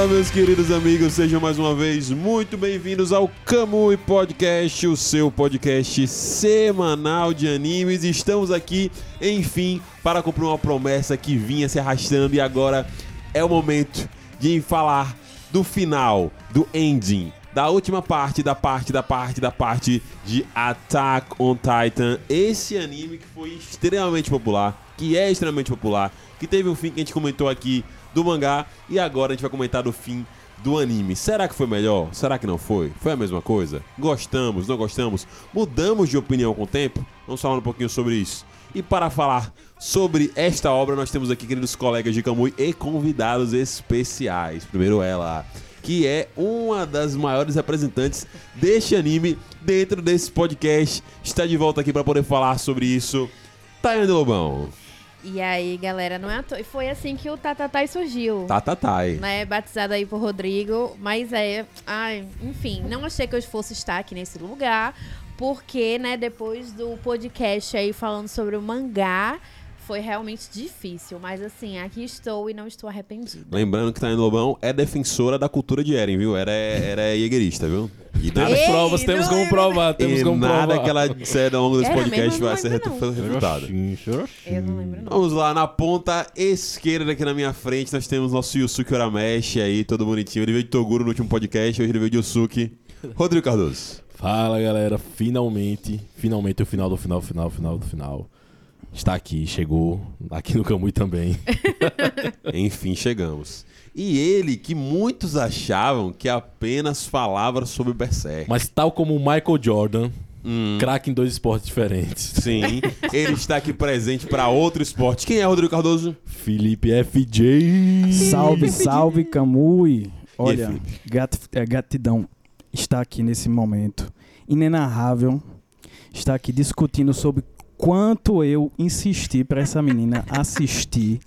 Fala, meus queridos amigos, sejam mais uma vez muito bem-vindos ao Kamui Podcast, o seu podcast semanal de animes. Estamos aqui, enfim, para cumprir uma promessa que vinha se arrastando e agora é o momento de falar do final, do ending, da última parte, da parte, da parte, da parte de Attack on Titan. Esse anime que foi extremamente popular, que é extremamente popular, que teve um fim que a gente comentou aqui do mangá e agora a gente vai comentar do fim do anime. Será que foi melhor? Será que não foi? Foi a mesma coisa? Gostamos, não gostamos? Mudamos de opinião com o tempo? Vamos falar um pouquinho sobre isso. E para falar sobre esta obra, nós temos aqui queridos colegas de Kamui e convidados especiais. Primeiro ela, que é uma das maiores representantes deste anime dentro desse podcast, está de volta aqui para poder falar sobre isso. Tayane Lobão. E aí, galera, não é à toa. E foi assim que o Tatatai surgiu. Tatatai. Né, batizado aí por Rodrigo, mas é, ai, enfim, não achei que eu fosse estar aqui nesse lugar, porque, né, depois do podcast aí falando sobre o mangá, foi realmente difícil, mas assim, aqui estou e não estou arrependida. Lembrando que Tayane Lobão é defensora da cultura de Eren, viu? Era, era jägerista, viu? E Temos Ei, provas, temos como provar, temos e como nada provar. que ela disser ao longo desse Era podcast mesmo, vai ser refutado. Eu não lembro, não. Vamos lá, na ponta esquerda aqui na minha frente, nós temos nosso Yusuke Urameshi aí, todo bonitinho. Ele veio de Toguro no último podcast, hoje ele veio de Yusuke. Rodrigo Cardoso. Fala galera, finalmente, finalmente o final do final, final, final do final. Está aqui, chegou, aqui no Camui também. Enfim, chegamos. E ele, que muitos achavam que apenas falava sobre Berserk. Mas tal como o Michael Jordan, Hum, craque em dois esportes diferentes. sim, ele está aqui presente para outro esporte. Quem é Rodrigo Cardoso? Felipe FJ. Salve, salve, Camui. Olha, gat, é, gratidão está aqui nesse momento inenarrável. Está aqui discutindo sobre quanto eu insisti para essa menina assistir.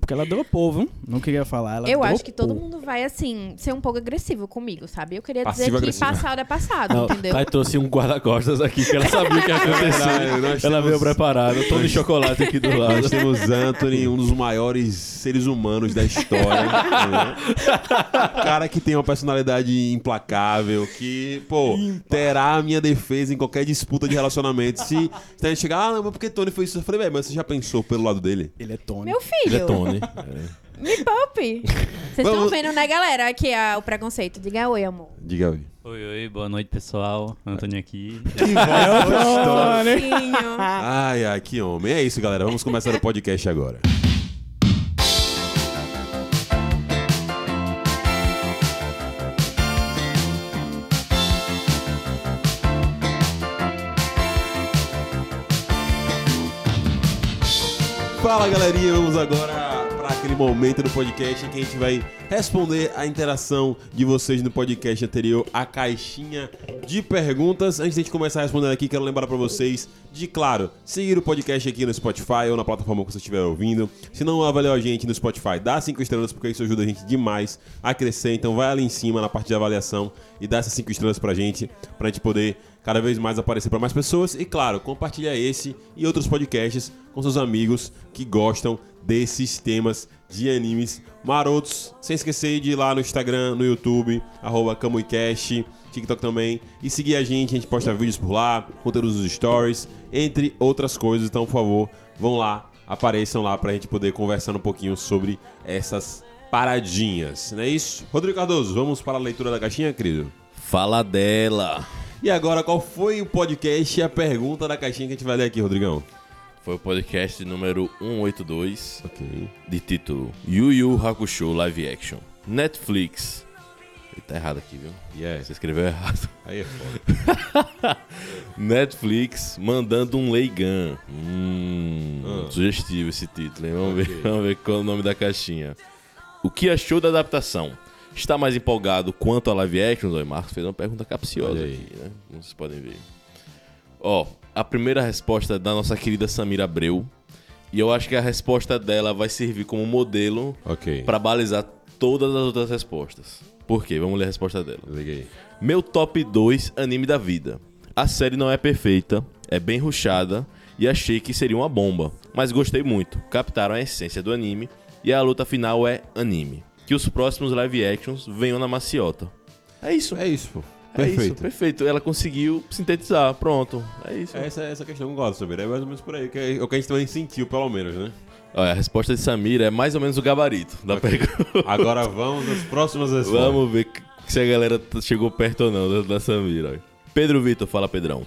Porque ela dropou, viu? Não queria falar. Ela Eu acho que todo dropou. mundo vai, assim, ser um pouco agressivo comigo, sabe? Eu queria dizer que passado é passado, Não, entendeu? Thay trouxe um guarda-costas aqui que ela sabia o que ia acontecer. Ela temos- veio preparada, todo de chocolate aqui do lado. Nós temos Anthony, um dos maiores seres humanos da história. né? Cara que tem uma personalidade implacável, que, pô, terá a minha defesa em qualquer disputa de relacionamento. Se, se a gente chegar, ah, não, mas por que Tony foi isso? Eu falei, velho, mas você já pensou pelo lado dele? Ele é Tony. Meu Ele filho, é Tony. É. me poupe. Vocês estão vendo, né, galera? Aqui é o preconceito. Diga oi, amor. Diga oi. Oi, oi, boa noite pessoal. Antônio aqui. Que. Ai, ai, que homem. É isso, galera. Vamos começar o podcast agora. Fala galerinha, vamos agora aquele momento do podcast em que a gente vai responder a interação de vocês no podcast anterior, a caixinha de perguntas. Antes de a gente começar respondendo aqui, quero lembrar para vocês de, claro, seguir o podcast aqui no Spotify ou na plataforma que você estiver ouvindo. Se não avaliou a gente no Spotify, dá cinco estrelas porque isso ajuda a gente demais a crescer. Então vai ali em cima na parte de avaliação e dá essas cinco estrelas pra gente, pra gente poder cada vez mais aparecer para mais pessoas e claro, compartilhar esse e outros podcasts com seus amigos que gostam desses temas de animes marotos. Sem esquecer de ir lá no Instagram, no YouTube, CamuiCast, TikTok também. E seguir a gente, a gente posta vídeos por lá, conteúdos dos stories, entre outras coisas. Então, por favor, vão lá, apareçam lá pra gente poder conversar um pouquinho sobre essas paradinhas. Não é isso? Rodrigo Cardoso, vamos para a leitura da caixinha, querido? Fala dela. E agora, qual foi o podcast e a pergunta da caixinha que a gente vai ler aqui, Rodrigão? Foi o podcast número 182, Ok. de título Yu Yu Hakusho Live Action. Netflix. Ele tá errado aqui, viu? Yeah. Você escreveu errado. Aí é foda. Netflix mandando um Leigan. Hum, Ah. sugestivo esse título, hein? Vamos, Ok. ver, vamos ver qual é o nome da caixinha. O que achou da adaptação? Está mais empolgado quanto a live action? O Marcos fez uma pergunta capciosa aqui, né? Como vocês podem ver. Ó, a primeira resposta é da nossa querida Samira Abreu. E eu acho que a resposta dela vai servir como modelo Ok. para balizar todas as outras respostas. Por quê? Vamos ler a resposta dela. Liguei. Meu top 2 anime da vida. A série não é perfeita, é bem ruchada e achei que seria uma bomba, mas gostei muito. Captaram a essência do anime e a luta final é anime. Que os próximos live actions venham na maciota. É isso. É isso, pô. É isso, Perfeito. perfeito. Ela conseguiu sintetizar. Pronto. É isso. É essa, essa questão que eu gosto, Samir. É mais ou menos por aí. Que é o que a gente também sentiu, pelo menos, né? Olha, a resposta de Samir é mais ou menos o gabarito da pergunta. Agora vamos às próximas respostas. Vamos ver se a galera t- chegou perto ou não da, da Samir. olha. Pedro Vitor fala, Pedrão.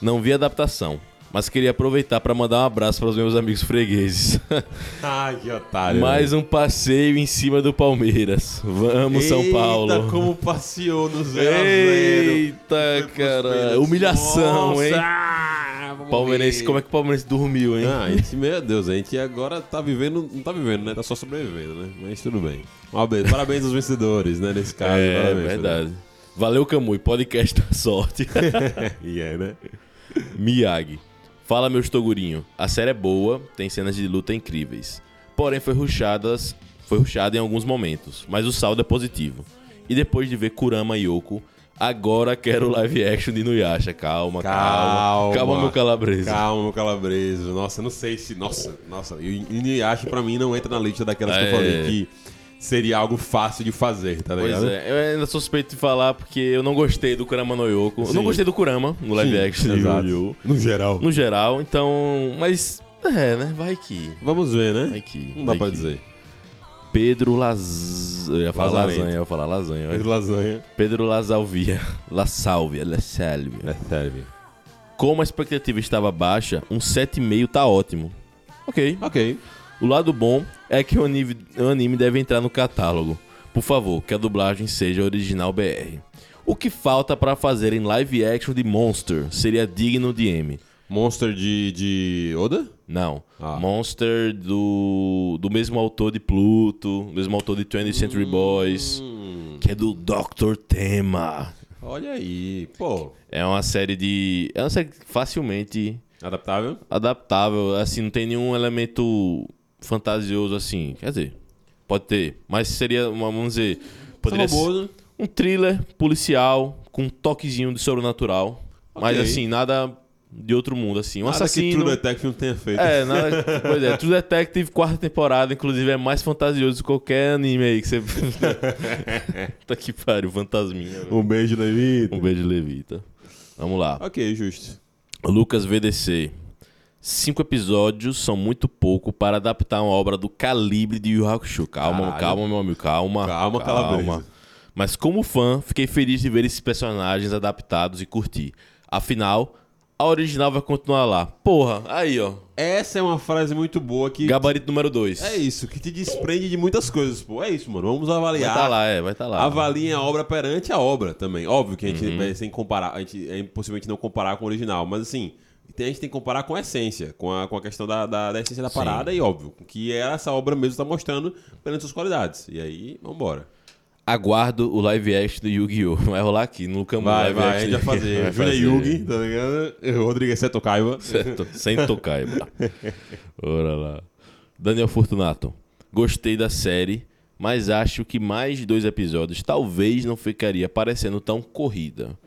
Não vi adaptação, mas queria aproveitar para mandar um abraço para os meus amigos fregueses. Ai, que otário. Mais um passeio em cima do Palmeiras. Vamos, São Paulo. Eita, como passeou no 0 a 0 Eita, cara. Humilhação, hein? hein? Palmeirense, como é que o Palmeirense dormiu, hein? Ah, gente, meu Deus, a gente agora tá vivendo, não tá vivendo, né? Tá só sobrevivendo, né? Mas tudo bem. Um abraço. Parabéns aos vencedores, né? Nesse caso. é, parabéns, verdade. Valeu, Camui. Podcast da sorte. E é, né? Miyagi. Fala, meu estogurinho. A série é boa, tem cenas de luta incríveis. Porém, foi ruxadas, foi ruxada em alguns momentos, mas o saldo é positivo. E depois de ver Kurama e Yoko, agora quero live action de Inuyasha. Calma, calma. Calma. Calma, meu calabresa. Calma, meu calabreso. Nossa, não sei se. Nossa, nossa. E o Inuyasha pra mim não entra na lista daquelas que eu É. falei que seria algo fácil de fazer, tá Pois ligado? é, eu ainda suspeito de falar porque eu não gostei do Kurama no Yoko. Eu Sim. não gostei do Kurama no live Sim, action exato. No geral. No geral, então. Mas. É, né? Vai que. Vamos ver, né? Vai que. Não dá vai pra que. dizer. Pedro Laz... Eu ia falar Lazarento. lasanha, eu ia falar lasanha. Mas lasanha. Pedro Lazalvia. La Salvia, La Salvia. É sério. Como a expectativa estava baixa, um 7,5 tá ótimo. Ok. Ok. O lado bom é que o anime, o anime deve entrar no catálogo. Por favor, que a dublagem seja original BR. O que falta para fazerem live action de Monster seria digno de M. Monster de, de Oda? Não. Ah. Monster do, do mesmo autor de Pluto, do mesmo autor de 20th Century Boys, Hum, que é do Dr. Tema. olha aí. Pô, É uma série de. É uma série facilmente adaptável? adaptável, assim, não tem nenhum elemento fantasioso assim. Quer dizer, pode ter, mas seria, uma, vamos dizer, poderia ser um thriller policial com um toquezinho de sobrenatural, mas Ok. assim, nada de outro mundo, assim. Um Nada que assassino. True Detective não tenha feito. É, nada. Pois é, True Detective, quarta temporada, inclusive, é mais fantasioso que qualquer anime aí que você. tá que pariu, fantasminha. velho. Um beijo, Levita. Um beijo, Levita. Vamos lá. Ok, justo. Lucas VDC. Cinco episódios são muito pouco para adaptar uma obra do calibre de Yu Hakusho. Calma, Caralho. calma, meu amigo, calma. Calma, calabresa. Mas como fã, fiquei feliz de ver esses personagens adaptados e curtir. Afinal, a original vai continuar lá. Porra, aí ó. Essa é uma frase muito boa que. Gabarito número 2. É isso, que te desprende de muitas coisas, pô. É isso, mano. Vamos Vai avaliar. tá lá, é, vai tá lá. Avaliem a obra perante a obra também. Óbvio que a gente Uhum. vai sem comparar, a gente é impossível a gente não comparar com o original, mas assim, tem- a gente tem que comparar com a essência, com a, com a questão da, da, da essência da Sim. parada e óbvio, que essa obra mesmo está mostrando perante suas qualidades. E aí, vambora. Aguardo o live action do Yu-Gi-Oh! Vai rolar aqui no Camu. Vai, vai, a gente vai fazer. Vai Júlia. Yugi, tá ligado? Rodrigo Seto Kaiba. Certo, sem tocar, Bora lá. Daniel Fortunato. Gostei da série, mas acho que mais de dois episódios talvez não ficaria parecendo tão corrida.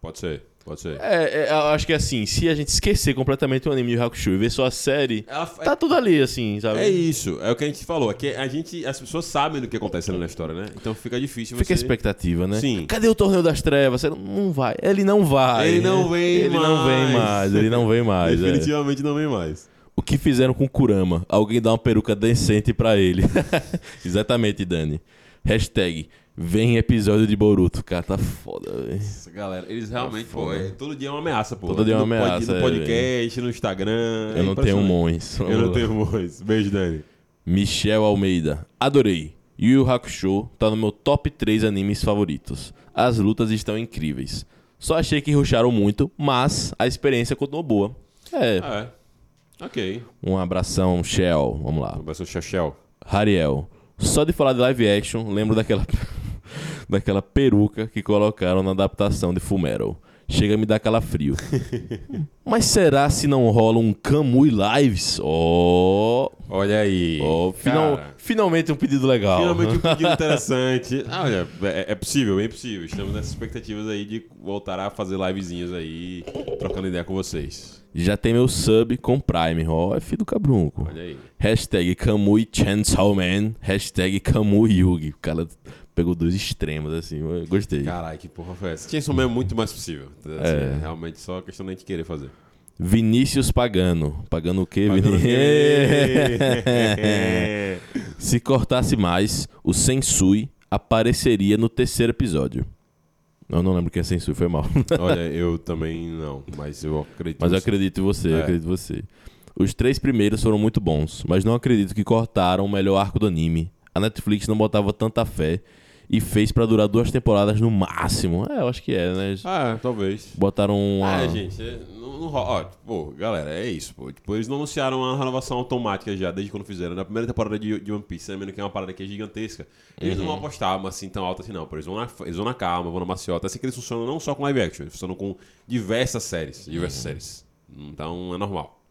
Pode ser, pode ser. É, é, eu acho que assim, se a gente esquecer completamente o anime de Hakusho e ver só a série, Ela- tá tudo ali, assim, sabe? É isso, é o que a gente falou. É que a gente, as pessoas sabem do que acontece ali na história, né? Então fica difícil Fica a expectativa, né? Sim. Cadê o Torneio das Trevas? Você não- não vai. Ele não vai. Ele não vem Ele não vem mais. mais. Ele não vem mais. é. Definitivamente não vem mais. O que fizeram com Kurama? Alguém dá uma peruca decente pra ele. Exatamente, Dani. Hashtag vem episódio de Boruto. Cara, tá foda, velho. Galera, eles realmente, Tá pô, é- todo dia é uma ameaça, pô. Todo dia é uma No pod- ameaça, No é, podcast, no Instagram. Eu é não tenho mons. Eu não tenho mons. Beijo, Dani. Michel Almeida. Adorei. Yu Yu Hakusho tá no meu top 3 animes favoritos. As lutas estão incríveis. Só achei que rusharam muito, mas a experiência continuou boa. É, É. Ok. um abração, Shell. Vamos lá. Vai ser o Chachel. Hariel. Só de falar de live action, lembro daquela daquela peruca que colocaram na adaptação de Fullmetal. chega a me dar calafrio. Mas será se não rola um Kamui Lives? Ó, Olha aí. ó, final- finalmente um pedido legal. Finalmente um pedido interessante. Ah, olha, é, é possível, bem possível. Estamos nessas expectativas aí de voltar a fazer livezinhos aí, trocando ideia com vocês. Já tem meu sub com Prime, ó, é filho do cabrunco. Olha aí. Hashtag Kamui Chainsaw Man, hashtag Kamui Yugi. O cara pegou dois extremos, assim, eu gostei. Caralho, que porra foi essa? Tinha isso mesmo muito mais possível. Assim, É. é realmente só questão da gente querer fazer. Vinícius Pagano. Pagano o quê, Pagando Vinícius? Se cortasse mais, o Sensui apareceria no terceiro episódio. Eu não lembro quem é Sensui, foi mal. Olha, eu também não, mas eu acredito. Mas eu acredito em você, eu É. acredito em você. Os três primeiros foram muito bons, mas não acredito que cortaram o melhor arco do anime. A Netflix não botava tanta fé e fez pra durar duas temporadas no máximo. É, eu acho que é, né? Ah, talvez. Botaram uma... Ah, gente, é- não, não rola. Ó, pô, galera, é isso, pô. Tipo, eles não anunciaram a renovação automática já, desde quando fizeram. Na primeira temporada de, de One Piece, sabendo que é uma parada que é gigantesca, eles não vão apostar assim tão alto assim, não. Pô, eles vão na, eles vão na calma, vão na maciota. Assim que eles funcionam não só com live action, eles funcionam com diversas séries. Diversas séries. Então é normal.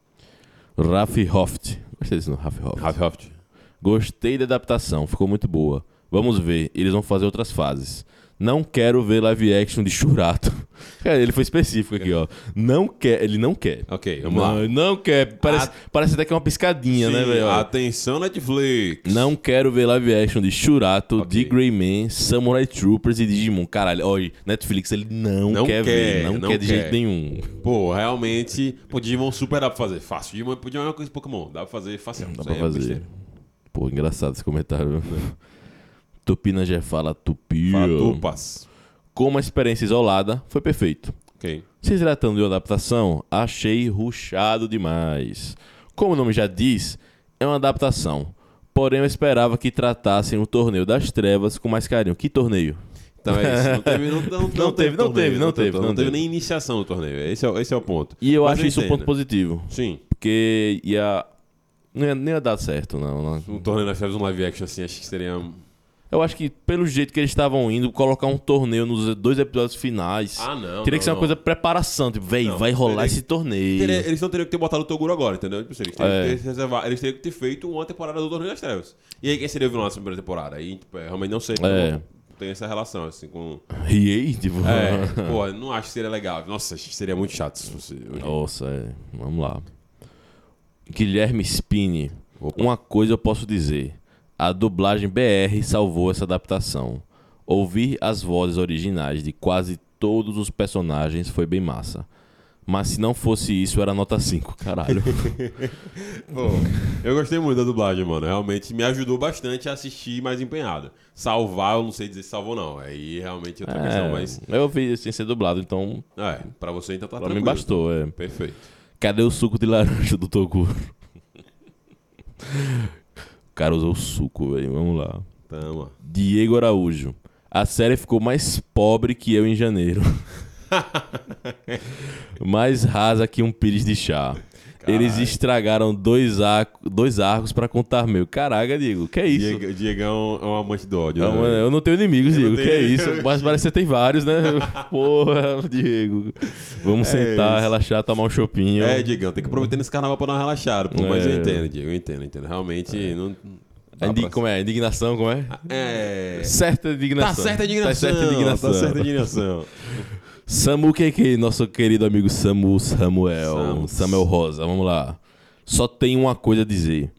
Raf Hoft. Gostei desse nome, Raf Hoft. Half Half. Gostei da adaptação, ficou muito boa. Vamos ver, eles vão fazer outras fases. Não quero ver live action de Churato. Cara, ele foi específico aqui, ó. Não quer, ele não quer. Ok, vamos não, lá. não quer. Parece, A- parece até que é uma piscadinha, né, Sim, velho? Ó. Atenção, Netflix. Não quero ver live action de Churato, Ok. de Greyman, Samurai Troopers e Digimon. Caralho, olha, Netflix ele não, Não quer, quer, ver, não, não quer de quer. jeito nenhum. Pô, realmente. Pô, Digimon super dá pra fazer. Fácil. Digimon, Digimon é uma coisa de Pokémon. Dá pra fazer fácil. Dá pra é fazer. besteira. Pô, engraçado esse comentário. Tupina já fala tupio. Fala tupas. Como uma experiência isolada, foi perfeito. Ok. Se tratando de uma adaptação, achei ruchado demais. Como o nome já diz, é uma adaptação. Porém, eu esperava que tratassem o Torneio das Trevas com mais carinho. Que torneio? Então é isso. Não teve, não, não, Não teve, não teve, não teve, Não, nem iniciação do torneio. Esse é, o- esse é o ponto. E eu Mas acho isso um ponto positivo. Sim. Porque ia. Não ia, não ia dar certo, não. Um torneio nós tivemos um live action assim, acho que seria. Eu acho que, pelo jeito que eles estavam indo, colocar um torneio nos dois episódios finais. Ah, não. teria não, que ser uma não. coisa preparação. Tipo, véi, Não, vai rolar esse torneio. Teria- eles não teriam que ter botado o Toguro agora, entendeu? Tipo, assim, eles, teriam É. que ter reservado- eles teriam que ter feito uma temporada do Torneio das Trevas. E aí, quem seria o vilão nessa primeira temporada? Aí, tipo, é, realmente não sei. É. Não Tem essa relação, assim, com. Riei, tipo. É, pô, não acho que seria legal. Nossa, seria muito chato se fosse. Nossa, é. Vamos lá. Guilherme Spini. Opa. Uma coisa eu posso dizer. A dublagem BR salvou essa adaptação. Ouvir as vozes originais de quase todos os personagens foi bem massa. Mas se não fosse isso, era nota 5. Caralho. Pô, eu gostei muito da dublagem, mano. Realmente me ajudou bastante a assistir mais empenhado. Salvar, eu não sei dizer se salvou, não. Aí realmente é outra questão, É, mas. eu ouvi sem ser dublado, então É, pra você então tá pra mim tranquilo. bastou. É. Perfeito. Cadê o suco de laranja do Toguro? o cara usou o suco, velho. Vamos lá. Tamo. Diego Araújo. A série ficou mais pobre que eu em janeiro. mais rasa que um pires de chá. Eles estragaram dois, arco, dois arcos pra contar meu. Caraca, Diego, que é isso? Diego, Diegão é um amante do ódio. Não, né? eu não tenho inimigos, Eu não Diego. Que é tenho. isso? Mas parece que você tem vários, né? Porra, Diego. Vamos É sentar, isso. relaxar, tomar um chopinho. É, Diegão, tem que aproveitar nesse carnaval pra dar uma relaxada, pô. Mas É. eu entendo, Diego, eu entendo, eu entendo. Realmente, não. A dá indi- Como é? Indignação, como é? É. Certa Tá indignação. certa a indignação. Tá certa indignação. Tá certa indignação. Samu KK, nosso querido amigo Samu Samuel. Samu. Samuel Rosa, vamos lá. Só tem uma coisa a dizer.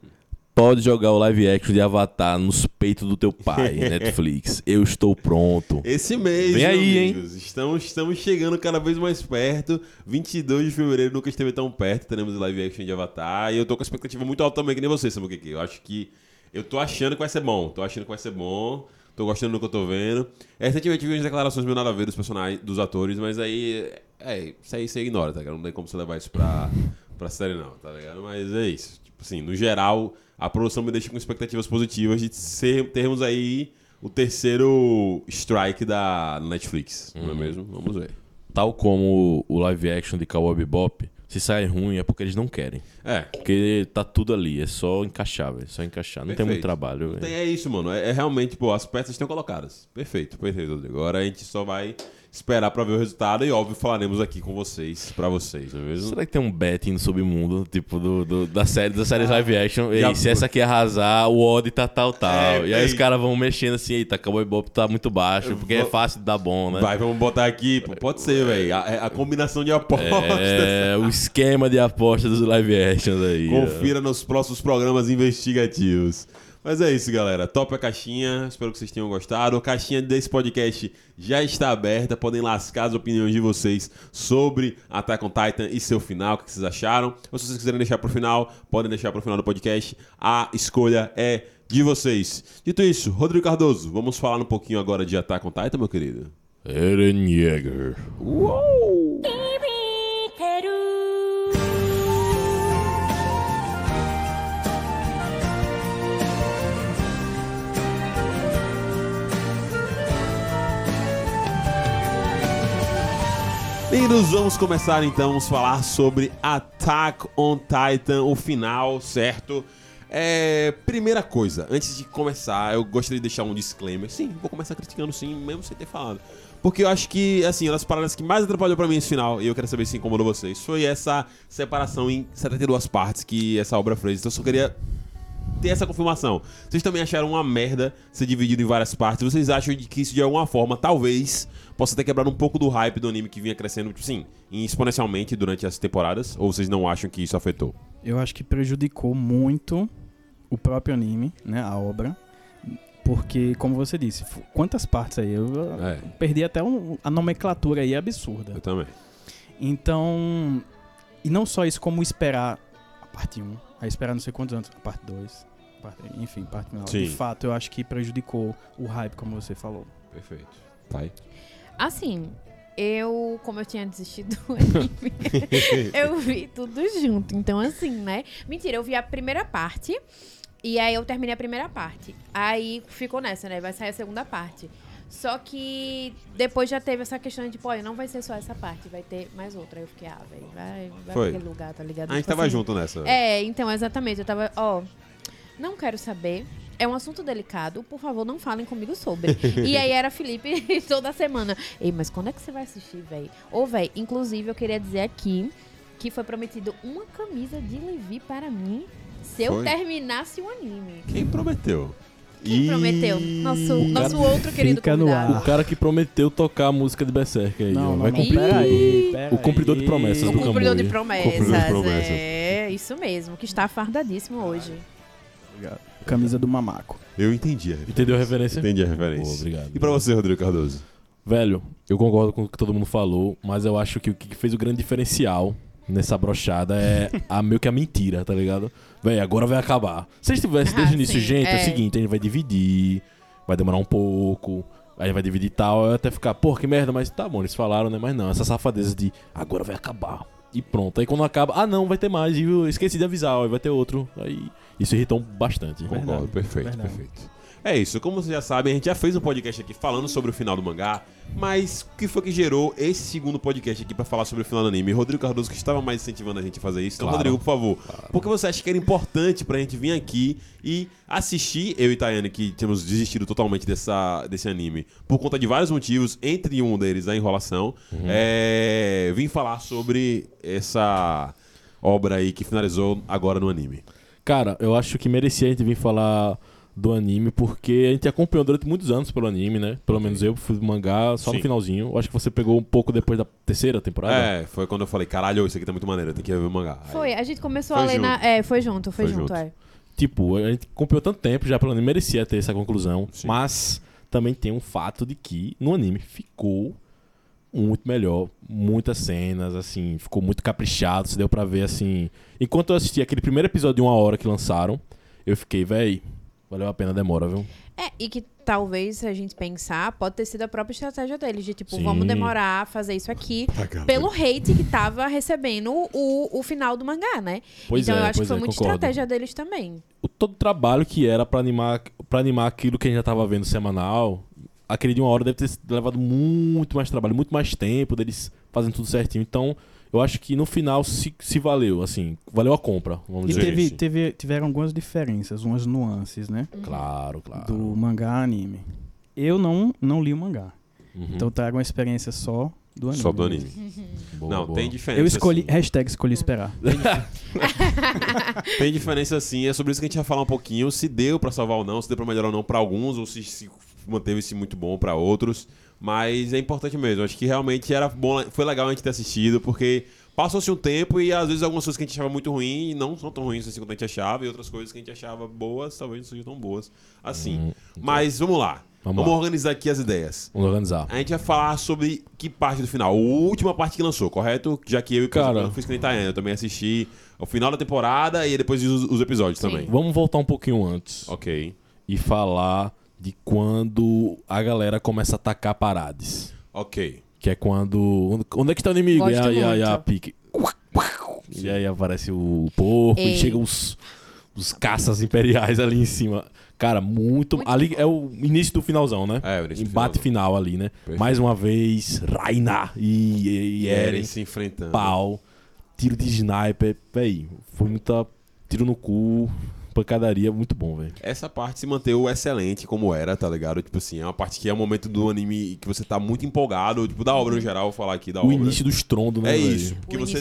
Pode jogar o live action de Avatar nos peitos do teu pai, Netflix. Eu estou pronto. Esse mês, Vem aí, hein? amigos, Estamos, estamos chegando cada vez mais perto. 22 de fevereiro nunca esteve tão perto. Teremos o live action de Avatar. E eu tô com a expectativa muito alta também, que nem você, Samu Kiki. Eu acho que. Eu tô achando que vai ser bom. Tô achando que vai ser bom. Tô gostando do que eu tô vendo. É, recentemente vi umas declarações meio nada a ver dos personagens, dos atores, mas aí. É, isso aí você ignora, tá ligado? Não tem como você levar isso pra, pra série, não, tá ligado? Mas é isso. Tipo assim, no geral, a produção me deixa com expectativas positivas de ser, termos aí o terceiro strike da Netflix, não é mesmo? Vamos ver. Tal como o live action de Cowboy Bebop, se sai ruim é porque eles não querem. É, Porque tá tudo ali, é só encaixar, velho. Só encaixar. Não tem muito Perfeito. trabalho. Tem, é isso, mano. É, é realmente, pô, as peças estão colocadas. Perfeito, perfeito, Rodrigo. Agora a gente só vai esperar pra ver o resultado e, óbvio, falaremos aqui com vocês, pra vocês, não é mesmo? Será que tem um betting no submundo, tipo, do, do- da série, das séries live action? Ei, já- se essa aqui arrasar, o odd tá tal, tal. É, e aí os caras vão mexendo assim, eita, Cowboy Bop tá muito baixo, porque é vou- fácil de dar bom, né? Vai, vamos botar aqui, pode ser, velho. A, a combinação de apostas. É, o esquema de apostas dos live actions aí. Confira nos próximos programas investigativos. Mas é isso, galera. Top a caixinha. Espero que vocês tenham gostado. A caixinha desse podcast já está aberta. Podem lascar as opiniões de vocês sobre Attack on Titan e seu final. O que vocês acharam? Ou se vocês quiserem deixar pro final, podem deixar pro final do podcast. A escolha é de vocês. Dito isso, Rodrigo Cardoso, vamos falar um pouquinho agora de Attack on Titan, meu querido? Eren Yeager. Uou! Meninos, vamos começar então a falar sobre Attack on Titan, o final, certo? É, primeira coisa, antes de começar, eu gostaria de deixar um disclaimer. Sim, vou começar criticando sim, mesmo sem ter falado. Porque eu acho que, assim, uma das paradas que mais atrapalhou pra mim esse final, e eu quero saber se incomodou vocês, foi essa separação em 72 partes que essa obra fez. Então eu só queria ter essa confirmação. Vocês também acharam uma merda ser dividido em várias partes? Vocês acham que isso de alguma forma, talvez, possa ter quebrado um pouco do hype do anime que vinha crescendo, tipo, sim, exponencialmente durante as temporadas? Ou vocês não acham que isso afetou? Eu acho que prejudicou muito o próprio anime, né, a obra. Porque, como você disse, quantas partes aí? Eu É. perdi até um- a nomenclatura aí absurda. Eu também. Então, e não só isso, como esperar a parte 1, aí esperar não sei quantos anos, a parte 2, parte, enfim, parte final. Sim. De fato, eu acho que prejudicou o hype, como você falou. Perfeito. Pai? Assim, eu, como eu tinha desistido do anime, eu vi tudo junto. Então, assim, né? Mentira, eu vi a primeira parte. E aí eu terminei a primeira parte. Aí ficou nessa, né? Vai sair a segunda parte. Só que depois já teve essa questão de, pô, não vai ser só essa parte, vai ter mais outra. Aí eu fiquei, ah, velho, vai, vai Foi. aquele lugar, tá ligado? A gente Tipo tava assim, junto nessa. É, então, exatamente. Eu tava, ó, não quero saber. É um assunto delicado, por favor, não falem comigo sobre. e aí era Felipe toda semana. Ei, mas quando é que você vai assistir, velho? Ô, velho, inclusive eu queria dizer aqui que foi prometido uma camisa de Levi para mim se eu Foi? terminasse o anime. Quem prometeu? Quem prometeu? Nosso, nosso outro querido convidado. O cara que prometeu tocar a música de Berserk aí, ó. Vai não. cumprir. Pera aí, pera O cumpridor de aí. promessas O do cumpridor de Kamui. promessas. Cumpridor de promessas. É, isso mesmo, que está fardadíssimo hoje. Camisa do mamaco. Eu entendi a referência. Entendeu a referência? Entendi a referência. Obrigado. E pra você, Rodrigo Cardoso? Velho, eu concordo com o que todo mundo falou, mas eu acho que o que fez o grande diferencial nessa brochada é a meio que a mentira, tá ligado? Velho, agora vai acabar. Se eles tivessem desde Ah, o início, sim, gente, é. é. o seguinte, a gente vai dividir, vai demorar um pouco, aí vai dividir e tal, eu até ficar, porra, que merda, mas tá bom, eles falaram, né? Mas não, essa safadeza de agora vai acabar. E pronto. Aí quando acaba, ah não, vai ter mais, e eu esqueci de avisar, ó, vai ter outro. Aí isso irritou bastante. Concordo, perfeito, verdade. perfeito. É isso, como vocês já sabem, a gente já fez um podcast aqui falando sobre o final do mangá, mas o que foi que gerou esse segundo podcast aqui pra falar sobre o final do anime? Rodrigo Cardoso que estava mais incentivando a gente a fazer isso. Então, Claro. Rodrigo, por favor, por que você acha que era importante pra gente vir aqui e assistir, eu e Tayane, que tínhamos desistido totalmente dessa, desse anime, por conta de vários motivos, entre um deles a enrolação, é, vim falar sobre essa obra aí que finalizou agora no anime. Cara, eu acho que merecia a gente vir falar do anime, porque a gente acompanhou durante muitos anos pelo anime, né? Pelo menos eu fui do mangá só Sim. no finalzinho. Eu acho que você pegou um pouco depois da terceira temporada. É, foi quando eu falei, caralho, isso aqui tá muito maneiro, tem que ver o mangá. Foi, a gente começou Foi a ler junto. na. É, foi junto, foi, Foi junto, junto. é. Tipo, a gente acompanhou tanto tempo já pelo anime, merecia ter essa conclusão. Sim. Mas também tem um fato de que no anime ficou muito melhor. Muitas cenas, assim, ficou muito caprichado. Se deu pra ver, assim. Enquanto eu assisti aquele primeiro episódio de uma hora que lançaram, eu fiquei, véi, valeu a pena a demora, viu? É, e que talvez, se a gente pensar, pode ter sido a própria estratégia deles, de tipo, Sim. vamos demorar a fazer isso aqui caramba. pelo hate que tava recebendo o, o final do mangá, né? Pois então é, eu acho que foi é, muita concordo. estratégia deles também. o todo o trabalho que era pra animar, pra animar aquilo que a gente já tava vendo semanal, aquele de uma hora deve ter levado muito mais trabalho, muito mais tempo deles fazendo tudo certinho. Então, eu acho que no final se, se valeu, assim, valeu a compra, vamos E dizer. teve, sim. teve, tiveram algumas diferenças, umas nuances, né? Claro, claro. Do mangá anime. Eu não, não li o mangá. Então eu trago uma experiência só do anime. Só do anime. Boa, Não, boa. tem diferença. Eu escolhi, sim. hashtag escolhi esperar. Tem diferença sim, é sobre isso que a gente vai falar um pouquinho, se deu pra salvar ou não, se deu pra melhorar ou não pra alguns, ou se, se manteve-se muito bom pra outros. Mas é importante mesmo, acho que realmente era bom, foi legal a gente ter assistido, porque passou-se um tempo e às vezes algumas coisas que a gente achava muito ruim não são tão ruins assim quanto a gente achava, e outras coisas que a gente achava boas talvez não sejam tão boas assim. Hum, Mas vamos lá, Vamos vamos, lá. organizar aqui as ideias. Vamos organizar. A gente vai falar sobre que parte do final? A última parte que lançou, correto? Já que eu e o Cara. Fiz que nem Taiane, eu também assisti o final da temporada e depois os, os episódios Sim. também. Vamos voltar um pouquinho antes Ok, e falar de quando a galera começa a atacar parades. ok. Que é quando. Onde é que tá o inimigo? Gosto e aí, aí a muito. pique. E aí aparece o porco Ei. e chegam os, os caças imperiais ali em cima. Cara, muito. Muito ali bom. é o início do finalzão, né? É, o início do Embate final ali, né? Perfeito. Mais uma vez, Raina e, e, E Eren, Eren se enfrentando. pau, tiro de sniper. Véi, foi muita tiro no cu, pancadaria, muito bom, velho. Essa parte se manteve excelente como era, tá ligado? Tipo assim, é uma parte que é o momento do anime que você tá muito empolgado, tipo, da obra no geral, vou falar aqui da O obra. início do estrondo, né? É véi? isso, porque o você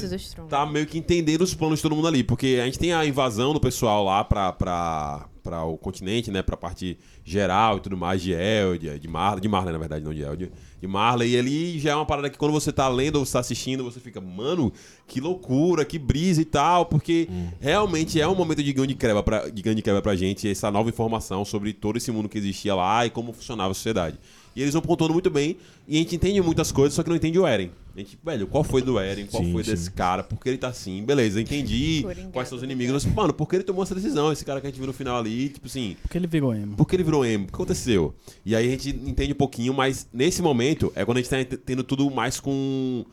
tá meio que entendendo os planos de todo mundo ali, porque a gente tem a invasão do pessoal lá pra, pra, pra o continente, né, pra parte geral e tudo mais, de Eldia, de Marley, de Marley na verdade, não de Eldia, de Marley, e ali já é uma parada que quando você tá lendo ou você tá assistindo, você fica, mano, que loucura, que brisa e tal, porque realmente é um momento de ganho de quebra pra, de ganho pra gente, essa nova informação sobre todo esse mundo que existia lá e como funcionava a sociedade. E eles vão pontuando muito bem, e a gente entende muitas coisas, só que não entende o Eren. A gente, velho, qual foi do Eren? Qual Sim, foi sim. desse cara? Por que ele tá assim? Beleza, entendi Coringado quais são os inimigos. Mas, mano, por que ele tomou essa decisão? Esse cara que a gente viu no final ali, tipo assim, Porque ele virou emo. por que ele virou emo? O que aconteceu? E aí a gente entende um pouquinho, mas nesse momento é quando a gente tá tendo tudo mais com,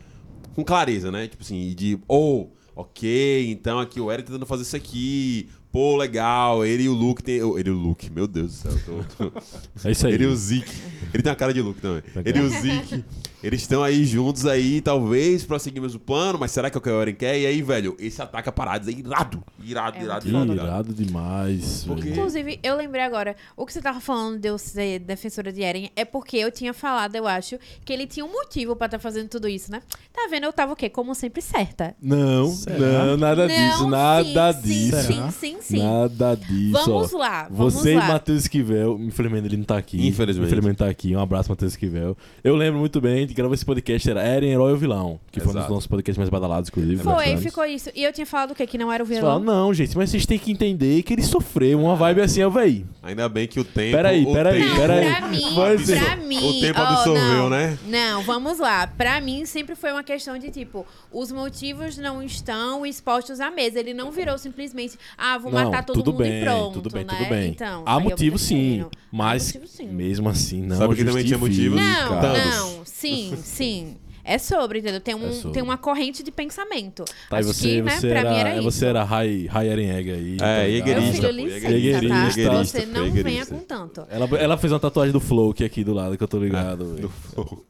com clareza, né? Tipo assim, de, oh, ok, então aqui o Eren tá tentando fazer isso aqui. Pô, legal, ele e o Luke tem. Ele e o Luke, meu Deus do céu. eu tô- É isso aí. ele e o Zeke. Ele tem a cara de Luke também. Ele e o Zeke. Eles estão aí juntos aí, talvez, pra seguir o mesmo plano, mas será que é o que o Eren quer? E aí, velho, esse ataque a paradas é irado. Irado, É irado, irado, irado. Irado demais, Por velho. quê? Inclusive, eu lembrei agora, o que você tava falando de eu ser defensora de Eren é porque eu tinha falado, eu acho, que ele tinha um motivo pra estar fazendo tudo isso, né? Tá vendo? Eu tava o quê? Como sempre certa. Não, Será? não, nada disso, Não, nada sim, disso. Sim, sim, sim, sim. Nada disso. Vamos ó. lá, vamos Você lá. e Matheus Esquivel, infelizmente ele não tá aqui. Infelizmente. Infelizmente tá aqui. Um abraço, Matheus Esquivel. Eu lembro muito bem, gente gravou esse podcast, era Eren, Herói ou Vilão, que foi um dos Exato. nossos podcasts mais badalados, inclusive. Foi, bastantes. ficou isso. E eu tinha falado o quê? Que não era o vilão? não, gente, mas vocês têm que entender que ele sofreu uma vibe assim, ó, véi. Ainda bem que o tempo. Peraí, o peraí, tempo- Não, peraí. pra mim, pra mim. O tempo ó, absorveu, não. né? Não, vamos lá. Pra mim, sempre foi uma questão de tipo, os motivos não estão expostos à mesa. Ele não virou simplesmente, ah, vou não, matar todo tudo mundo bem, e pronto. tudo bem, né? tudo bem. Então, Há aí eu motivo sim. Há mas motivo, sim. mesmo assim não Sabe que também tinha justifica. motivos? Não, Thanos. não, sim, sim. É sobre, entendeu? Tem, um, É sobre. tem uma corrente de pensamento. Tá, Acho você, que, né, você pra era, mim era é, isso. você era High, high Egg aí. tá É, Jägerista, filho, pô, licença, Jägerista, tá? Jägerista, Você não Jägerista. venha com tanto. Ela, ela fez uma tatuagem do Flow que é aqui do lado, que eu tô ligado. Do.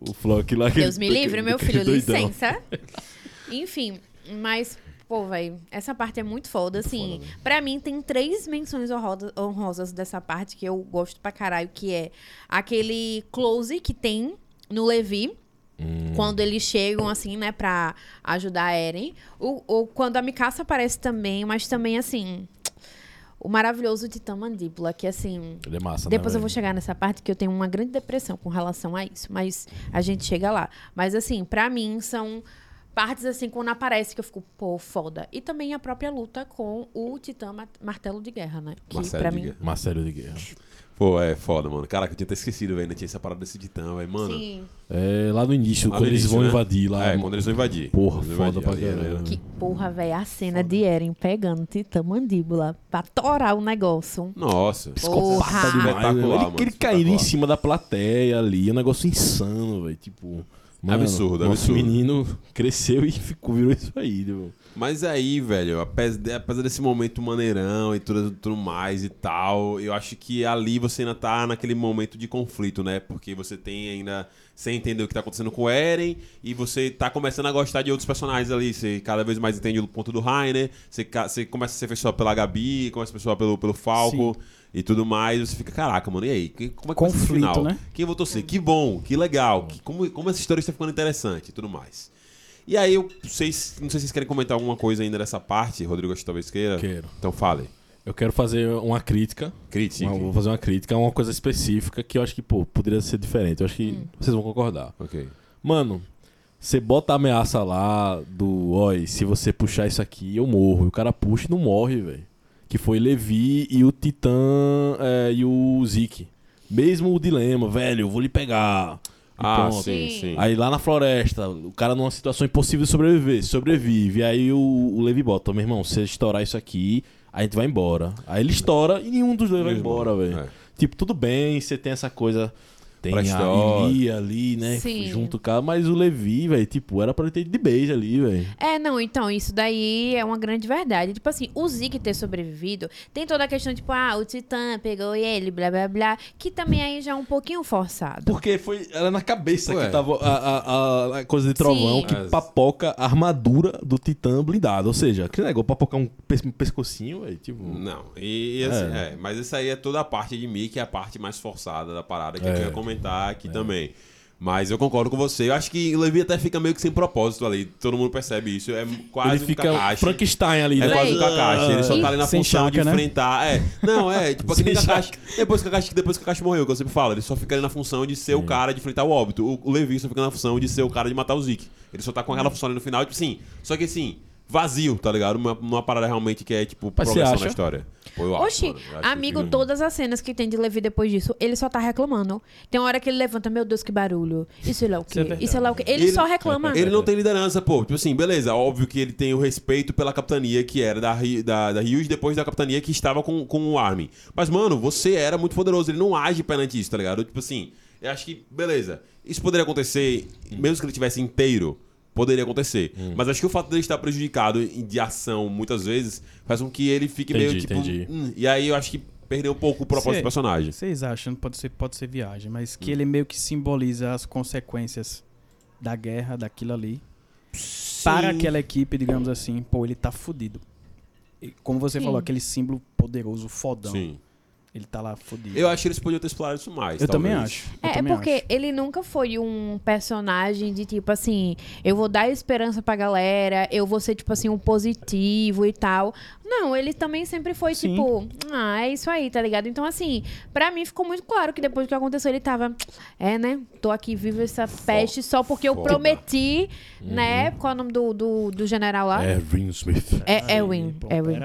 O Flow aqui lá. Deus me livre, meu filho, doidão. licença. Enfim, mas, pô, velho, essa parte é muito foda, assim. foda, né? pra mim, tem três menções honrosa- honrosas dessa parte que eu gosto pra caralho, que é aquele close que tem no Levi. Hum. Quando eles chegam, assim, né, pra ajudar a Eren. O, o, quando a Mikasa aparece também, mas também, assim... O maravilhoso Titã Mandíbula, que, assim... Ele é massa, Depois né, eu vou chegar nessa parte que eu tenho uma grande depressão com relação a isso, mas a gente chega lá. Mas assim, pra mim são partes assim quando aparece que eu fico, pô, foda. E também a própria luta com o Titã Ma- Martelo de Guerra, né? Que Marcelo pra de mim, Guerra. Marcelo de Guerra. Pô, é foda, mano. Caraca, eu tinha até esquecido, velho. Não tinha essa parada desse titã, velho. Mano. sim. É, lá no início, Lá quando no eles início, vão né? invadir lá. É, quando eles vão invadir. Porra, vão foda pra invadir, ali, caralho. ali. Que porra, velho, a cena de Eren pegando o Titã Mandíbula pra torar o negócio. Nossa. Porra. Psicopata demais. Espetacular, velho. mano, Ele, ele caindo em cima da plateia ali, um negócio insano, velho. Tipo. Mano, Absurdo, absurdo. menino cresceu e ficou, virou isso aí, tipo. Mas aí, velho, apesar, de- apesar desse momento maneirão e tudo, tudo mais e tal, eu acho que ali você ainda tá naquele momento de conflito, né? Porque você tem ainda. Você entender o que tá acontecendo com o Eren e você tá começando a gostar de outros personagens ali. Você cada vez mais entende o ponto do Rainer, você, você começa a ser pessoa pela Gabi, começa a ser pessoa pelo, pelo Falco. E tudo mais, você fica, caraca, mano, e aí? Como é que vai Conflito, final? né? Quem vou torcer? Que bom, que legal, que- como, como essa história está ficando interessante e tudo mais. E aí, eu sei, se- não sei se vocês querem comentar alguma coisa ainda dessa parte, Rodrigo, acho que talvez queira. Quero. Então fale. Eu quero fazer uma crítica. Crítica. Uma- vou fazer uma crítica a uma coisa específica que eu acho que, pô, poderia ser diferente. Eu acho que vocês vão concordar. Ok. Mano, você bota a ameaça lá do, oi, se você puxar isso aqui, eu morro. E o cara puxa e não morre, velho. Que foi Levi e o Titã é, e o Zeke. Mesmo o dilema, velho, eu vou lhe pegar. E Ah, pronto. sim, Sim. Aí lá na floresta, o cara numa situação impossível de sobreviver, sobrevive. Aí o, o Levi bota, meu irmão, se você estourar isso aqui, a gente vai embora. Aí ele estoura e nenhum dos dois vai embora, velho. É. Tipo, tudo bem, você tem essa coisa. Tem Pra a história. Ilia ali, né? Sim. Junto o cara, mas o Levi, velho, tipo, era pra ele ter de beijo ali, velho. É, não, então, isso daí é uma grande verdade. Tipo assim, o Zeke ter sobrevivido, tem toda a questão, tipo, ah, o Titã pegou ele, blá blá blá, que também aí já é um pouquinho forçado. Porque foi. Era na cabeça Ué. que tava a, a- a- coisa de trovão Sim. que Mas- papoca a armadura do Titã blindado. Ou seja, aquele negócio papocar um pes- pescocinho, velho. Tipo. Não, e, e assim, é. mas isso aí é toda a parte de mim, que é a parte mais forçada da parada, que eu É. queria comentar aqui também. Mas eu concordo com você. Eu acho que o Levi até fica meio que sem propósito ali. Todo mundo percebe isso. É quase ele um fica Kakashi. Frankenstein ali, É né? quase um Kakashi. Ele só tá ali na Sem função de chaca, né? enfrentar. É. Não, é, tipo aquele Kakashi. Depois que o Kakashi, depois que o Kakashi morreu, que eu sempre falo, ele só fica ali na função de ser o cara de enfrentar o óbito. O, o Levi só fica na função de ser o cara de matar o Zeke. Ele só tá com aquela função ali no final, tipo assim. Só que assim, vazio, tá ligado? Uma, uma parada realmente que é, tipo, Mas progressão da história. Pô, eu acho, Oxi, mano. Eu acho amigo, que- todas as cenas que tem de Levi depois disso, ele só tá reclamando. Tem uma hora que ele levanta, meu Deus, que barulho. Isso é o Isso é quê? Isso é lá o quê? Ele, Ele- só reclama. Ele não tem liderança, pô. Tipo assim, beleza, óbvio que ele tem o respeito pela capitania que era da, da, da Hughes depois da capitania que estava com, com o Armin. Mas, mano, você era muito poderoso, ele não age perante isso, tá ligado? Tipo assim, eu acho que, beleza, isso poderia acontecer, mesmo que ele tivesse inteiro, poderia acontecer. Hum. Mas acho que o fato dele estar prejudicado em- de ação muitas vezes faz com que ele fique meio Entendi, tipo. entendi. hum, e aí eu acho que perdeu um pouco o propósito Cê- do personagem. Vocês acham, pode ser, pode ser viagem, mas Hum. que ele meio que simboliza as consequências da guerra, daquilo ali. Para Sim. aquela equipe, digamos assim, pô, ele tá fudido. E como você Sim. falou, aquele símbolo poderoso, fodão. Sim. Ele tá lá fudido. Eu acho que eles podiam ter explorado isso mais. Eu também talvez. acho. eu É, é também porque acho. ele nunca foi um personagem de tipo assim, eu vou dar esperança pra galera, eu vou ser tipo assim um positivo e tal. Não, ele também sempre foi Sim. tipo, ah, é isso aí, tá ligado? Então assim, pra mim ficou muito claro que depois do que aconteceu ele tava, é, né? Tô aqui vivo essa peste só porque eu foda. prometi, né? Qual é o nome do, do, do general lá? É, Rin Smith. É Erwin, Erwin.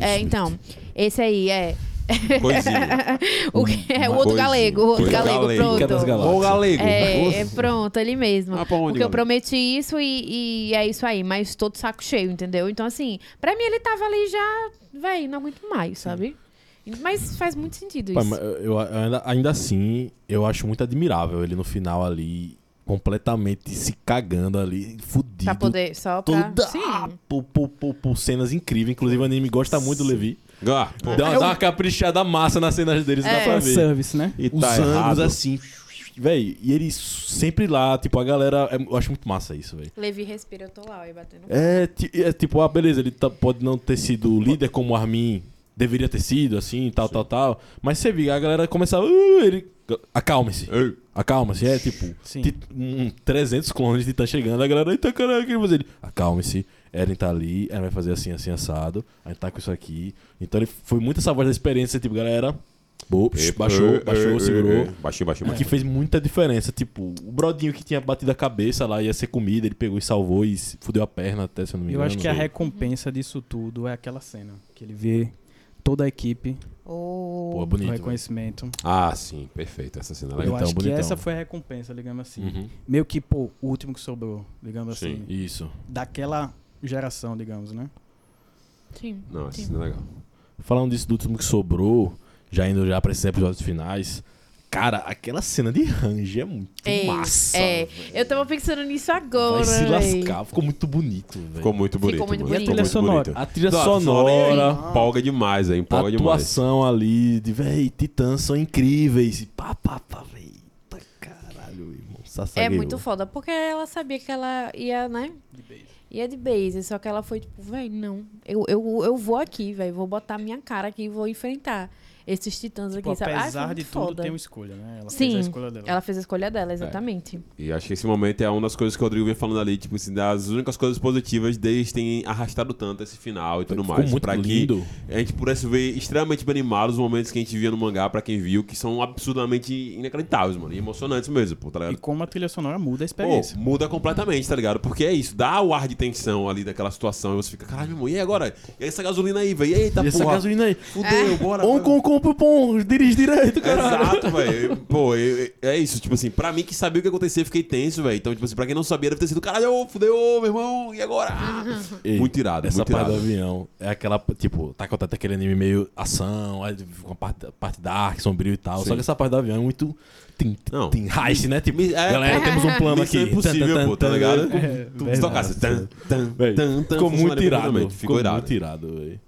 É, então, esse aí é Coisinha. o, que- é o outro Coisinha. galego, o outro galego, galego. pronto. É. Ô, galego. É, é pronto, ele mesmo. Ah, onde, Porque eu prometi isso e, e é isso aí, mas todo saco cheio, entendeu? Então, assim, pra mim ele tava ali já, véi, não aguento mais, sabe? Mas faz muito sentido Pai, isso. mas eu, eu ainda, ainda assim, eu acho muito admirável ele no final ali, completamente se cagando ali, fudido. Pra poder, só pra... Toda Sim. por, por, por, por cenas incríveis. Inclusive, o anime gosta muito do Levi. Ah, pô. Dá, uma- dá uma caprichada massa nas cenas deles, dá É. pra ver. Service, né? E Os tá ângulos errado. assim, véi. E ele sempre lá, tipo, a galera. é- eu acho muito massa isso, véi. Levi respira, eu tô lá, aí batendo. É, é tipo, ah, beleza, ele tá- pode não ter sido o líder como o Armin deveria ter sido, assim, tal, tal, tal. Mas você vê, a galera começava. "Uh", ele. Acalme-se. Ei. Acalma-se. É tipo, Sim. um 300 clones de tá chegando, a galera, eita caralho, o que? Ele, acalme-se. Eren tá ali, ela vai fazer assim, assim, assado. A gente tá com isso aqui. Então ele foi muito essa voz da experiência, tipo, galera. bo- baixou, baixou, segurou. Baixinho, baixinho, O que fez muita diferença. Tipo, o brodinho que tinha batido a cabeça lá ia ser comida, ele pegou e salvou e fudeu a perna até, se eu não me Eu engano. acho que a recompensa disso tudo é aquela cena. Que ele vê toda a equipe, Oh. Pô, o bonito. reconhecimento. Ah, sim, perfeito. Essa cena é Eu legal. Bonitão, acho que essa foi a recompensa, digamos assim. Uhum. Meio que, pô, o último que sobrou, digamos Sim. assim. Isso. Daquela geração, digamos, né? Sim. Não, sim. cena é legal. Falando disso do último que sobrou, já indo já pra esses episódios finais. Cara, aquela cena de Range é muito É, massa. é. velho. Eu tava pensando nisso agora, Vai se lascar. Ficou muito bonito, velho. Ficou muito bonito. muito mano. bonito. Ficou E a trilha sonora? A trilha Não, sonora, Empolga demais, aí. a Empolga demais. atuação ali, de véi, titãs são incríveis. E pá, pá, pá. Eita Caralho, irmão. É Sassagueou. muito foda, porque ela sabia que ela ia, né? Ia de base, só que ela foi tipo, véi, não. Eu, eu, eu vou aqui, véi. Vou botar minha cara aqui e vou enfrentar. Esses titãs Tipo, aqui, sabe? Apesar muito de tudo, foda. tem uma escolha, né? Ela Sim, fez a escolha dela. Ela fez a escolha É. dela, exatamente. E acho que esse momento é uma das coisas que o Rodrigo vem falando ali, tipo assim, das únicas coisas positivas deles terem arrastado tanto esse final e tudo Ficou mais. muito pra lindo. que a gente pudesse ver extremamente bem animados os momentos que a gente via no mangá, pra quem viu, que são absurdamente inacreditáveis, mano. E emocionantes mesmo, pô, tá ligado? E como a trilha sonora muda a Pô, experiência. muda completamente, tá ligado? Porque é isso, dá o ar de tensão ali daquela situação e você fica, caralho, meu irmão, e agora? E essa gasolina aí, velho? Eita, e essa porra. gasolina aí. Fudeu, bora. On vai. com com pom, dirige direito, caralho. Exato, velho. Pô, eu- eu- é isso. Tipo assim, pra mim que sabia o que ia acontecer, fiquei tenso, velho. Então, tipo assim, pra quem não sabia, deve ter sido, caralho, ô, fudeu, ô, meu irmão, e agora? Ei, muito irado, Essa muito parte do irado. avião é aquela, tipo, tá contando aquele anime meio ação, aí uma parte, parte dark, sombrio e tal. Sim. Só que essa parte do avião é muito. Tem, Não. tem heist, né? Tipo, É, galera, temos um plano Missão aqui. impossível, Tan, tan, pô, tá tan, ligado? tan. É, Tu tan, Véi, tan, tan, Ficou muito funcionaria irado. perfeitamente. Ficou irado. muito irado, velho.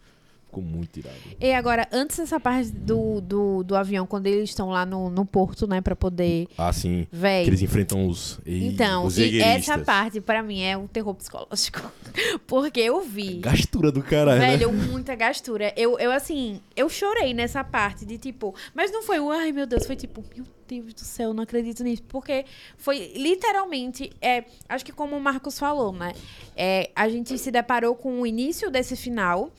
Ficou muito irado. E agora, antes dessa parte do, do, do avião, quando eles estão lá no, no porto, né, pra poder. Ah, sim. Véi. Que eles enfrentam os. Então, os e essa parte, pra mim, é um terror psicológico. Porque eu vi. Gastura do caralho, né? Velho, muita gastura. Eu, eu, assim, eu chorei nessa parte de tipo. Mas não foi o ai meu Deus, foi tipo, meu Deus do céu, não acredito nisso. Porque foi literalmente. É, acho que como o Marcos falou, né? É, a gente se deparou com o início desse final.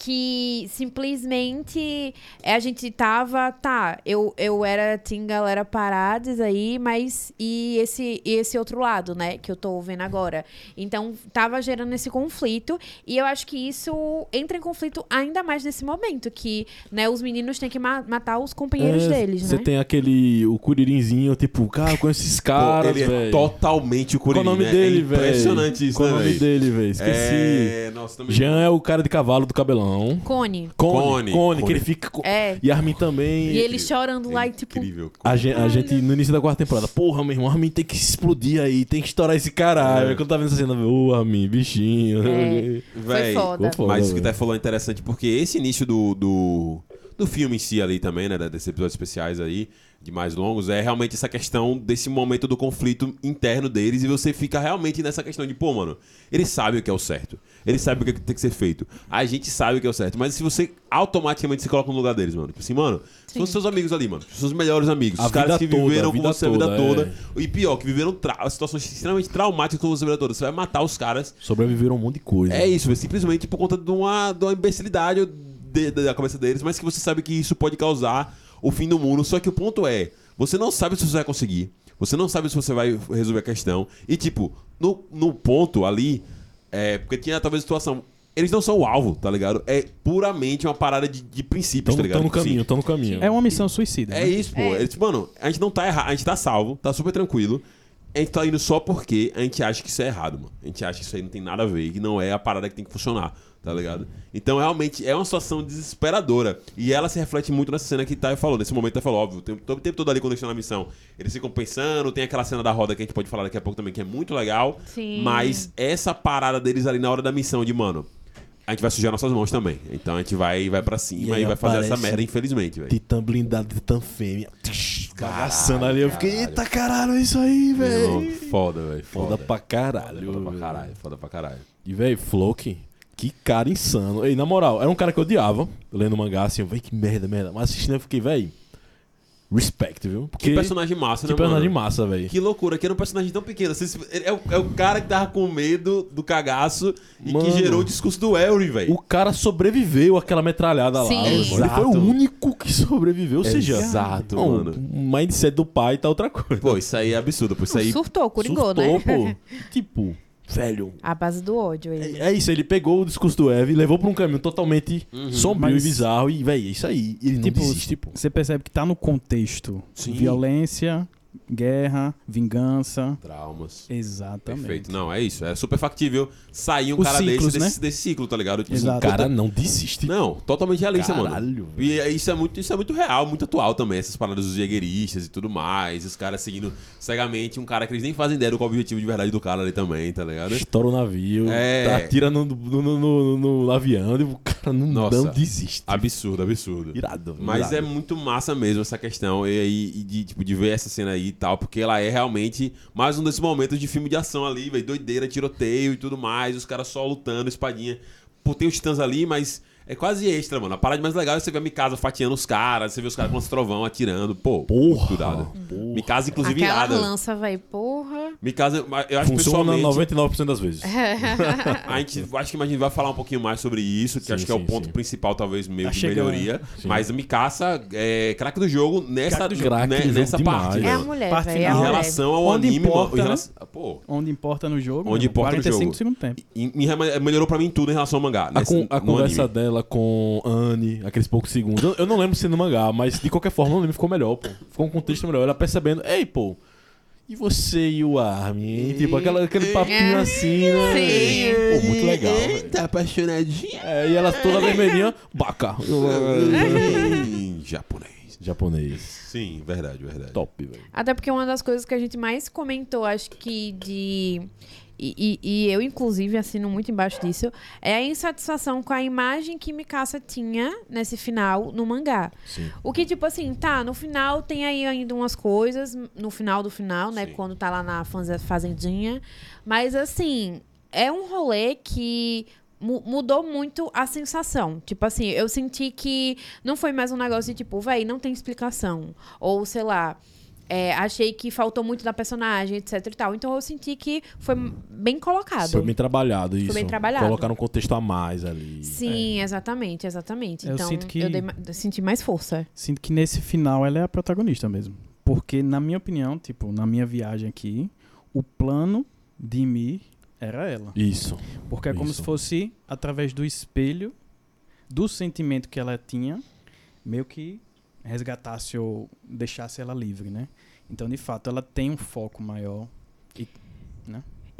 Que simplesmente é, a gente tava, tá, eu, eu era, tinha galera paradas aí, mas e esse, e esse outro lado, né, que eu tô vendo agora. Então, tava gerando esse conflito, e eu acho que isso entra em conflito ainda mais nesse momento, que, né, os meninos têm que ma- matar os companheiros É, deles, Você né? tem aquele. O Curirinzinho, tipo, cara, eu conheço esses Pô, caras, ele é totalmente o Qual Kuririn, o nome né? dele, é velho? Impressionante isso, Qual né, o nome velho? dele, velho? Esqueci. É... Nossa, também... Jean é o cara de cavalo do cabelão. Cone. Cone, Cone, Cone, que ele fica. co- É. E Armin também. E ele chorando lá e, tipo, Incrível. A gente, a gente, no início da quarta temporada, porra, meu irmão, Armin tem que explodir aí, tem que estourar esse caralho. É. Quando tá vendo essa cena, ô, Armin, bichinho. É. foi Véi, foda. Foda, Mas isso que velho. tu falou é interessante, porque esse início do, do, do filme em si ali também, né? Desses episódios especiais aí, de mais longos, é realmente essa questão desse momento do conflito interno deles e você fica realmente nessa questão de, pô, mano, eles sabem o que é o certo. Eles sabem o que tem que ser feito. A gente sabe o que é o certo. Mas se você automaticamente se coloca no lugar deles, mano. Tipo assim, mano, são os seus amigos ali, mano. Seus melhores amigos. A os caras que toda, viveram com você a vida toda, é. E pior, que viveram tra- situações extremamente traumáticas com você a vida toda. Você vai matar os caras Sobreviveram um monte de coisa. é isso, é simplesmente por conta de uma, de uma imbecilidade de- de- da cabeça deles, mas que você sabe que isso pode causar o fim do mundo. Só que o ponto é, você não sabe se você vai conseguir, você não sabe se você vai resolver a questão. E tipo, no, no ponto ali, é, porque tinha talvez a situação. Eles não são o alvo, tá ligado? É puramente uma parada de, de princípios, Estão tá ligado? no Tipo assim, caminho, estão no caminho. É uma missão suicida. é né? isso, pô. É. É. tipo, mano, a gente não tá errado, a gente tá salvo, tá super tranquilo. A gente tá indo só porque a gente acha que isso é errado, mano. A gente acha que isso aí não tem nada a ver, que não é a parada que tem que funcionar, tá ligado? Então, realmente, é uma situação desesperadora. E ela se reflete muito nessa cena que Thay falou. Nesse momento, Thay falou, óbvio, o tempo, o tempo todo ali quando eles estão na missão, eles ficam pensando, tem aquela cena da roda que a gente pode falar daqui a pouco também, que é muito legal. Sim. Mas essa parada deles ali na hora da missão, de, mano, a gente vai sujar nossas mãos também. Então a gente vai, vai pra cima E e, vai fazer essa merda, infelizmente, velho. Titã blindado, Titã fêmea. Bagaçando ali, eu fiquei, eita caralho, é isso aí, velho. Foda, velho. Foda pra caralho. Foda pra caralho, foda pra caralho. E, velho, Floki, que cara insano. Ei, na moral, era um cara que eu odiava, lendo mangá, assim, velho, que merda, merda. Mas assistindo eu fiquei, velho, respect, viu? Porque Que personagem massa, que né, personagem mano? massa, velho. Que loucura, que era um personagem tão pequeno. Assim, É o, é o cara que tava com medo do cagaço e Mano. que gerou o discurso do Elry, velho. O cara sobreviveu àquela metralhada Sim. lá. mano. Ele foi Exato. o único que sobreviveu. Ou seja, Exato, não, mano. o mindset do pai tá outra coisa. Pô, isso aí é absurdo, pô. Isso aí. Surtou, coringou, Surtou, né? pô. Tipo, velho. A base do ódio, ele. É, é isso, ele pegou o discurso do Eve, levou pra um caminho totalmente sombrio Mas- e bizarro. E, velho, é isso aí. Ele não Tipo, desiste, pô. Você percebe que tá no contexto. Sim. Violência, guerra, vingança. Traumas. Exatamente. Perfeito. Não, é isso. É super factível sair um Os cara ciclos, desse, né? desse, desse ciclo, tá ligado? Tipo, Exato. O cara não desiste. Não, totalmente realista, Caralho, mano. velho. E é- isso é, muito, isso é muito real, muito atual também, essas paradas dos jagueiristas e tudo mais, os caras seguindo cegamente um cara que eles nem fazem ideia do qual é o objetivo de verdade do cara ali também, tá ligado? Estoura o navio, É. atira no, no, no, no- no avião e o cara não, Nossa. não desiste. Absurdo, absurdo. Irado. Mas é irado. muito massa mesmo essa questão e, aí de, tipo, de ver essa cena aí tal, porque ela é realmente mais um desses momentos de filme de ação ali, velho, doideira, tiroteio e tudo mais, os caras só lutando, espadinha. Pô, tem os titãs ali, mas é quase extra, mano. A parada mais legal é você ver a Mikasa fatiando os caras, você vê os caras com os trovão atirando. Pô, Porra. cuidado. Mikasa, inclusive, Aquela irada. lança, velho, porra. Mikasa, eu acho Funciona pessoalmente... 99% das vezes. A gente, acho que a gente vai falar um pouquinho mais sobre isso, que Sim, acho que é o sim, ponto sim. principal, talvez, meio Tá de chegando. melhoria. Sim. Mas a Mikasa é craque do jogo nessa, do jogo. Né, do jogo nessa demais. parte. É a mulher, Parte velho. É a Em mulher. relação ao Onde anime, importa, né? relação, pô, Onde importa no jogo. Onde mano, importa no 45 jogo. do segundo tempo. em- em- melhorou pra mim tudo em relação ao mangá. A, nesse- a conversa anime. Dela com Anne, aqueles poucos segundos. Eu, eu não lembro se no mangá, mas de qualquer forma, no anime ficou melhor, pô. Ficou um contexto melhor. Ela percebendo, ei, pô, e você e o Armin? hein? Tipo, aquela, aquele papinho assim, né? Sim. Pô, muito legal, velho. Tá apaixonadinha. É, e ela toda vermelhinha, baca. em japonês. Japonês. Sim, verdade, verdade. Top, velho. Até porque uma das coisas que a gente mais comentou, acho que de. E, e- e eu, inclusive, assino muito embaixo disso, é a insatisfação com a imagem que Mikasa tinha nesse final no mangá. Sim. O que, tipo assim, tá, no final tem aí ainda umas coisas, no final do final, né? Sim. Quando tá lá na faze- fazendinha. Mas, assim, é um rolê que mu- mudou muito a sensação. Tipo assim, eu senti que não foi mais um negócio de tipo, véi, não tem explicação. Ou, sei lá. É, achei que faltou muito da personagem, etc e tal. Então eu senti que foi bem colocado. Foi bem trabalhado isso. bem trabalhado. Colocaram um contexto a mais ali. Sim, exatamente, exatamente. Eu então sinto que- eu dei senti mais força. Sinto que nesse final ela é a protagonista mesmo. Porque, na minha opinião, tipo, na minha viagem aqui, o plano de Ymir era ela. Isso. Porque é como Isso. se fosse através do espelho do sentimento que ela tinha, meio que resgatasse ou deixasse ela livre, né? Então, de fato, ela tem um foco maior.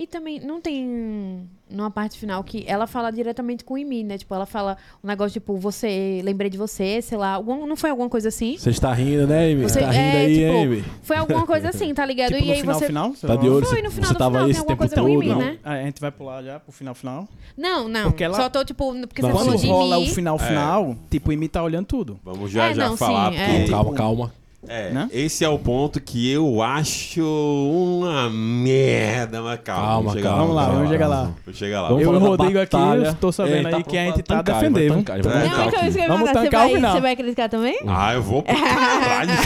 E também não tem numa parte final que ela fala diretamente com o Imi, né? Tipo, ela fala um negócio tipo, você, lembrei de você, sei lá. Algum, não foi alguma coisa assim? Você está rindo, né, Amy? Você- Você tá rindo é, aí, tipo, hein, Amy? Foi alguma coisa assim, tá ligado? Tipo, e aí final, você. final? Tá de olho? Foi Você, no final você do tava final, esse tem alguma tempo todo, Amy, não? né? A gente vai pular já pro final final? Não, não. Porque ela- Só tô, tipo, porque você Vamos falou Quando de rola o Imi. final final, tipo, o Imi tá olhando tudo. Vamos já É, já não, falar, sim, porque é. Calma, calma. É, Né? esse é o ponto que eu acho uma merda, mas calma. Calma, vamos calma. Vamos lá, vamos vamos chegar lá. Vou chegar lá. Vamos Eu e o Rodrigo aqui, eu tô sabendo tá aí que a gente tá defendendo. tancar, É. tancar Não, então aqui. isso que eu ia Vamos você tancar o vai, final. você vai criticar também? Ah, eu vou pra caralho.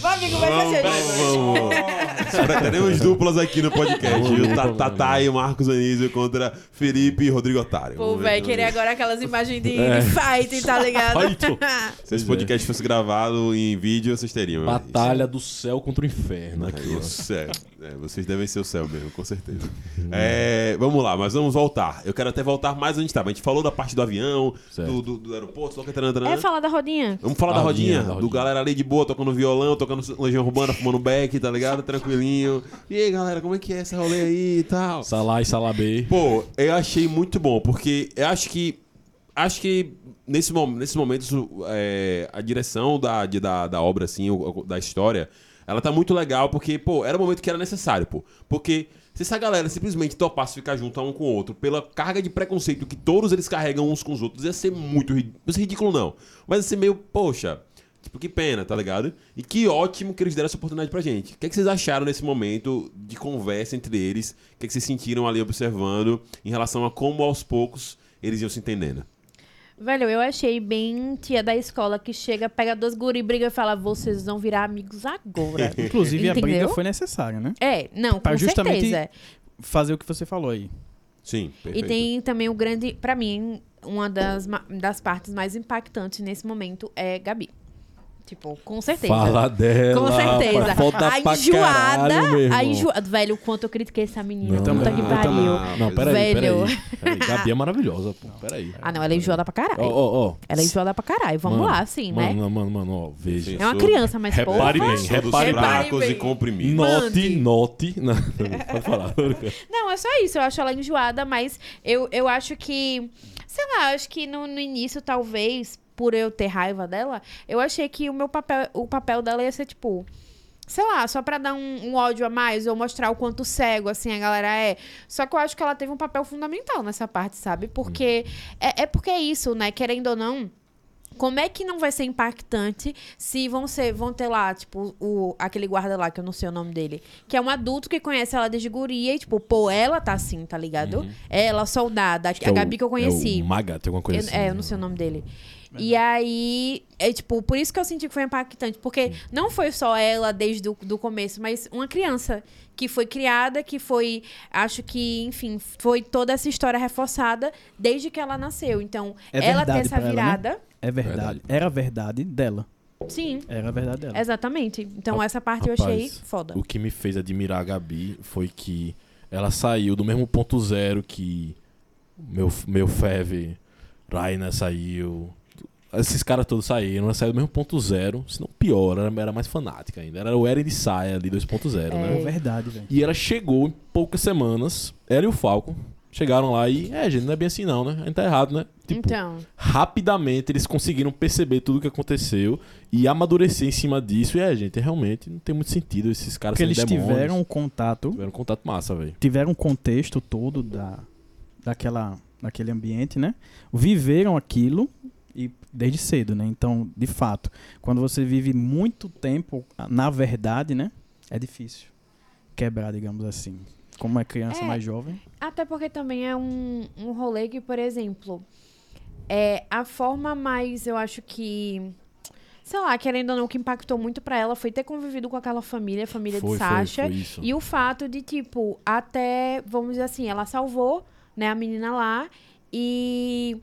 Vamos, ser vamos, vamos. Teremos duplas aqui no podcast. Vamos, O Ta- vamos, Tatá e o Marcos Anísio contra Felipe e Rodrigo Otário. Pô, Vamos ver, velho, vamos querer ver. agora aquelas imagens de, É. de fight, tá ligado? Fight. Se esse podcast fosse gravado em vídeo, vocês teriam. mas- Batalha do céu contra o inferno aqui, o ó. céu. É, vocês devem ser o céu mesmo, com certeza. É, vamos lá, mas vamos voltar. Eu quero até voltar mais onde a gente estava. A gente falou da parte do avião, Certo. do, do, do aeroporto, só que tarantarã. É falar da rodinha. Vamos falar da Da rodinha, rodinha, da do rodinha. galera ali de boa, tocando violão, tocando Legião Urbana, fumando beck, tá ligado? Tranquilinho. E aí, galera, como é que é esse rolê aí e tal? Salá e Salabê. Pô, eu achei muito bom, porque eu acho que. Acho que nesse, mom nesses momentos é, a direção da, de- da, da obra, assim, o- o- da história, ela tá muito legal, porque, pô, era um momento que era necessário, pô. Porque se essa galera simplesmente topasse ficar junto a um com o outro, pela carga de preconceito que todos eles carregam uns com os outros, ia ser muito ri- não ridículo, não. Mas ia ser meio, poxa. Tipo, que pena, tá ligado? E que ótimo que eles deram essa oportunidade pra gente. O que, é que vocês acharam nesse momento de conversa entre eles? O que, é que vocês sentiram ali observando em relação a como aos poucos eles iam se entendendo? Velho, eu achei bem tia da escola que chega, pega dois guri, briga e fala, vocês vão virar amigos agora. Inclusive, a Entendeu? briga foi necessária, né? É, não, Pra com justamente certeza. Fazer o que você falou aí. Sim, E perfeito. tem também o grande, pra mim, uma das, das partes mais impactantes nesse momento é Gabi. Tipo, com certeza. Fala dela. Com certeza. Foda a enjoada, caralho, a enjoada. Velho, o quanto eu critiquei essa menina. Não, puta que não, pariu. não. Não, peraí, Velho. peraí. peraí. Gabi é maravilhosa, pô. Peraí. Ah, não, ela é enjoada pra caralho. Ó, ó, ó. Ela é enjoada pra caralho. Vamos Mano, lá, assim, né? Mano, mano, mano, ó, veja. Sim. É uma criança, mas Repare porra. bem, repare bem. fracos e comprimidos. Note, note. Não, pode falar. Não, é só isso. Eu acho ela enjoada, mas eu, eu acho que. Sei lá, acho que no, no início, talvez, por eu ter raiva dela, eu achei que o meu papel, o papel dela ia ser, tipo. Sei lá, só pra dar um, um ódio a mais ou mostrar o quanto cego, assim, a galera é. Só que eu acho que ela teve um papel fundamental nessa parte, sabe? Porque. É, é porque é isso, né? Querendo ou não. Como é que não vai ser impactante se vão ser, vão ter lá, tipo, o, aquele guarda lá, que eu não sei o nome dele, que é um adulto que conhece ela desde guria e, tipo, pô, ela tá assim, tá ligado? Ela, soldada, a, Uhum. Que é a o- Gabi que eu conheci. É o Maga, tem alguma coisa Eu- assim. é, eu não sei o nome dele. E aí, é tipo, por isso que eu senti que foi impactante. Porque não foi só ela desde o do começo, mas uma criança que foi criada, que foi, acho que, enfim, foi toda essa história reforçada desde que ela nasceu. Então, É ela ter verdade essa pra ela, né? virada. É verdade. Verdade. Era a verdade dela. Sim, Era a verdade dela. exatamente. Então, Ra- essa parte eu rapaz, achei foda. O que me fez admirar a Gabi foi que ela saiu do mesmo ponto zero que meu, meu Feve, Raina saiu. Esses caras todos saíram, ela saiu do mesmo ponto zero, se não pior, ela era mais fanática ainda. Era o Eren de saia ali 2.0, né? É verdade, velho. E ela chegou em poucas semanas, ela e o Falcon chegaram lá e, é, gente, não é bem assim não, né? A gente tá errado, né? Tipo, Então, rapidamente eles conseguiram perceber tudo o que aconteceu e amadurecer em cima disso. E é, gente, realmente não tem muito sentido esses caras Porque eles demônios. tiveram um contato, Tiveram um contato massa, velho. tiveram um contexto todo da, daquela, daquele ambiente, né? Viveram aquilo e desde cedo, né? Então, de fato, quando você vive muito tempo na verdade, né? É difícil quebrar, digamos assim. Como é criança É. mais jovem. Até porque também é um, um rolê que, por exemplo, é a forma mais, eu acho que. Sei lá, querendo ou não, o que impactou muito pra ela foi ter convivido com aquela família, a família Foi, de foi, Sasha. foi isso. E o fato de, tipo, até, vamos dizer assim, ela salvou, né, a menina lá. E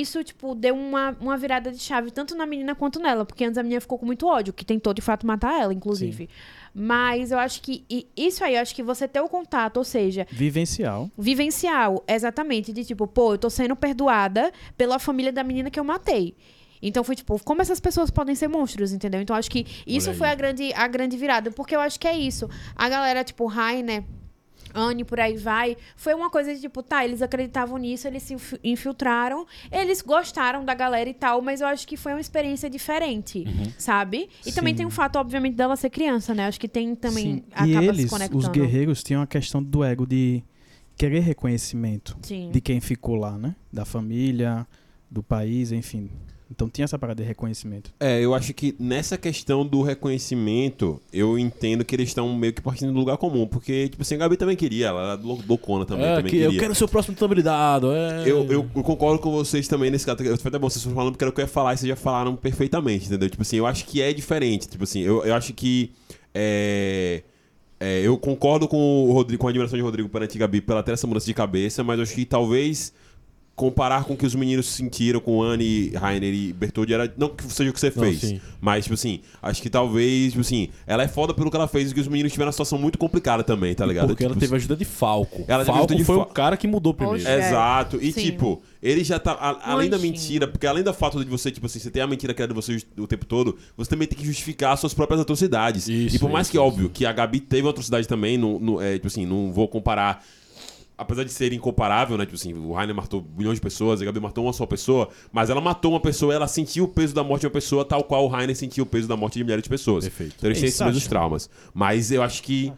isso, tipo, deu uma, uma virada de chave tanto na menina quanto nela. Porque antes a menina ficou com muito ódio, que tentou de fato matar ela, inclusive. Mas eu acho que. e isso aí, eu acho que você ter o contato, ou seja, Vivencial. vivencial, exatamente, de tipo, pô, eu tô sendo perdoada pela família da menina que eu matei. Então foi tipo, como essas pessoas podem ser monstros, entendeu? Então acho que isso foi a grande, a grande virada, porque eu acho que é isso. A galera, tipo, Rainer, Anne, por aí vai, foi uma coisa de tipo, tá, eles acreditavam nisso, eles se infi- infiltraram, eles gostaram da galera e tal, mas eu acho que foi uma experiência diferente, sabe? E também Sim. tem o fato, obviamente, dela ser criança, né? Acho que tem também, Sim. acaba E se eles, conectando. os guerreiros, tinham a questão do ego de querer reconhecimento Sim. de quem ficou lá, né? Da família, do país, enfim. Então tinha essa parada de reconhecimento. É, eu acho que nessa questão do reconhecimento, eu entendo que eles estão meio que partindo do lugar comum. Porque, tipo assim, a Gabi também queria, ela loucona também, É, também que queria. eu quero ser o próximo habilidade. É. Eu, eu, eu concordo com vocês também nesse caso. Foi até bom vocês foram falando porque era o que eu ia falar e vocês já falaram perfeitamente, entendeu? Tipo assim, eu acho que é diferente. Tipo assim, eu, eu acho que. É, é, eu concordo com, o Rodrigo, com a admiração de Rodrigo perante Gabi pela ter essa mudança de cabeça, mas eu acho que talvez comparar com o que os meninos sentiram com Anne, Rainer e Bertoldi era. Não que seja o que você Não, fez. sim. mas, tipo assim, acho que talvez, tipo assim, ela é foda pelo que ela fez e que os meninos tiveram uma situação muito complicada também, tá ligado? Porque ela Tipo, teve a ajuda de Falco. Ela Falco de foi Fa- o cara que mudou primeiro. Poxa. É. Exato. E Sim. tipo, ele já tá. a- além da mentira, porque além do fato de você, tipo assim, você ter a mentira criada de você o tempo todo, você também tem que justificar as suas próprias atrocidades. Isso, e por mais isso, que, isso. óbvio, que a Gabi teve uma atrocidade também, não, não- é, tipo assim, não vou comparar. Apesar de ser incomparável, né? Tipo assim, o Rainer matou milhões de pessoas, a Gabi matou uma só pessoa, mas ela matou uma pessoa, ela sentiu o peso da morte de uma pessoa, tal qual o Rainer sentiu o peso da morte de milhares de pessoas. Perfeito. Então eles têm esses mesmos traumas. Mas eu acho que.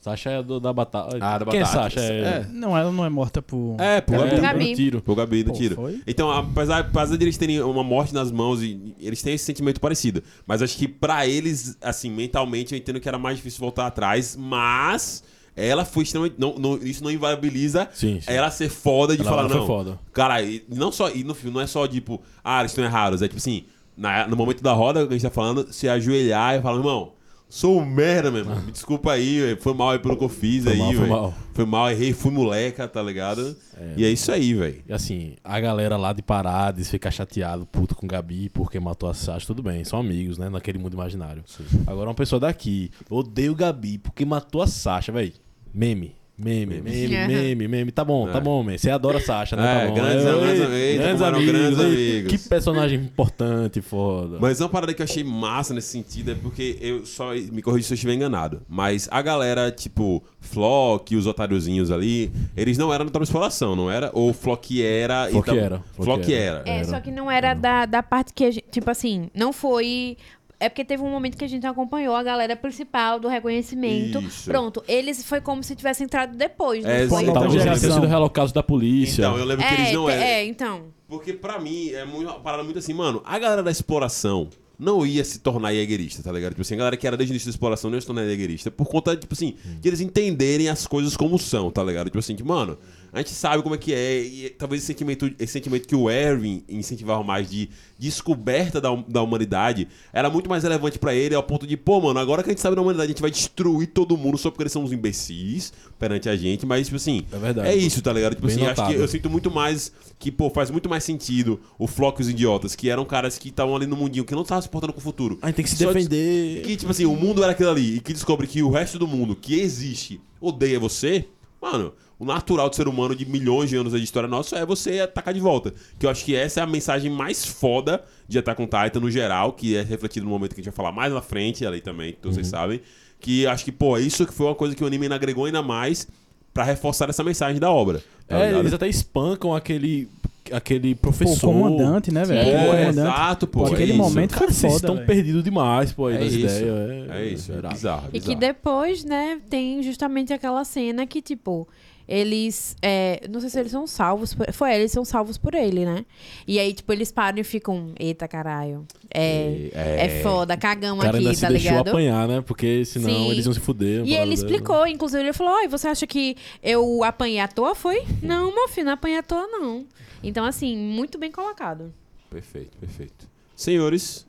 Sasha é do, da batata. Ah, da Quem batata. é Sasha? É, É. Não, ela não é morta por. É, por é, Gabi. Gabi. no tiro. Pro Gabi no Pô, tiro. foi? Então, apesar, apesar de eles terem uma morte nas mãos e eles têm esse sentimento parecido. Mas acho que pra eles, assim, mentalmente, eu entendo que era mais difícil voltar atrás. Mas ela foi extremamente. Não, não- isso não inviabiliza Sim, sim. ela ser foda de Ela- falar, não. foda. Cara, e não só. E no filme não é só tipo, ah, eles estão errados. É tipo assim, na- no momento da roda que a gente tá falando, se ajoelhar e falar, irmão. Sou um merda, meu irmão. Me desculpa aí, velho. foi mal aí pelo que eu fiz Foi aí, mal, foi mal. Foi mal, errei, fui moleca, tá ligado? e é isso aí, velho. E assim, a galera lá de Parades ficar chateado, puto com Gabi porque matou a Sasha, tudo bem, são amigos, né? Naquele mundo imaginário. Agora uma pessoa daqui, odeio Gabi porque matou a Sasha, velho. Meme. Meme, meme, meme, meme. Tá bom, tá É. bom, meme. Você adora Sasha, né? É, tá bom. grandes- Ei, grandes- eita, grandes amigos. grandes amigos. Que personagem importante, foda. Mas uma parada que eu achei massa nesse sentido é porque eu só me corrija se eu estiver enganado. Mas a galera, tipo, Flock, os otáriozinhos ali, eles não eram da exploração, não era? Ou Flock era. Flock então- era, Flock Flock era. era. É, só que não era da, da parte que a gente, tipo assim, não foi É porque teve um momento que a gente acompanhou a galera principal do reconhecimento. Isso. Pronto, eles foi como se tivessem entrado depois. não É, foi? exatamente. Talvez tenha geração. sido relocado da polícia. Então, eu lembro que eles É, não eram. é, então. Porque pra mim é muito, uma parada muito assim, mano, a galera da exploração não ia se tornar jägerista, tá ligado? Tipo assim, a galera que era desde o início da exploração não ia se tornar jägerista por conta, tipo assim, de eles entenderem as coisas como são, tá ligado? Tipo assim, que, mano, a gente sabe como é que é e talvez esse sentimento, esse sentimento que o Erwin incentivava mais de descoberta da, da humanidade era muito mais relevante pra ele ao ponto de, pô, mano, agora que a gente sabe da humanidade, a gente vai destruir todo mundo só porque eles são uns imbecis perante a gente, mas, tipo assim, É verdade. é isso, tá ligado? Tipo assim, acho que eu sinto muito mais que, pô, faz muito mais sentido o Flock e os Idiotas, que eram caras que estavam ali no mundinho, que não estavam se portando com o futuro. A gente tem que se Só de- defender. Que, tipo assim, o mundo era aquilo ali, e que descobre que o resto do mundo que existe odeia você, mano, o natural do ser humano de milhões de anos de história nossa é você atacar de volta. Que eu acho que essa é a mensagem mais foda de Attack on Titan no geral, que é refletido no momento que a gente vai falar mais na frente, ali também, que vocês sabem. Que acho que, pô, isso que foi uma coisa que o anime ainda agregou ainda mais pra reforçar essa mensagem da obra. tá É, ligado? eles até espancam aquele, aquele Pô, professor. o comandante, né, velho? É, comandante. exato, pô. Pô, é aquele isso. momento Cara, foi vocês foda, estão velho. perdidos demais, pô, aí É das isso. ideias. É isso, é irado. bizarro. E que bizarro. depois, né, tem justamente aquela cena que, tipo, eles. é, não sei se eles são salvos. Por, foi, eles são salvos por ele, né? E aí, tipo, eles param e ficam. Eita caralho. É. É, foda, O cagamos cara ainda aqui, se tá deixou ligado? apanhar, né? Porque senão Sim. eles iam se fuder. E ele explicou, inclusive, ele falou: Oi, você acha que eu apanhei à toa? Foi? Não, meu filho, não apanhei à toa, não. Então, assim, muito bem colocado. Perfeito, perfeito. Senhores,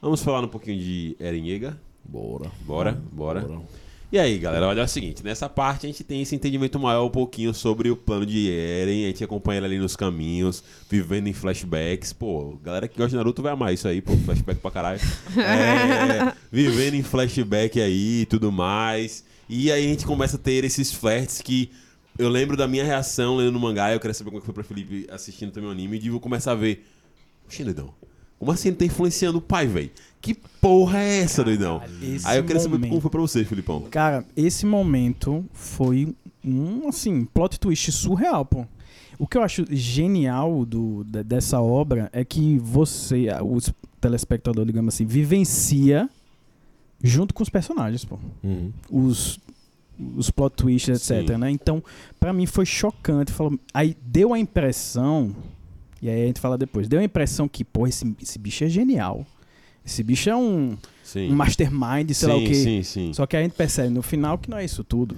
vamos falar um pouquinho de Eren Yeager? Bora. Bora, bora. E aí, galera, olha o seguinte, nessa parte a gente tem esse entendimento maior um pouquinho sobre o plano de Eren, a gente acompanha ele ali nos caminhos, vivendo em flashbacks. Pô, galera que gosta de Naruto vai amar isso aí, pô, flashback pra caralho. É, vivendo em flashback aí e tudo mais. E aí a gente começa a ter esses flertes que eu lembro da minha reação lendo no mangá, eu queria saber como é foi pra Felipe assistindo também o anime, e eu começar a ver. Doidão. Como assim ele tá influenciando o pai, velho? Que porra é essa, doidão? Esse Aí eu queria saber momento- como foi pra você, Filipão. Cara, esse momento foi um, assim, plot twist surreal, pô. O que eu acho genial do, de- dessa obra é que você, o telespectador, digamos assim, vivencia junto com os personagens, pô. Uhum. Os, os plot twists, etc, Sim. né? Então, pra mim foi chocante. Falou, aí deu a impressão, e aí a gente fala depois, deu a impressão que, pô, esse, esse bicho é genial. Esse bicho é um, Sim. um mastermind, sei sim, lá o quê. sim, sim. Só que a gente percebe no final que não é isso tudo,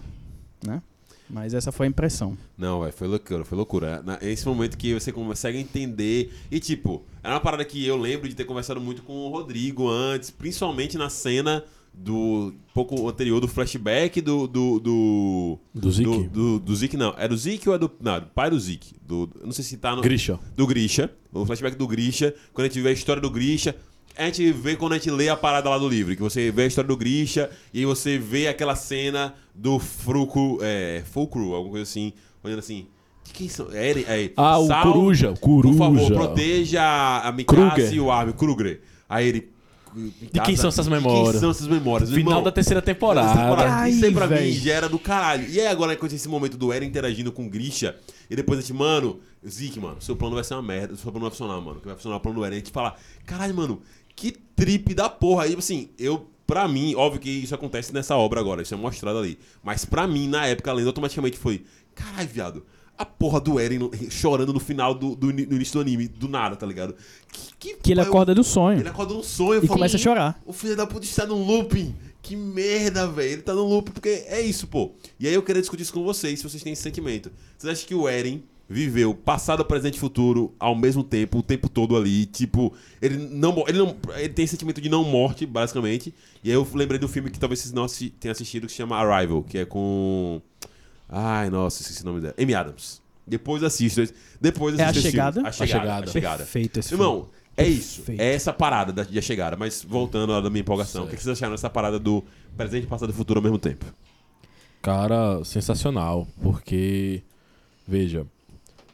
né? Mas essa foi a impressão. Não, véio, foi loucura, foi loucura. Esse momento que você consegue entender. E, tipo, era uma parada que eu lembro de ter conversado muito com o Rodrigo antes, principalmente na cena do pouco anterior do flashback do. do, do Do Zeke? Do, do, do Zeke, não. É do Zeke ou é do. Não, do pai do Zeke. Do, não sei se tá no. Grisha. do Grisha, o flashback do Grisha, quando a gente vê a história do Grisha, a gente vê quando a gente lê a parada lá do livro, que você vê a história do Grisha e aí você vê aquela cena do Fruco, é, Fulcro, alguma coisa assim, olhando assim, de quem são? É, ele- é, Ah, o Sal, Coruja. O Por Coruja. favor, proteja a Mikasa e o Armin, Kruger. Aí ele... De quem são essas De quem memórias? são essas memórias? Final Irmão, da terceira temporada. temporada. Isso aí pra mim véi. já era do caralho. E aí agora com esse momento do Eren interagindo com o Grisha, e depois a gente, mano, Zeke, mano, seu plano vai ser uma merda, seu plano não vai funcionar, mano. Que vai funcionar o plano do Eren. A gente fala, caralho, mano, que trip da porra. Aí, assim, eu, pra mim, óbvio que isso acontece nessa obra agora, isso é mostrado ali. Mas pra mim, na época, lendo, automaticamente foi, caralho, viado. A porra do Eren no- chorando no final do, do, no início do anime, do nada, tá ligado? Que, Que ele eu- acorda do sonho Ele acorda num sonho, e começa a chorar. o filho da puta está num looping. Que merda, velho. Ele tá num looping porque é isso, pô. E aí eu queria discutir isso com vocês, se vocês têm esse sentimento. Vocês acham que o Eren viveu passado, presente e futuro ao mesmo tempo, o tempo todo ali? Tipo, ele não, ele não. Ele tem esse sentimento de não morte, basicamente. E aí eu lembrei do filme que talvez vocês não assi- tenham assistido, que se chama Arrival, que é com. Ai, nossa, esqueci o nome dela. Amy Adams. Depois assista. Depois É A assista esse filme. Chegada? A chegada. Chegada. A chegada. Perfeito esse Irmão, é isso. Perfeito. É essa parada da, de a chegada. Mas voltando à da minha empolgação, o que que vocês acharam dessa parada do presente, passado e futuro ao mesmo tempo? Cara, sensacional, porque veja,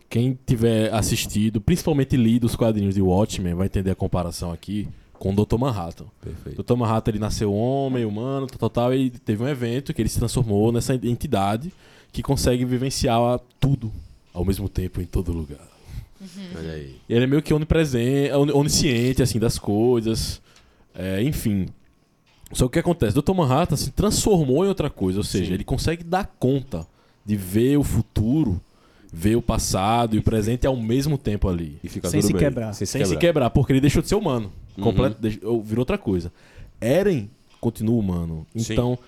quem tiver assistido, principalmente lido os quadrinhos de Watchmen, vai entender a comparação aqui com o Dr. Manhattan. Perfeito. O Dr. Manhattan ele nasceu homem, humano, tal, tal, tal, e teve um evento que ele se transformou nessa entidade que consegue vivenciar tudo ao mesmo tempo em todo lugar. Olha aí. E ele é meio que onipresente, on- onisciente assim das coisas. É, enfim. Só que o que acontece? Dr. Manhattan se transformou em outra coisa, ou seja, Sim. ele consegue dar conta de ver o futuro, ver o passado e o presente ao mesmo tempo ali. E fica Sem se bem. quebrar. Sem se Sem se quebrar. quebrar, porque ele deixou de ser humano. Uhum. Completo, deixou- virou outra coisa. Eren continua humano. Sim. Então,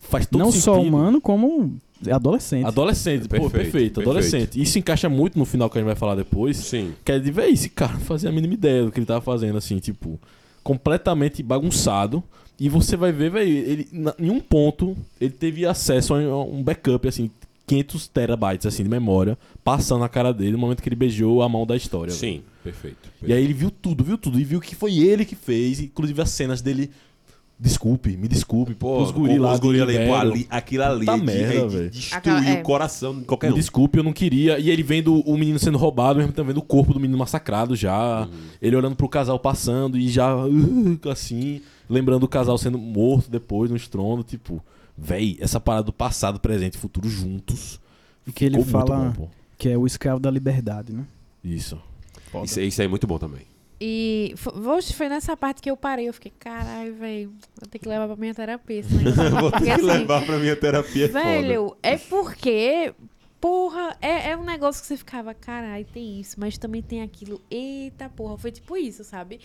faz todo Não sentido. só humano, como adolescente. Adolescente, pô, Perfeito, perfeito, perfeito. adolescente. Isso encaixa muito no final que a gente vai falar depois. Sim. Que é de ver esse cara não fazia a mínima ideia do que ele tava fazendo, assim, tipo, completamente bagunçado. E você vai ver, velho, ele, na- em um ponto, ele teve acesso a um backup, assim, 500 terabytes, assim, de memória, passando na cara dele no momento que ele beijou a mão da história. Sim. Perfeito. E aí ele viu tudo, viu tudo. E viu que foi ele que fez, inclusive as cenas dele. Desculpe, me desculpe, Pô, os guri lá. os guri de ali, pô, ali, aquilo ali de, merda, de velho. destruir Aquela- é. o coração de qualquer Me um. desculpe, eu não queria. E ele vendo o menino sendo roubado, mesmo também vendo o corpo do menino massacrado já. Ele olhando pro casal passando e já uh, assim, lembrando o casal sendo morto depois no estrondo, tipo, véi, essa parada do passado, presente e futuro juntos. E que ele fala bom, que é o escravo da liberdade, né? Isso. Isso, isso aí é muito bom também. E foi nessa parte que eu parei. Eu fiquei, caralho, velho, vou ter que levar pra minha terapia. esse negócio." Vou ter Porque, que assim, levar pra minha terapia. é foda. Velho, é porque. Porra, é, é um negócio que você ficava, caralho, tem isso, mas também tem aquilo. Eita porra, foi tipo isso, sabe?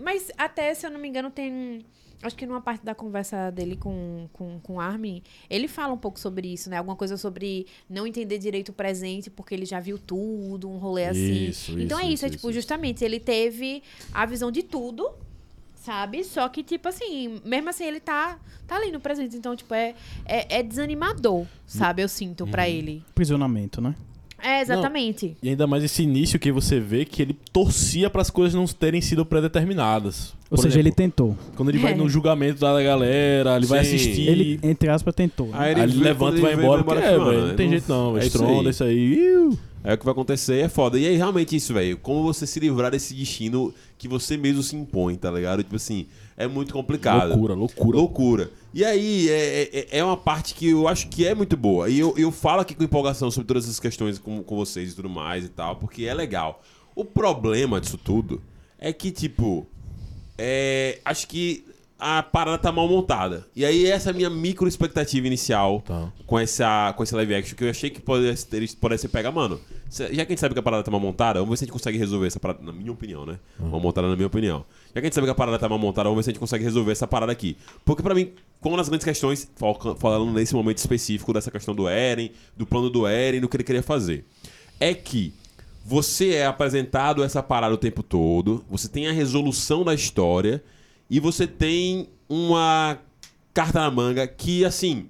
Mas até, se eu não me engano, tem. Acho que numa parte da conversa dele com, com, com o Armin, ele fala um pouco sobre isso, né? Alguma coisa sobre não entender direito o presente, porque ele já viu tudo, um rolê assim. Isso, então isso, é isso, isso, é tipo, isso, justamente, ele teve a visão de tudo, sabe? Só que, tipo assim, mesmo assim, ele tá, tá ali no presente. Então, tipo, é, é, é desanimador, sabe? Eu sinto Uhum. pra ele. Prisionamento, né? É, exatamente. E ainda mais esse início que você vê que ele torcia para as coisas não terem sido predeterminadas. Ou Por seja, ele exemplo, tentou. Quando ele vai É. no julgamento da galera, ele vai Sim. assistir. Ele, entre aspas, tentou. né? Aí Aí ele levanta e vai embora. Porque, é, fala, velho, "Ah, não tem jeito não, é velho. isso Estronda aí." isso aí. É o que vai acontecer, é foda. E aí, realmente, isso, velho. Como você se livrar desse destino que você mesmo se impõe, tá ligado? Tipo assim, é muito complicado. Loucura, loucura. Loucura. E aí, é, é, é uma parte que eu acho que é muito boa. E eu, eu falo aqui com empolgação sobre todas essas questões com, com vocês e tudo mais e tal, porque é legal. O problema disso tudo é que, tipo, é, acho que a parada tá mal montada. E aí, essa é a minha micro expectativa inicial Tá. com, essa, com esse live action, que eu achei que pudesse, ter, pudesse ser pegar, mano. Já que a gente sabe que a parada tá mal montada, vamos ver se a gente consegue resolver essa parada, na minha opinião, né? Mal montada na minha opinião. Já que a gente sabe que a parada tá mal montada, vamos ver se a gente consegue resolver essa parada aqui. Porque pra mim, como nas grandes questões, falando nesse momento específico dessa questão do Eren, do plano do Eren, do que ele queria fazer, é que você é apresentado essa parada o tempo todo, você tem a resolução da história e você tem uma carta na manga que, assim,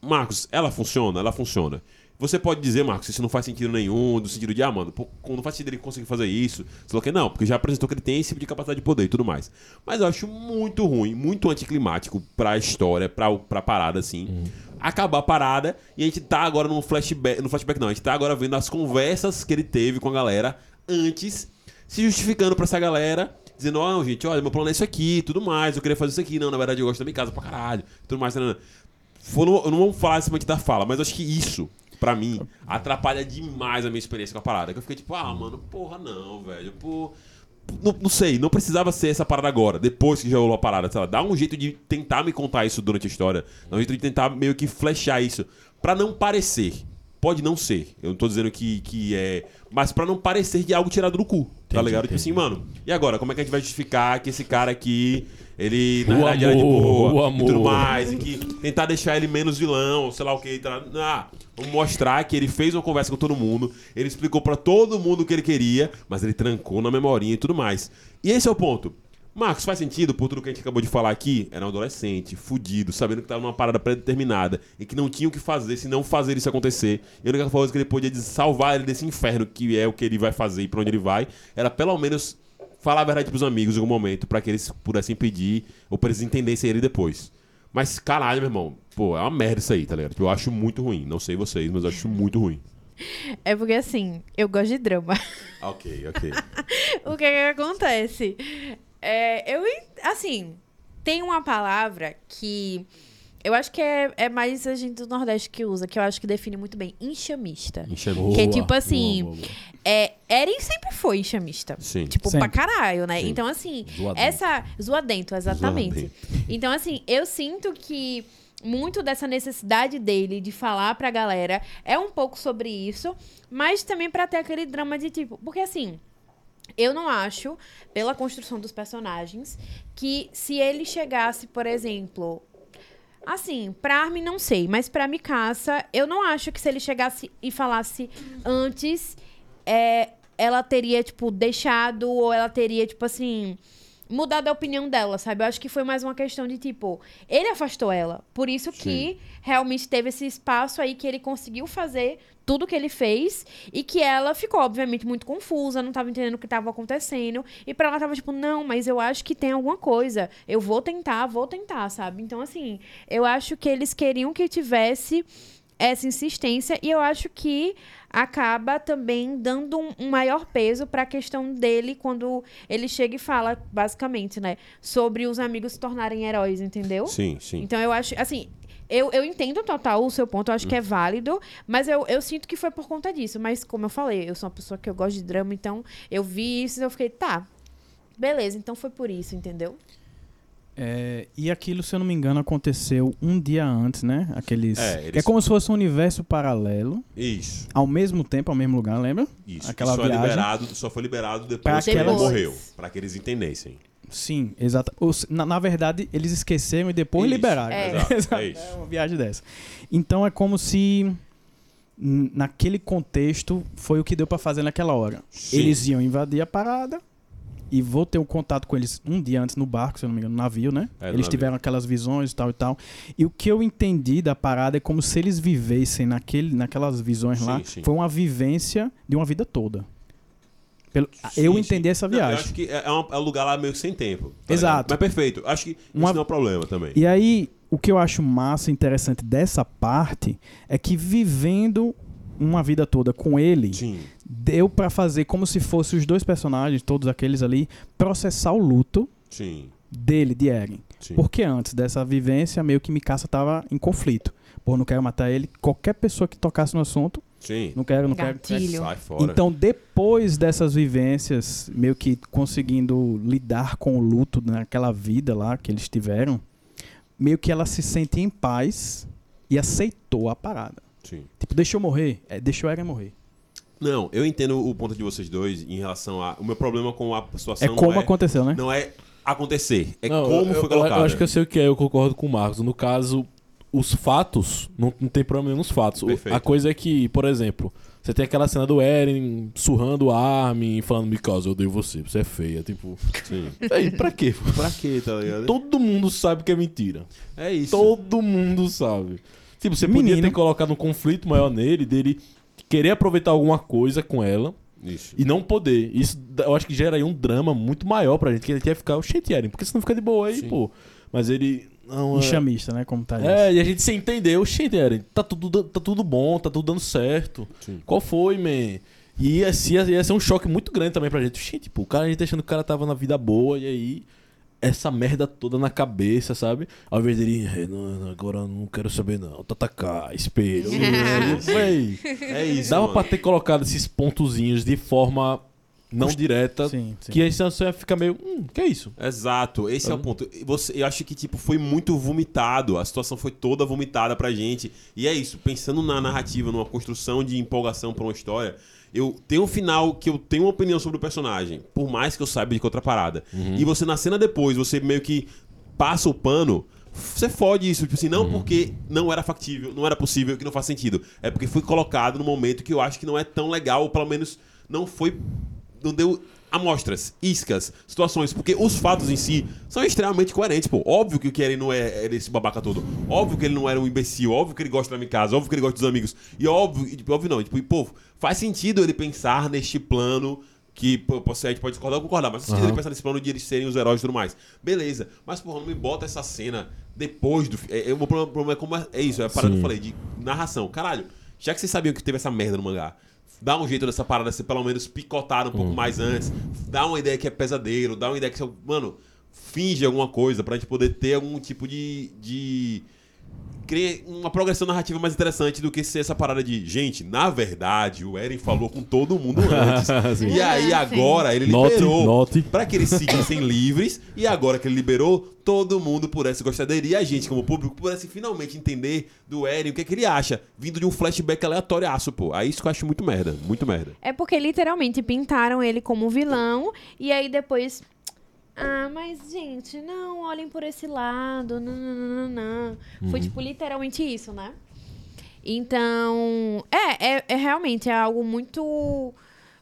Marcos, ela funciona? Ela funciona. Você pode dizer, Marcos, isso não faz sentido nenhum, do sentido de, ah, mano, pô, não faz sentido ele conseguir fazer isso. Você falou que não, porque já apresentou que ele tem esse tipo de capacidade de poder e tudo mais. Mas eu acho muito ruim, muito anticlimático pra história, pra, pra parada, assim. Acabar a parada e a gente tá agora num flashback. No flashback, não, a gente tá agora vendo as conversas que ele teve com a galera antes, se justificando pra essa galera. Dizendo, ó, gente, olha, meu plano é isso aqui, tudo mais, eu queria fazer isso aqui. Não, na verdade eu gosto da minha casa pra caralho, tudo mais. Não, não. Eu não vamos falar simplesmente da fala, mas acho que isso, pra mim, atrapalha demais a minha experiência com a parada. Que eu fiquei tipo, ah, mano, porra, não, velho. Pô. Não, não sei, não precisava ser essa parada agora, depois que já rolou a parada. Sei lá, dá um jeito de tentar me contar isso durante a história. Dá um jeito de tentar meio que flechar isso. Pra não parecer. Pode não ser. Eu não tô dizendo que, que é. Mas pra não parecer de algo tirado do cu. tá Entendi, ligado? Tipo assim, mano. E agora? Como é que a gente vai justificar que esse cara aqui. Ele, na O verdade, era de amor, boa o e amor. tudo mais, e que tentar deixar ele menos vilão, sei lá o que. Tá, ah, vamos mostrar que ele fez uma conversa com todo mundo, ele explicou pra todo mundo o que ele queria, mas ele trancou na memorinha e tudo mais. E esse é o ponto. Marcos, faz sentido por tudo que a gente acabou de falar aqui? Era um adolescente, fudido, sabendo que tava numa parada pré-determinada e que não tinha o que fazer se não fazer isso acontecer. E a única coisa que ele podia salvar ele desse inferno, que é o que ele vai fazer e pra onde ele vai, era pelo menos falar a verdade pros amigos em algum momento, pra que eles pudessem pedir ou pra eles entendessem ele depois. Mas caralho, meu irmão, pô, é uma merda isso aí, tá ligado? Eu acho muito ruim. Não sei vocês, mas eu acho muito ruim. É porque assim, eu gosto de drama. Ok, ok. o que que acontece? É, eu, assim, tem uma palavra que eu acho que é, é mais a gente do Nordeste que usa, que eu acho que define muito bem. Enxamista. Enxamista. Que é tipo assim, boa, boa, boa. É, Eren sempre foi enxamista. Sim. Tipo, Sempre. pra caralho, né? Sim. Então, assim, Zoadento. essa. Zoadento, exatamente. Zoadento. Então, assim, eu sinto que muito dessa necessidade dele de falar pra galera é um pouco sobre isso, mas também pra ter aquele drama de tipo. Porque, assim. Eu não acho, pela construção dos personagens, que se ele chegasse, por exemplo. Assim, pra Armin não sei, mas pra Mikasa, eu não acho que se ele chegasse e falasse antes, é, ela teria, tipo, deixado, ou ela teria, tipo assim, mudado a opinião dela, sabe? Eu acho que foi mais uma questão de, tipo, ele afastou ela. Por isso que realmente teve esse espaço aí que ele conseguiu fazer tudo que ele fez e que ela ficou, obviamente, muito confusa, não tava entendendo o que tava acontecendo. E pra ela tava tipo, não, mas eu acho que tem alguma coisa. Eu vou tentar, vou tentar, sabe? Então, assim, eu acho que eles queriam que tivesse essa insistência e eu acho que acaba também dando um, um maior peso para a questão dele quando ele chega e fala, basicamente, né, sobre os amigos se tornarem heróis, entendeu? Sim, sim. Então eu acho, assim, eu, eu entendo total o seu ponto, eu acho que é válido, mas eu, eu sinto que foi por conta disso. Mas, como eu falei, eu sou uma pessoa que eu gosto de drama, então eu vi isso e eu fiquei, tá, beleza, então foi por isso, entendeu? É, e aquilo, se eu não me engano, aconteceu um dia antes, né? Aqueles. É, que eles- É como se fosse um universo paralelo, Isso. ao mesmo tempo, ao mesmo lugar, lembra? Isso. Aquela só, é viagem. liberado, só foi liberado depois Pra que aquelas- morreu. Pra que eles entendessem. Sim, exato. Na, na verdade, eles esqueceram e depois Isso, liberaram. é. Exato, é isso. É uma viagem dessa. Então é como se naquele contexto foi o que deu pra fazer naquela hora. Sim. Eles iam invadir a parada e vou ter um contato com eles um dia antes no barco, se eu não me engano, no navio, né? É, eles navio. tiveram aquelas visões e tal e tal. E o que eu entendi da parada é como se eles vivessem naquele, naquelas visões lá. Sim, sim. Foi uma vivência de uma vida toda. Pelo- Sim, eu sim. entendi essa Não, eu viagem. acho que é, é um, é um lugar lá meio que sem tempo. tá Exato. ligado? Mas perfeito. Acho que Uma- isso não é um problema também. E aí, o que eu acho massa e interessante dessa parte é que vivendo uma vida toda com ele, Sim. deu pra fazer como se fossem os dois personagens, todos aqueles ali, processar o luto Sim. dele, de Eren. Sim. Porque antes dessa vivência, meio que Mikasa tava em conflito. Pô, não quero matar ele. Qualquer pessoa que tocasse no assunto, Sim. não quero, não quero. Gatilho. Sai fora. Então, depois dessas vivências, meio que conseguindo lidar com o luto naquela vida lá que eles tiveram, meio que ela se sente em paz e aceitou a parada. Sim. Tipo, deixou morrer, é, deixou Eren morrer. Não, eu entendo o ponto de vocês dois em relação a. O meu problema com a situação É como é, aconteceu, né? não é acontecer, é Não, como eu, foi eu- colocado. Eu acho que eu sei o que é, eu concordo com o Marcos. No caso, os fatos, não, não tem problema nenhum nos fatos. O- Perfeito. A coisa é que, por exemplo, você tem aquela cena do Eren surrando a Armin, falando, Mikasa, eu odeio você, você é feia. Tipo, Sim. aí, pra quê? Pra quê, tá ligado? Todo mundo sabe que é mentira. É isso. Todo mundo sabe. Tipo, você podia Menino. ter colocado um conflito maior nele, dele querer aproveitar alguma coisa com ela Isso. e não poder. Isso eu acho que gera aí um drama muito maior pra gente, que ele ia ficar o shit Eren, porque senão fica de boa aí, Sim. pô. Mas ele. Não, é... Enxamista, né? Como tá isso. É, e a gente sem entender, o shit Eren, tá tudo, tá tudo bom, tá tudo dando certo. Sim. Qual foi, man? E ia, ser- ia ser um choque muito grande também pra gente. Gente, tipo, o cara, a gente achando que o cara tava na vida boa, e aí essa merda toda na cabeça, sabe? Ao invés dele, "É, não, não, agora eu não quero saber não, tatacar, espelho. Véi, É isso. Dava mano. pra ter colocado esses pontozinhos de forma não direta, Sim, sim. que a ia ficar meio, hum, que é isso? Exato, esse é o ponto. Você, eu acho que tipo foi muito vomitado, a situação foi toda vomitada pra gente. E é isso, pensando na narrativa, numa construção de empolgação pra uma história, eu tenho um final que eu tenho uma opinião sobre o personagem, por mais que eu saiba de que é outra parada. E você na cena depois, você meio que passa o pano, você fode isso, tipo assim, não porque não era factível, não era possível, que não faz sentido. É porque foi colocado no momento que eu acho que não é tão legal, ou pelo menos não foi não deu amostras, iscas, situações, porque os fatos em si são extremamente coerentes, pô. Óbvio que o Keren não é, é esse babaca todo. Óbvio que ele não era um imbecil, óbvio que ele gosta da minha casa, óbvio que ele gosta dos amigos. E óbvio, e, tipo, óbvio não, tipo, e, pô, faz sentido ele pensar neste plano que pô, a gente pode discordar ou concordar, mas faz sentido ele pensar nesse plano de eles serem os heróis e tudo mais. Beleza, mas porra, não me bota essa cena depois do. É, é, o problema, problema é como é, é isso, é a parada que eu falei, de narração. Caralho, já que vocês sabiam que teve essa merda no mangá, dá um jeito dessa parada ser pelo menos picotada um pouco mais antes, dá uma ideia que é pesadelo, dá uma ideia que. Mano, finge alguma coisa pra gente poder ter algum tipo de. de cria uma progressão narrativa mais interessante do que ser essa parada de, gente, na verdade, o Eren falou com todo mundo antes. E aí agora ele Note, liberou note. pra que eles seguissem livres e agora que ele liberou, todo mundo pudesse gostar dele e a gente, como público, pudesse finalmente entender do Eren o que, é que ele acha, vindo de um flashback aleatório, pô. Aí isso que eu acho muito merda, muito merda. É porque literalmente pintaram ele como vilão e aí depois. Ah, mas gente, não, olhem por esse lado. Não, não, não, não, não. Foi tipo literalmente isso, né? Então, é, é, é realmente é algo muito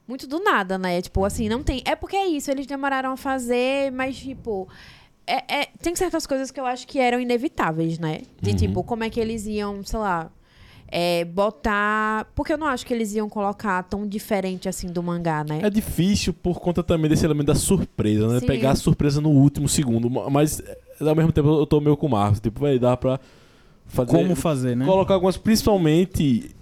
muito do nada, né? Tipo, assim, não tem. É porque é isso, eles demoraram a fazer, mas, tipo. É, é- tem certas coisas que eu acho que eram inevitáveis, né? De tipo, como é que eles iam, sei lá. É, botar. Porque eu não acho que eles iam colocar tão diferente assim do mangá, né? É difícil por conta também desse elemento da surpresa, né? Sim. Pegar a surpresa no último segundo. ma- Mas eh, ao mesmo tempo eu tô meio com o Marcos. Tipo, vai dar pra fazer. Como fazer, né? Colocar algumas, principalmente.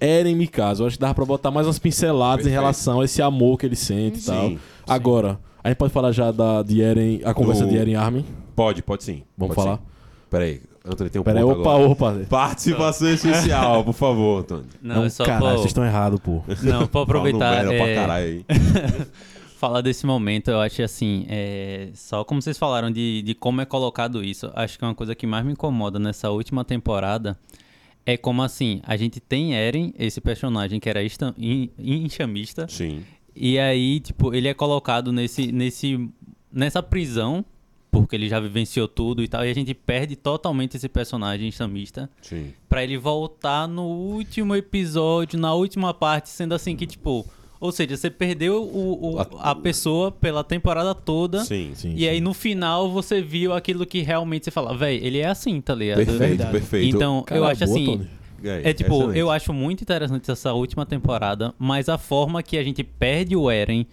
Eren Mikasa. Eu acho que dava pra botar mais umas pinceladas Perfeito. em relação a esse amor que ele sente e tal. Sim, Agora, a gente pode falar já da, de Eren, a conversa Do- de Eren Armin. Pode, pode sim. Vamos Pode falar? sim. Peraí, Antônio tem um Pera aí, ponto opa, agora. opa. Participação especial, por favor, Antônio. Não, é só caralho, pra, vocês estão errados, pô. não, pra aproveitar, Mero é, pra caralho falar desse momento, eu acho assim, é, só como vocês falaram de, de como é colocado isso, acho que uma coisa que mais me incomoda nessa última temporada é como assim, a gente tem Eren, esse personagem que era instan- in- enxamista, Sim. e aí, tipo, ele é colocado nesse, nesse, nessa prisão, porque ele já vivenciou tudo e tal, e a gente perde totalmente esse personagem enxamista. Sim. Pra ele voltar no último episódio, na última parte, sendo assim que, tipo. Ou seja, você perdeu o, o- a pessoa pela temporada toda. Sim. Sim, E aí no final você viu aquilo que realmente você fala, véi, ele é assim, tá ligado? Perfeito, Verdade. perfeito. Então, eu acho boa, assim. Tony. É, É tipo, excelente. eu acho muito interessante essa última temporada, mas a forma que a gente perde o Eren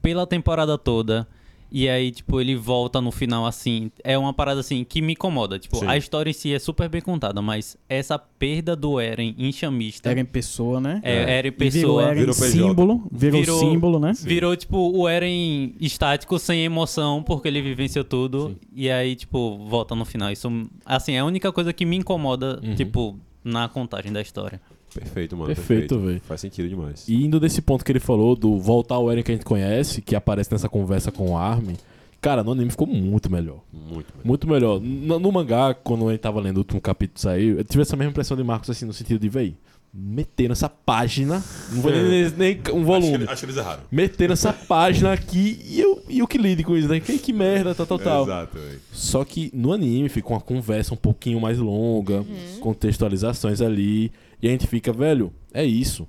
pela temporada toda. E aí, tipo, ele volta no final assim. É uma parada assim que me incomoda. Tipo, Sim. a história em si é super bem contada, mas essa perda do Eren em chamista. Eren pessoa, né? É, Eren E virou pessoa. Eren Virou símbolo. Virou, Virou- símbolo, né? Virou, tipo, o Eren estático, sem emoção, porque ele vivenciou tudo. E aí, tipo, volta no final. Isso, assim, é a única coisa que me incomoda, Uhum. tipo, na contagem da história. Perfeito, mano. Perfeito, velho. Faz sentido demais. E indo desse ponto que ele falou, do voltar ao Eren que a gente conhece, que aparece nessa conversa com o Armin, cara, no anime ficou muito melhor. Muito bem. Muito melhor. No, no mangá, quando a gente tava lendo o último capítulo sair, eu tive essa mesma impressão de Marcos, assim, no sentido de, véi, meteram essa página, não vou nem, nem um Acho volume, que, acho que eles erraram. meteram essa página aqui e eu, e eu que lide com isso, né? Que, que merda, tal, tal, tal. Exato, velho. Só que no anime fica uma conversa um pouquinho mais longa, contextualizações ali, e a gente fica, velho, é isso.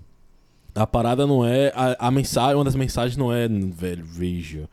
A parada não é. A, a mensagem, uma das mensagens não é, velho, veja,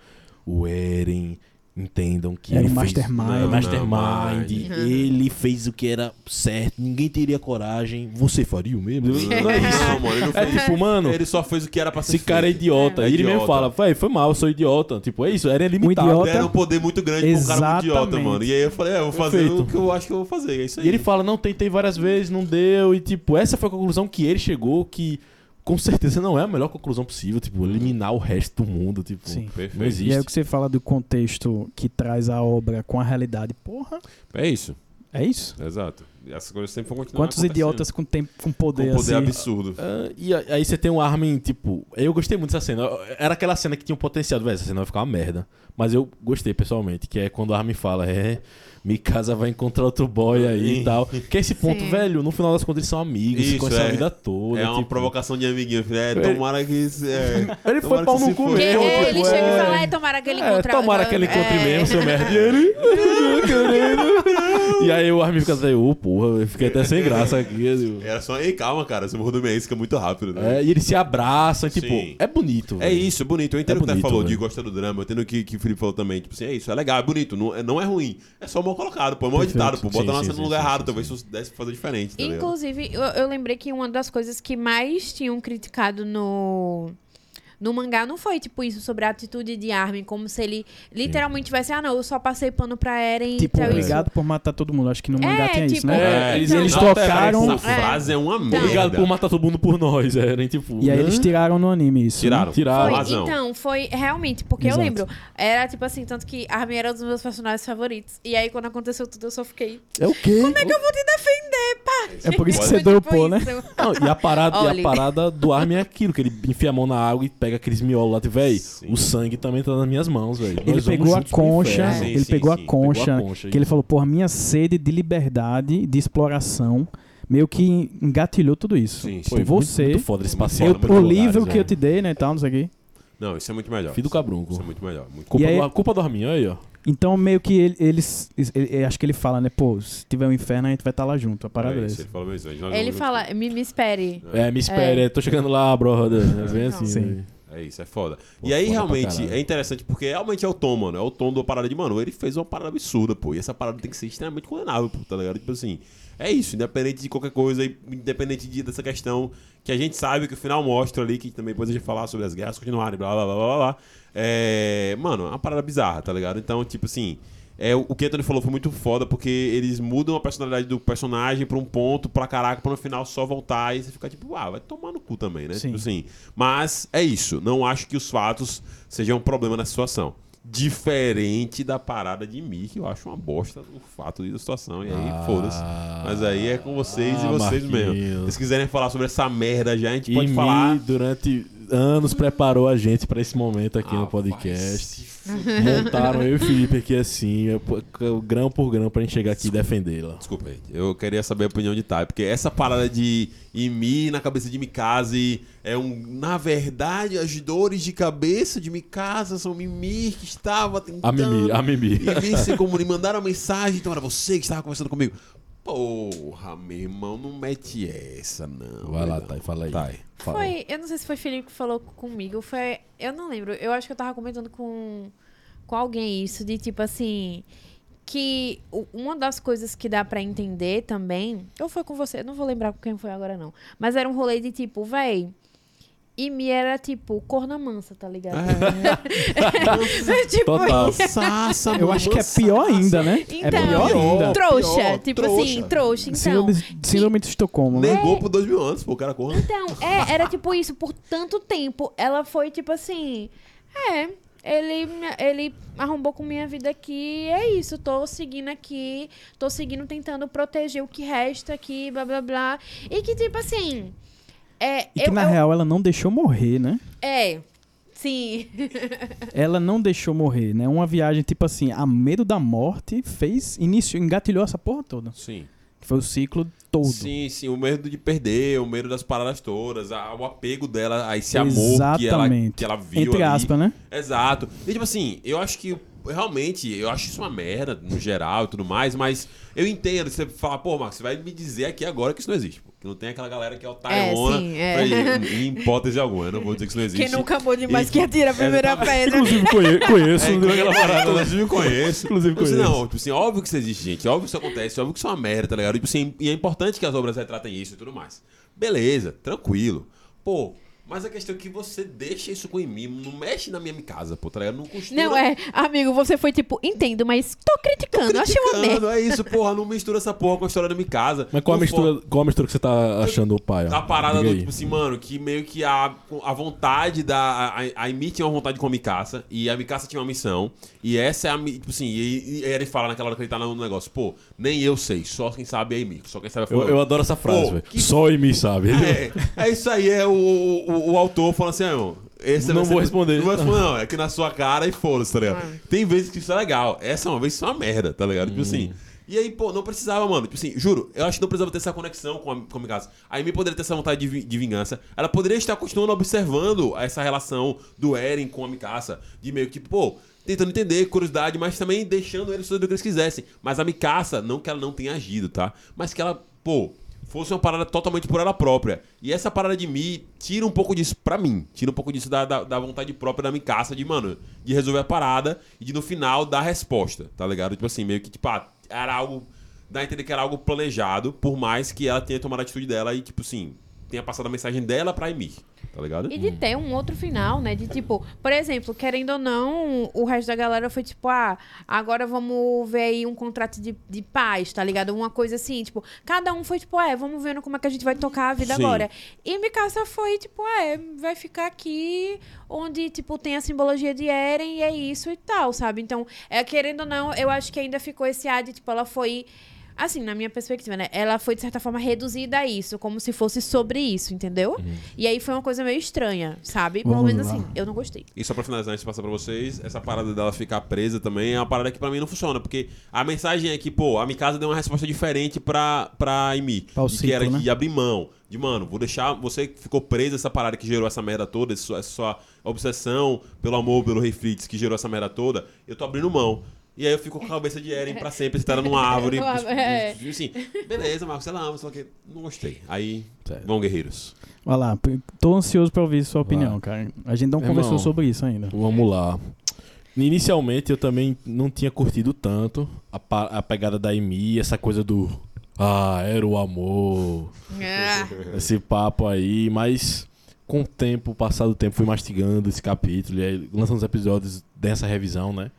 o Eren. Entendam que Eren ele Mastermind. fez, Não, Mastermind, não, ele fez o que era certo, ninguém teria coragem. Você faria o mesmo? Não é isso. Não, mano, ele não É fez. tipo, mano, Ele só fez o que era pra ser esse cara é feito. idiota. É ele mesmo idiota. fala, véi, foi mal, eu sou idiota. Tipo, é isso, é limitado. idiota- Deram um poder muito grande pra um cara muito idiota, Exatamente. mano. E aí eu falei, é, eu vou fazer Perfeito. o que eu acho que eu vou fazer. É isso aí. E ele fala, não, tentei várias vezes, não deu. E, tipo, essa foi a conclusão que ele chegou, que com certeza não é a melhor conclusão possível. Tipo, eliminar o resto do mundo, tipo, Sim. Perfeito. não E existe. aí o que você fala do contexto que traz a obra com a realidade, porra, É isso. é isso? Exato. E essas coisas sempre vão continuar Quantos idiotas com tempo com poder, com poder assim? absurdo. Ah, e aí você tem um Armin, tipo... Eu gostei muito dessa cena. Era aquela cena que tinha um potencial. Velho, essa cena vai ficar uma merda. Mas eu gostei, pessoalmente. Que é quando o Armin fala... É, Mikasa vai encontrar outro boy aí e tal. Que é esse ponto, Sim. velho. No final das contas, eles são amigos. se Isso, conhecem é. a vida toda. É uma tipo. provocação de amiguinho. filho. É, Ele- tomara que. isso- É, Ele foi pau no se cu mesmo. ele tipo, chega é. e fala, é, tomara que ele É, encontre... tomara que ele encontre é. mesmo, seu merda. E ele... querendo. E aí o Armin fica assim, ô porra, eu fiquei até sem graça aqui. tipo. era só, ei, calma, cara. Você mordeu minha isca muito rápido, né? É, e eles se abraçam, tipo, Sim. é bonito. É velho. isso, é bonito. Eu entendo É o que o falou de velho. gostar do drama. Eu entendo o que, que o Felipe falou também. Tipo assim, é isso, é legal, é bonito. Não, é- não é ruim. É só mal colocado, pô. É mal editado, pô. Bota Sim, lá sim, no lugar sim, errado. sim, Talvez sim. isso desse pra fazer diferente, tá? Inclusive, eu, eu lembrei que uma das coisas que mais tinham criticado no, No mangá não foi, tipo, isso sobre a atitude de Armin, como se ele literalmente tivesse, ah, não, eu só passei pano pra Eren Tipo, e tal, obrigado por matar todo mundo. Acho que no mangá É, isso, tipo, né? É, eles, então- eles Não, trocaram. Essa frase é uma merda. Obrigado por matar todo mundo por nós. Era tipo. E aí né? eles tiraram no anime isso. né? Tiraram. Tiraram. Foi, razão. então, foi realmente, porque Exato. eu lembro, era tipo assim, tanto que Armin era um dos meus personagens favoritos. E aí, quando aconteceu tudo, eu só fiquei. É o quê? Como é que eu vou te defender, pai? É por isso que você dropou, tipo né? isso. Não, e a parada, e a parada do Armin é aquilo, que ele enfia a mão na água e pega aqueles miolos lá. Véi, Sim. o sangue também tá nas minhas mãos, velho. Ele pegou a concha. Sim, ele sim, pegou, sim. a concha, Pegou a concha, que ele falou, porra, minha sede de liberdade, de exploração, meio que engatilhou tudo isso. Sim, Foi você, Muito, muito foda esse passeio. eu- o livro que eu velho. te dei, né, e tal, não sei o quê. Não, isso é muito melhor. Filho do cabrunco. Isso é muito melhor. Muito Culpa, aí- do, culpa do Armin, olha aí, ó. Então, meio que ele- eles, ele- ele- acho que ele fala, né, pô, se tiver um inferno, a gente vai estar lá junto, a parada é é isso, essa. ele isso. Nós Ele fala, me, me espere. É, me espere, tô chegando lá, brother. É bem assim, Sim. velho. É isso, é foda. Pô, e aí, foda realmente, é interessante porque realmente é o tom, mano. É o tom da parada de, mano, ele fez uma parada absurda, pô. E essa parada tem que ser extremamente condenável, pô, tá ligado? Tipo assim, é isso, independente de qualquer coisa, independente de, dessa questão que a gente sabe que o final mostra ali, que também depois a gente falar sobre as guerras continuarem, blá blá blá blá blá. É. Mano, é uma parada bizarra, tá ligado? Então, tipo assim. É, o que Anthony falou foi muito foda, porque eles mudam a personalidade do personagem pra um ponto, pra caraca, pra no final só voltar e você fica tipo, ah, vai tomar no cu também, né? Sim. Tipo assim. Mas é isso. Não acho que os fatos sejam um problema nessa situação. Diferente da parada de mim, que eu acho uma bosta o fato da situação. E aí, Ah, foda-se. Mas aí é com vocês e ah, vocês mesmo. Marquinhos. Se vocês quiserem falar sobre essa merda já, a gente E pode falar. durante anos, preparou a gente pra esse momento aqui Ah, no podcast. Montaram eu e o Felipe aqui assim, eu- grão por grão, pra gente chegar aqui e defendê-la. Desculpa aí. Eu queria saber a opinião de Thay, porque essa parada de Imi na cabeça de Mikasa é um. Na verdade, as dores de cabeça de Mikasa são Mimi que estava tentando. A Mimi, a Mimi. Mimi se comunicou, mandaram uma mensagem, então era você que estava conversando comigo. Porra, meu irmão, não mete essa, não. Vai lá, Não. Thay, fala aí. Thay. Fala. Foi, eu não sei se foi Felipe que falou comigo, foi, eu não lembro. Eu acho que eu tava comentando com, com alguém isso, de tipo assim, que uma das coisas que dá pra entender também, ou foi com você, eu não vou lembrar com quem foi agora não, mas era um rolê de tipo, véi, e me era tipo corna mansa, tá ligado? É. tipo Total. Sassa, Eu acho que é pior ainda, né? é Então, pior ainda. trouxa, Pior, tipo trouxa. assim, trouxa, então. Síndrome, síndrome de Estocolmo, né? Negou por dois mil anos, pô, o cara corra. Então, é, era tipo isso, por tanto tempo. Ela foi tipo assim. É, ele, ele arrombou com minha vida aqui. É isso, tô seguindo aqui. Tô seguindo, tentando proteger o que resta aqui, blá blá blá. E que, tipo assim. É, E que eu, na eu- real ela não deixou morrer, né? é, sim. Ela não deixou morrer, né? Uma viagem, tipo assim, a medo da morte fez, iniciou, engatilhou essa porra toda. Sim. Que foi o ciclo todo. Sim, sim, o medo de perder, o medo das paradas todas, a- o apego dela a esse amor que ela, Exatamente. que ela viu Entre ali. aspas, né? Exato. E tipo assim, eu acho que realmente, eu acho isso uma merda no geral e tudo mais, mas eu entendo. Você fala, pô, Marcos, você vai me dizer aqui agora que isso não existe. Que não tem aquela galera que é otaiona. sim, é. em hipótese alguma, eu não vou dizer que isso não existe. Quem nunca amou demais E- que atira a primeira Exatamente. pedra. Inclusive conhe- conheço. É, né, aquela parada, né? Inclusive conheço. Inclusive Tipo assim, conheço. Não, tipo assim, óbvio que isso existe, gente. Óbvio que isso acontece, óbvio que isso é uma merda, tá ligado? Tipo assim, e é importante que as obras retratem isso e tudo mais. Beleza, tranquilo. Pô, mas a questão é que você deixa isso com mim, não mexe na minha casa, pô, tá ligado? Não costura. Não, é, amigo, você foi tipo, entendo, mas tô criticando. Achei uma merda. Criticando, É isso, porra, não mistura essa porra com a história da minha casa. Mas qual a, mistura, qual a mistura que você tá achando o pai? ó? A parada Diga do, aí. tipo assim, mano, que meio que a, a vontade da. A, a Amy tinha uma vontade com a Mikasa, e a Mikasa tinha uma missão, e essa é a. Tipo assim, e, e ele fala naquela hora que ele tá no negócio, pô, nem eu sei, só quem sabe é a Amy, só quem sabe é Eu, eu adoro essa frase, velho. que- Só em mim sabe. É, é isso aí, é o, o, o autor falando assim, ah, esse Não vou ser- responder. Não vou responder, não. É que na sua cara e foda-se, tá ligado? Tem vezes que isso é legal. Essa é uma vez isso é uma merda, tá ligado? Tipo assim. E aí, pô, não precisava, mano. Tipo assim, juro, eu acho que não precisava ter essa conexão com a, com a Mikasa. A Amy poderia ter essa vontade de, vi- de vingança. Ela poderia estar continuando observando essa relação do Eren com a Mikasa. De meio que, pô, tentando entender, curiosidade, mas também deixando eles fazer o que eles quisessem. Mas a Mikasa, não que ela não tenha agido, tá? Mas que ela, pô, fosse uma parada totalmente por ela própria. E essa parada de mim tira um pouco disso pra mim. Tira um pouco disso da, da, da vontade própria da Mikasa de, mano, de resolver a parada e de no final dar a resposta, tá ligado? Tipo assim, meio que, tipo, ah, era algo. Dá a entender que era algo planejado, por mais que ela tenha tomado a atitude dela e, tipo assim, tenha passado a mensagem dela pra Emir. Tá ligado? E de ter um outro final, né? De tipo, por exemplo, querendo ou não, o resto da galera foi tipo, ah, agora vamos ver aí um contrato de, de paz, tá ligado? Uma coisa assim, tipo, cada um foi tipo, é, vamos vendo como é que a gente vai tocar a vida Sim. agora. E Mikasa foi tipo, é, vai ficar aqui onde, tipo, tem a simbologia de Eren e é isso e tal, sabe? Então, é, querendo ou não, eu acho que ainda ficou esse ar de, tipo, ela foi. Assim, na minha perspectiva, né? Ela foi, de certa forma, reduzida a isso, como se fosse sobre isso, entendeu? E aí foi uma coisa meio estranha, sabe? Pelo menos lá. assim, eu não gostei. E só pra finalizar, antes de passar pra vocês, essa parada dela ficar presa também é uma parada que pra mim não funciona, porque a mensagem é que, pô, a Mikasa deu uma resposta diferente pra, pra Amy. Pra que era né? de abrir mão. De, mano, vou deixar. Você que ficou preso essa parada que gerou essa merda toda, essa sua, essa sua obsessão pelo amor, pelo Rei Fritz que gerou essa merda toda, eu tô abrindo mão. E aí eu fico com a cabeça de Eren pra sempre, sentada numa árvore. É. assim, beleza, Marcos, sei lá, só que não gostei. Aí, Certo. vão guerreiros. Vai lá, tô ansioso pra ouvir sua opinião, Vai. cara. A gente não Irmão. conversou sobre isso ainda. Vamos lá. Inicialmente eu também não tinha curtido tanto a, a pegada da Amy, essa coisa do. Ah, era o amor. Esse papo aí, mas com o tempo, passado o tempo, fui mastigando esse capítulo e aí lançando os episódios dessa revisão, né?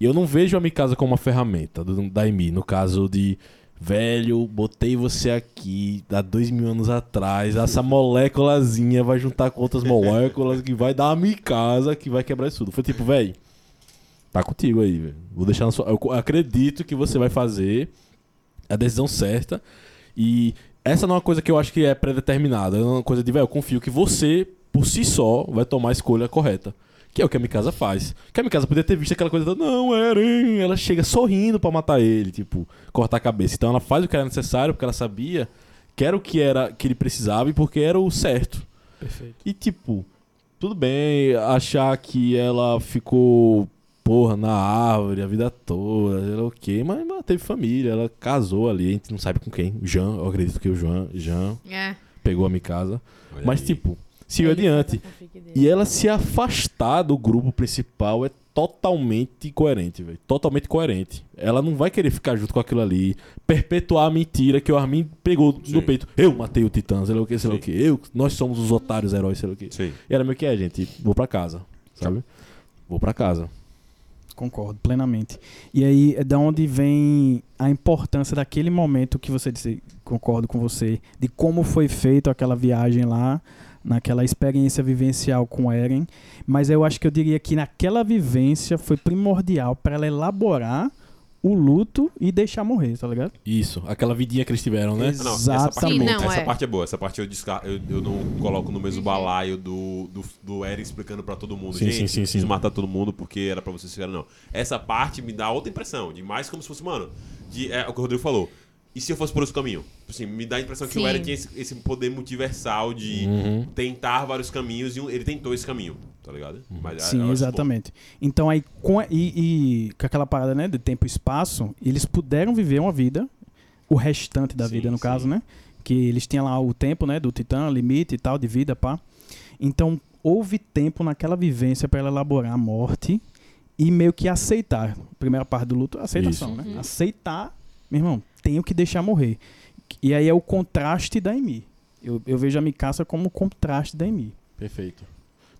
Eu não vejo a Mikasa como uma ferramenta do, da Amy, no caso de. Velho, botei você aqui há dois mil anos atrás. Essa moléculazinha vai juntar com outras moléculas que vai dar uma Mikasa que vai quebrar isso tudo. Foi tipo, velho, tá contigo aí, velho. Vou deixar na sua. Eu acredito que você vai fazer a decisão certa. E essa não é uma coisa que eu acho que é predeterminada. É uma coisa de, velho, eu confio que você, por si só, vai tomar a escolha correta. Que é o que a Mikasa faz. Que a Mikasa poderia ter visto aquela coisa, toda, não, Eren. Ela chega sorrindo pra matar ele, tipo, cortar a cabeça. Então ela faz o que era necessário, porque ela sabia que era o que, era, que ele precisava e porque era o certo. Perfeito. E tipo, tudo bem achar que ela ficou, porra, na árvore a vida toda, ela ok, mas ela teve família, ela casou ali, a gente não sabe com quem. O Jean, eu acredito que o Jean, Jean É. pegou a Mikasa. Olha Mas aí. tipo, seguiu Ele adiante. E ela se afastar do grupo principal é totalmente coerente, velho. Totalmente coerente. Ela não vai querer ficar junto com aquilo ali, perpetuar a mentira que o Armin pegou Sim. no peito. Eu matei o Titã, sei lá o que, sei lá o Sim. que. Eu, nós somos os otários heróis, sei lá o que. Sim. E ela meio que é, gente, vou pra casa, sabe? Vou pra casa. Concordo plenamente. E aí é da onde vem a importância daquele momento que você disse, concordo com você, de como foi feito aquela viagem lá, naquela experiência vivencial com Eren. Mas eu acho que eu diria que naquela vivência foi primordial para ela elaborar o luto e deixar morrer, tá ligado? Isso, aquela vidinha que eles tiveram, né? Não, essa parte, Sim, é boa. não, essa é. parte é boa. Essa parte eu, desca... eu, eu não coloco no Uhum. mesmo balaio do, do, do Eren explicando pra todo mundo. Sim, Gente, sim, sim, sim. matar todo mundo porque era pra vocês ficarem, não. Essa parte me dá outra impressão. De mais como se fosse, mano, de, é o que o Rodrigo falou. E se eu fosse por esse caminho? Assim, me dá a impressão que o Sim. Eren tinha esse, esse poder multiversal de Uhum. tentar vários caminhos e um- ele tentou esse caminho, tá ligado? Mas, eu Sim, acho exatamente. Então aí, com, a- e, e com aquela parada, né, de tempo e espaço, eles puderam viver uma vida, o restante da Sim, vida, no sim. caso, né? Que eles tinham lá o tempo, né, do Titã, limite e tal, de vida, pá. Então, houve tempo naquela vivência para ela elaborar a morte e meio que aceitar. Primeira parte do luto, aceitação, Isso. né? Uhum. Aceitar, meu irmão, tenho que deixar morrer. E aí é o contraste da Amy. Eu, eu vejo a Mikasa como o contraste da Amy. Perfeito.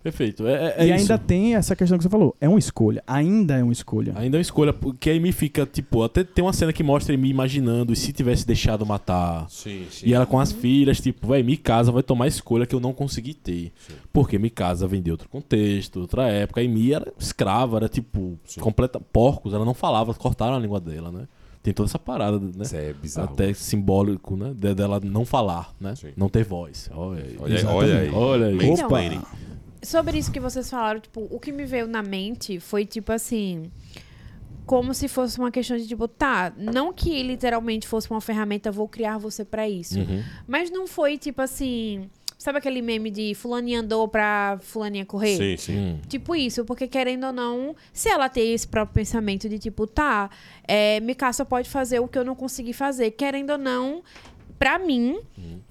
Perfeito. É, é, é e isso. ainda tem essa questão que você falou. É uma escolha. Ainda é uma escolha. Ainda é uma escolha, porque a Amy fica, tipo, até tem uma cena que mostra a Amy imaginando e se tivesse deixado matar. Sim, sim. E ela com as filhas, tipo, vai, Mikasa vai tomar a escolha que eu não consegui ter. Sim. Porque Mikasa vem de outro contexto, outra época. A Amy era escrava, era tipo, Sim. completa. Porcos, ela não falava, cortaram a língua dela, né? Tem toda essa parada, né? Isso é bizarro. Até simbólico, né? de- Dela não falar, né? Sim. Não ter voz. Olha aí. Olha olha aí. Olha aí. Mansplaining. Sobre isso que vocês falaram, tipo, o que me veio na mente foi tipo assim. Como se fosse uma questão de tipo, tá, não que literalmente fosse uma ferramenta, vou criar você pra isso. Uhum. Mas não foi tipo assim. Sabe aquele meme de fulaninha andou pra fulaninha correr? Sim, sim. Hum. Tipo isso, porque querendo ou não, se ela tem esse próprio pensamento de tipo, tá, é, Mikasa pode fazer o que eu não consegui fazer, querendo ou não, pra mim,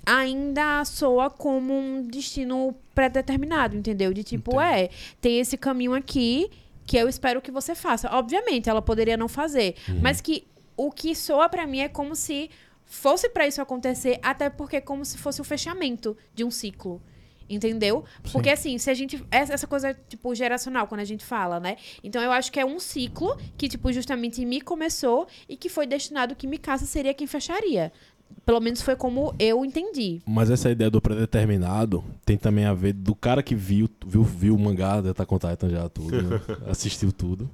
ainda soa como um destino pré-determinado, entendeu? De tipo, é, tem esse caminho aqui que eu espero que você faça. Obviamente, ela poderia não fazer, mas que o que soa pra mim é como se fosse pra isso acontecer, até porque é como se fosse o fechamento de um ciclo. Entendeu? Porque assim, se a gente. Essa coisa, tipo, geracional, quando a gente fala, né? Então eu acho que é um ciclo que, tipo, justamente me começou e que foi destinado que Mikasa seria quem fecharia. Pelo menos foi como eu entendi. Mas essa ideia do predeterminado tem também a ver do cara que viu, viu, viu o mangá da Attack on Titan já tudo, né? assistiu tudo.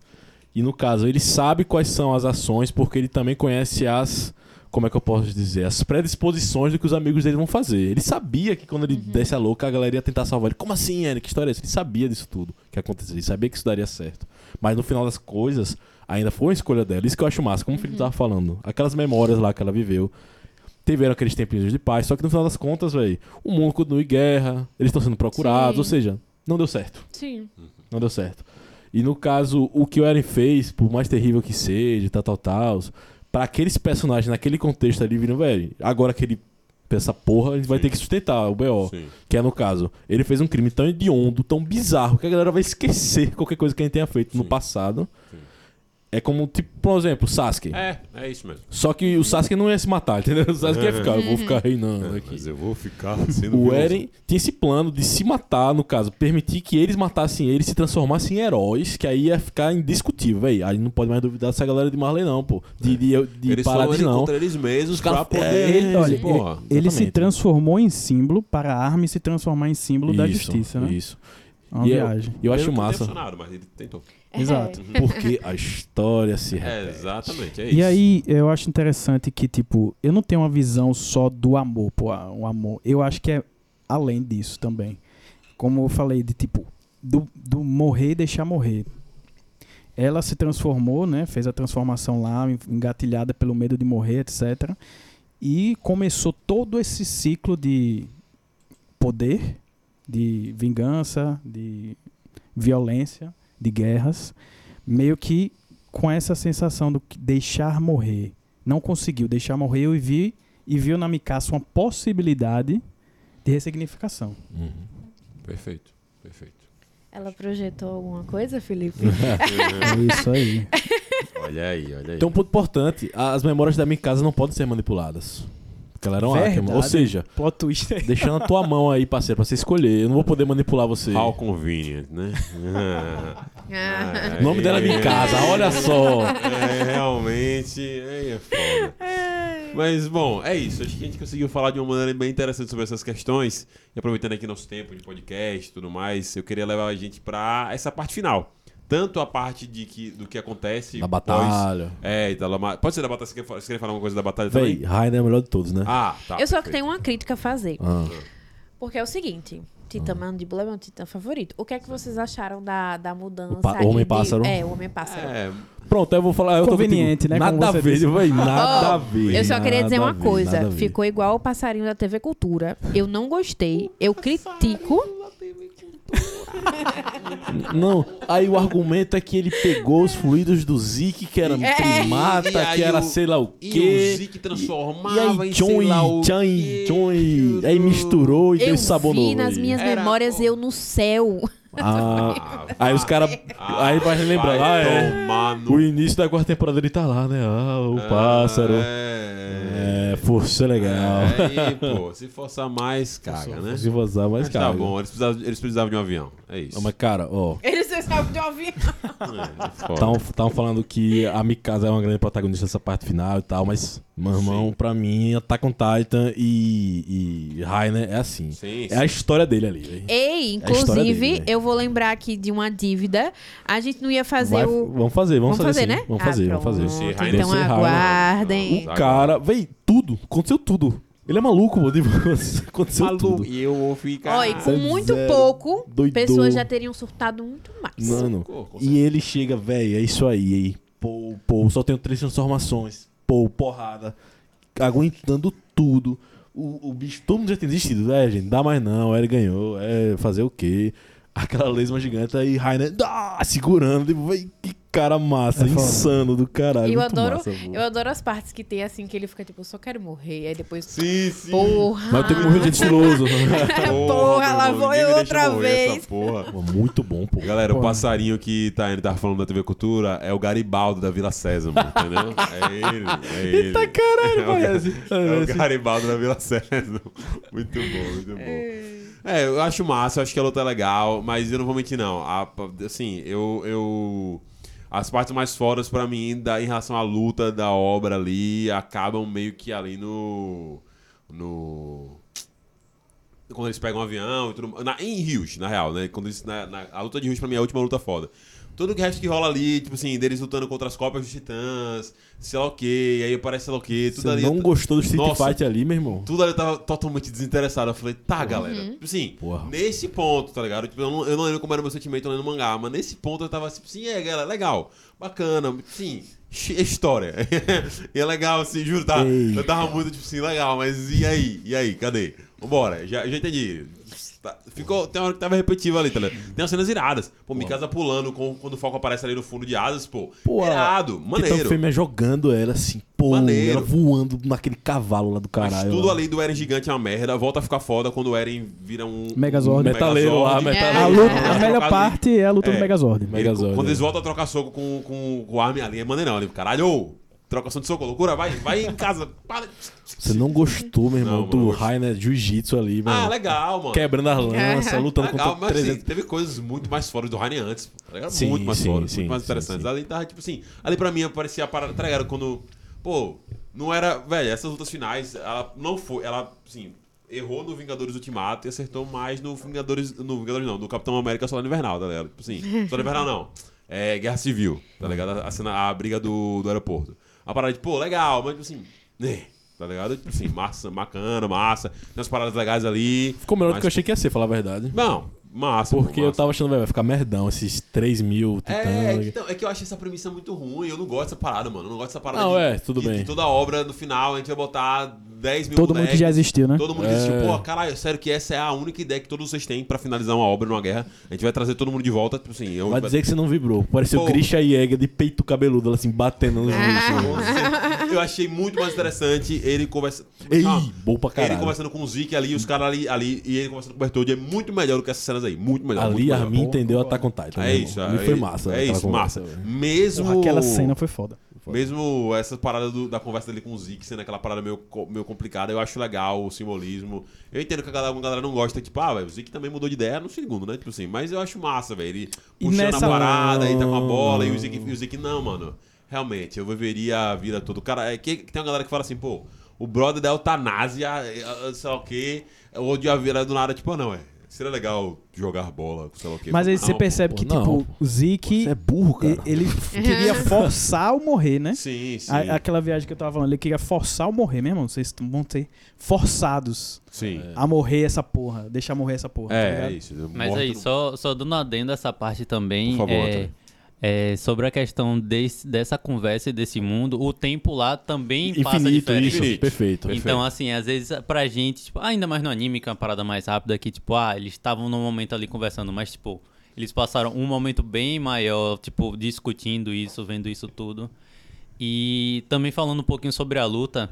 E no caso, ele sabe quais são as ações porque ele também conhece as como é que eu posso dizer, as predisposições do que os amigos dele vão fazer. Ele sabia que quando ele desse a louca, a galera ia tentar salvar ele. Como assim, Eric? Que história é essa? Ele sabia disso tudo que acontecia. Ele sabia que isso daria certo. Mas no final das coisas, ainda foi uma escolha dela. Isso que eu acho massa, como o Felipe tava falando. Aquelas memórias lá que ela viveu. Tiveram aqueles tempinhos de paz, só que no final das contas, velho, o mundo continua em guerra, eles estão sendo procurados, Sim. ou seja, não deu certo. Sim. Não deu certo. E no caso, o que o Eren fez, por mais terrível que seja, tal, tal, tal, pra aqueles personagens naquele contexto ali viram, velho, agora que ele essa porra, a gente vai ter que sustentar o BO. Sim. Que é no caso, ele fez um crime tão hediondo, tão bizarro, que a galera vai esquecer qualquer coisa que a gente tenha feito no Sim. passado. Sim. É como, tipo, por exemplo, Sasuke. É, é isso mesmo. Só que o Sasuke não ia se matar, entendeu? O Sasuke ia ficar, eu vou ficar reinando aqui. Mas eu vou ficar sendo O vilãozão. Eren tinha esse plano de se matar, no caso, permitir que eles matassem ele, se transformassem em heróis, que aí ia ficar indiscutível, véi. Aí não pode mais duvidar dessa galera de Marley, não, pô. De, de, de Eles de ali não. contra eles mesmos pra poder... É, Ele, olha, porra. ele, ele se transformou em símbolo para a arma e se transformar em símbolo da Isso, justiça, né? Isso. É uma E eu- viagem. Eu Ele acho massa. mas ele tentou. Exato. Porque a história se É, repete. exatamente, é isso. E aí, eu acho interessante que, tipo, eu não tenho uma visão só do amor, pô, ah, um amor. Eu acho que é além disso também. Como eu falei, de tipo, do, do morrer e deixar morrer. Ela se transformou, né? Fez a transformação lá, engatilhada pelo medo de morrer, etc. E começou todo esse ciclo de poder, de vingança, de violência, de guerras, meio que com essa sensação do que deixar morrer. Não conseguiu deixar morrer e vi e viu na Mikasa uma possibilidade de ressignificação. Uhum. Perfeito, perfeito. Ela projetou alguma coisa, Felipe? É isso aí. Olha aí, olha aí. Então, um ponto importante: as memórias da minha casa não podem ser manipuladas. Porque ela era um Verdade. Ou seja, Plot twist aí. deixando a tua mão aí, parceiro, pra você escolher. Eu não vou poder manipular você. How convenient, né? Ah. O nome dela é minha casa, olha só. É, realmente, aí é foda. Mas, bom, é isso. Acho que a gente conseguiu falar de uma maneira bem interessante sobre essas questões. E aproveitando aqui nosso tempo de podcast e tudo mais, eu queria levar a gente pra essa parte final. Tanto a parte de que, do que acontece... Da pós- batalha. É, e da lama- Pode ser da batalha? Você quer, você quer falar uma coisa da batalha Véi, também? Rainer é o melhor de todos, né? Ah, tá. eu só que perfeito. tenho uma crítica a fazer. Ah. Porque é o seguinte, Titã Mandíbula é meu titã favorito. O que é que vocês acharam da, da mudança O pa- Homem-pássaro? de- É, o Homem-Pássaro. É, Pronto, eu vou falar. Eu tô Conveniente, contigo. né, Nada a você ver, véi, nada Oh, a ver. Eu só queria dizer uma a coisa. a. Ficou igual o passarinho da TV Cultura. Eu não gostei. Eu critico. Não, aí o argumento é que ele pegou os fluidos do Zeke, que era É. primata, E que era o- sei lá o E quê. o Zeke E transformava aí, em tchon, sei lá o tchan, quê, tchon, tudo. aí misturou e Eu deu sabor vi novo. nas aí. minhas Era- memórias eu no céu. Ah, aí os caras. aí vai lembrar, ah, é. O início da quarta temporada ele tá lá, né? Ah, o pássaro. É. É, força legal. É, aí, pô, se forçar mais, caga, né? Se mas Mas tá cara. bom, eles precisavam, eles precisavam de um avião. É isso. Mas, cara, ó. Eles sabem de. É, foda. Estavam falando que a Mikasa é uma grande protagonista dessa parte final e tal, mas, meu irmão, pra mim, Attack on Titan e, e Rainer é assim. Sim, É a história dele ali. Ei, É inclusive, dele, né? eu vou lembrar aqui de uma dívida. A gente não ia fazer Vai- o. Vamos fazer, vamos, Vamos fazer, sim. né? Vamos Ah, fazer, vamos pronto. fazer. Sim, Então Deve ser Rainer. aguardem. O cara, véi, tudo, aconteceu tudo. Ele é maluco, mano. Aconteceu Maluco, tudo. e eu vou ficar. E com É muito zero. pouco, Doidou. pessoas já teriam surtado muito mais. Mano, e ele chega, velho, é isso aí, aí. Pô, pô, só tenho três transformações. Pô, porrada. Aguentando tudo. O, o bicho, todo mundo já tem desistido, né, gente? Dá mais não, ele ganhou. É fazer o quê? Aquela lesma gigante aí, Rainer, ah, segurando. Tipo, véi, que cara massa, É foda. insano do caralho. eu muito adoro, massa, eu adoro as partes que tem assim que ele fica tipo, eu só quero morrer. Aí depois, Sim, sim. porra. Mas eu tenho que morrer de estiloso. Porra, lá vou eu outra vez. Essa porra. Pô, muito bom, pô. Galera, o Pô. passarinho que tá, ele tava falando da TV Cultura é o Garibaldo da Vila Sésamo, entendeu? É ele, é ele. Eita caralho, É o- parece. É o Garibaldo da Vila Sésamo. Muito bom, muito bom. É, eu acho massa, eu acho que a luta é legal, mas eu não vou mentir, não. A- assim, eu. eu as partes mais fodas pra mim, da, em relação à luta da obra ali, acabam meio que ali no. No. Quando eles pegam um avião e tudo. Na, em Rios, na real, né? Quando eles, na, na- a luta de Rios pra mim é a última luta foda. Todo o resto que rola ali, tipo assim, deles lutando contra as cópias dos titãs, sei lá o que, aí aparece sei lá o que, tudo Você ali. não gostou do Street Nossa. Fight ali, meu irmão? Tudo ali eu tava totalmente desinteressado. Eu falei, tá, galera. Tipo assim, Porra. nesse ponto, tá ligado? Tipo, eu, não, eu não lembro como era o meu sentimento lendo mangá, mas nesse ponto eu tava tipo assim, é, galera, legal, bacana, sim, chi- história. e é legal, assim, juro, tá? Eu tava muito, tipo assim, legal, mas e aí? E aí? Cadê? Vambora, já, já entendi. Tá, Ficou, tem uma hora que tava repetitivo ali, tá ligado? Tem umas cenas iradas. Pô, Mikasa pulando com, quando o foco aparece ali no fundo de asas, pô. Pô, irado, maneiro. Fêmea jogando ela assim, pô, Maneiro. ela voando naquele cavalo lá do Mas caralho. tudo lá. ali do Eren gigante é uma merda. Volta a ficar foda quando o Eren vira um. Megazord. um Metaleiro lá, metaleiro. A, É. luta, Eles a melhor parte é a luta É. do Megazord. Ele- Megazord, quando é. eles voltam a trocar soco com, com, com o arma ali, é maneirão. Ele, caralho, trocação de soco, loucura, vai, vai em casa. Para. Você não gostou, meu irmão, Não, do mano. Rainer Jiu-Jitsu ali, meu Ah, legal, mano. Quebrando as lanças, lutando Legal, contra mas assim, 300. teve coisas muito mais fodas do Rainen antes. Tá? Sim, muito mais sim, fodas, sim, muito mais sim, interessantes. sim. Ali tava, tipo assim, ali pra mim parecia a parada, tá ligado? Quando, pô, não era, velho, essas lutas finais, ela não foi, ela, assim, errou no Vingadores Ultimato e acertou mais no Vingadores, no Vingadores não, no Capitão América Soldado Invernal, tá ligado? Tipo assim, Soldado Invernal não, é Guerra Civil, tá ligado? A, cena, a briga do, do aeroporto. A parada de, pô, legal, mas, tipo assim, né, tá ligado? Tipo assim, massa, bacana, massa, tem umas paradas legais ali. Ficou melhor do mas- que eu achei que ia ser, falar a verdade. Não, massa. Porque pô, eu massa. tava achando, velho, vai ficar merdão esses 3 mil É, é titãs. que, então, é que eu achei essa premissa muito ruim. Eu não gosto dessa parada, mano. Eu não gosto dessa parada Não, de, é, tudo de- bem. de toda obra no final a gente vai botar 10 mil Todo mundo que bonecos. já existiu, né? Todo mundo que É. existiu. Pô, caralho, sério que essa é a única ideia que todos vocês têm pra finalizar uma obra numa guerra. A gente vai trazer todo mundo de volta, tipo assim. Eu, Vai dizer que você não vibrou. Pareceu Pô. Grisha Jäger de peito cabeludo, ela assim, batendo nos bichos. eu achei muito mais interessante ele conversa. Ei, Ah, bom pra Ele caralho. conversando com o Zeke ali, os caras ali, ali, e ele conversando com o Bertoldi é muito melhor do que essas cenas aí. Muito melhor. muito Ali melhor. Armin entendeu Attack on Titan. É isso, é, foi massa. É isso, massa. Mesmo. Porra, aquela cena foi foda. Mesmo essa parada do- da conversa dele com o Zeke sendo aquela parada meio, meio complicada, eu acho legal o simbolismo. Eu entendo que a galera, uma galera não gosta, tipo, ah, velho, o Zeke também mudou de ideia no segundo, né? Tipo assim, mas eu acho massa, velho. Ele E puxando nessa- a parada e tá com a bola, e o. Zeke, e o Zeke, não, mano. Realmente, eu viveria a vida toda. Cara, é que, tem uma galera que fala assim, pô, o brother da eutanásia, eh, sei lá o quê, ou de a vida do nada, tipo, ah, não, é. Seria legal jogar bola, sei lá o quê. Mas aí Não, você pô. percebe pô, que, não. tipo, o Zeke, Você é burro, cara. e- ele queria forçar o morrer, né? Sim, sim. A- aquela viagem que eu tava falando, ele queria forçar o morrer, meu irmão. Vocês vão ser forçados Sim. a morrer essa porra. Deixar morrer essa porra. tá É, ligado? é isso. Mas Morto aí, no- só, só dando adendo essa parte também. Por favor, é, Antônio. É, sobre a questão desse, dessa conversa e desse mundo, o tempo lá também passa Infinito, diferente. isso. Infinito. Perfeito. Então, assim, às vezes pra gente, tipo, ainda mais no anime, que é uma parada mais rápida, que, tipo, ah, eles estavam num momento ali conversando, mas, tipo, eles passaram um momento bem maior, tipo, discutindo isso, vendo isso tudo. E também falando um pouquinho sobre a luta,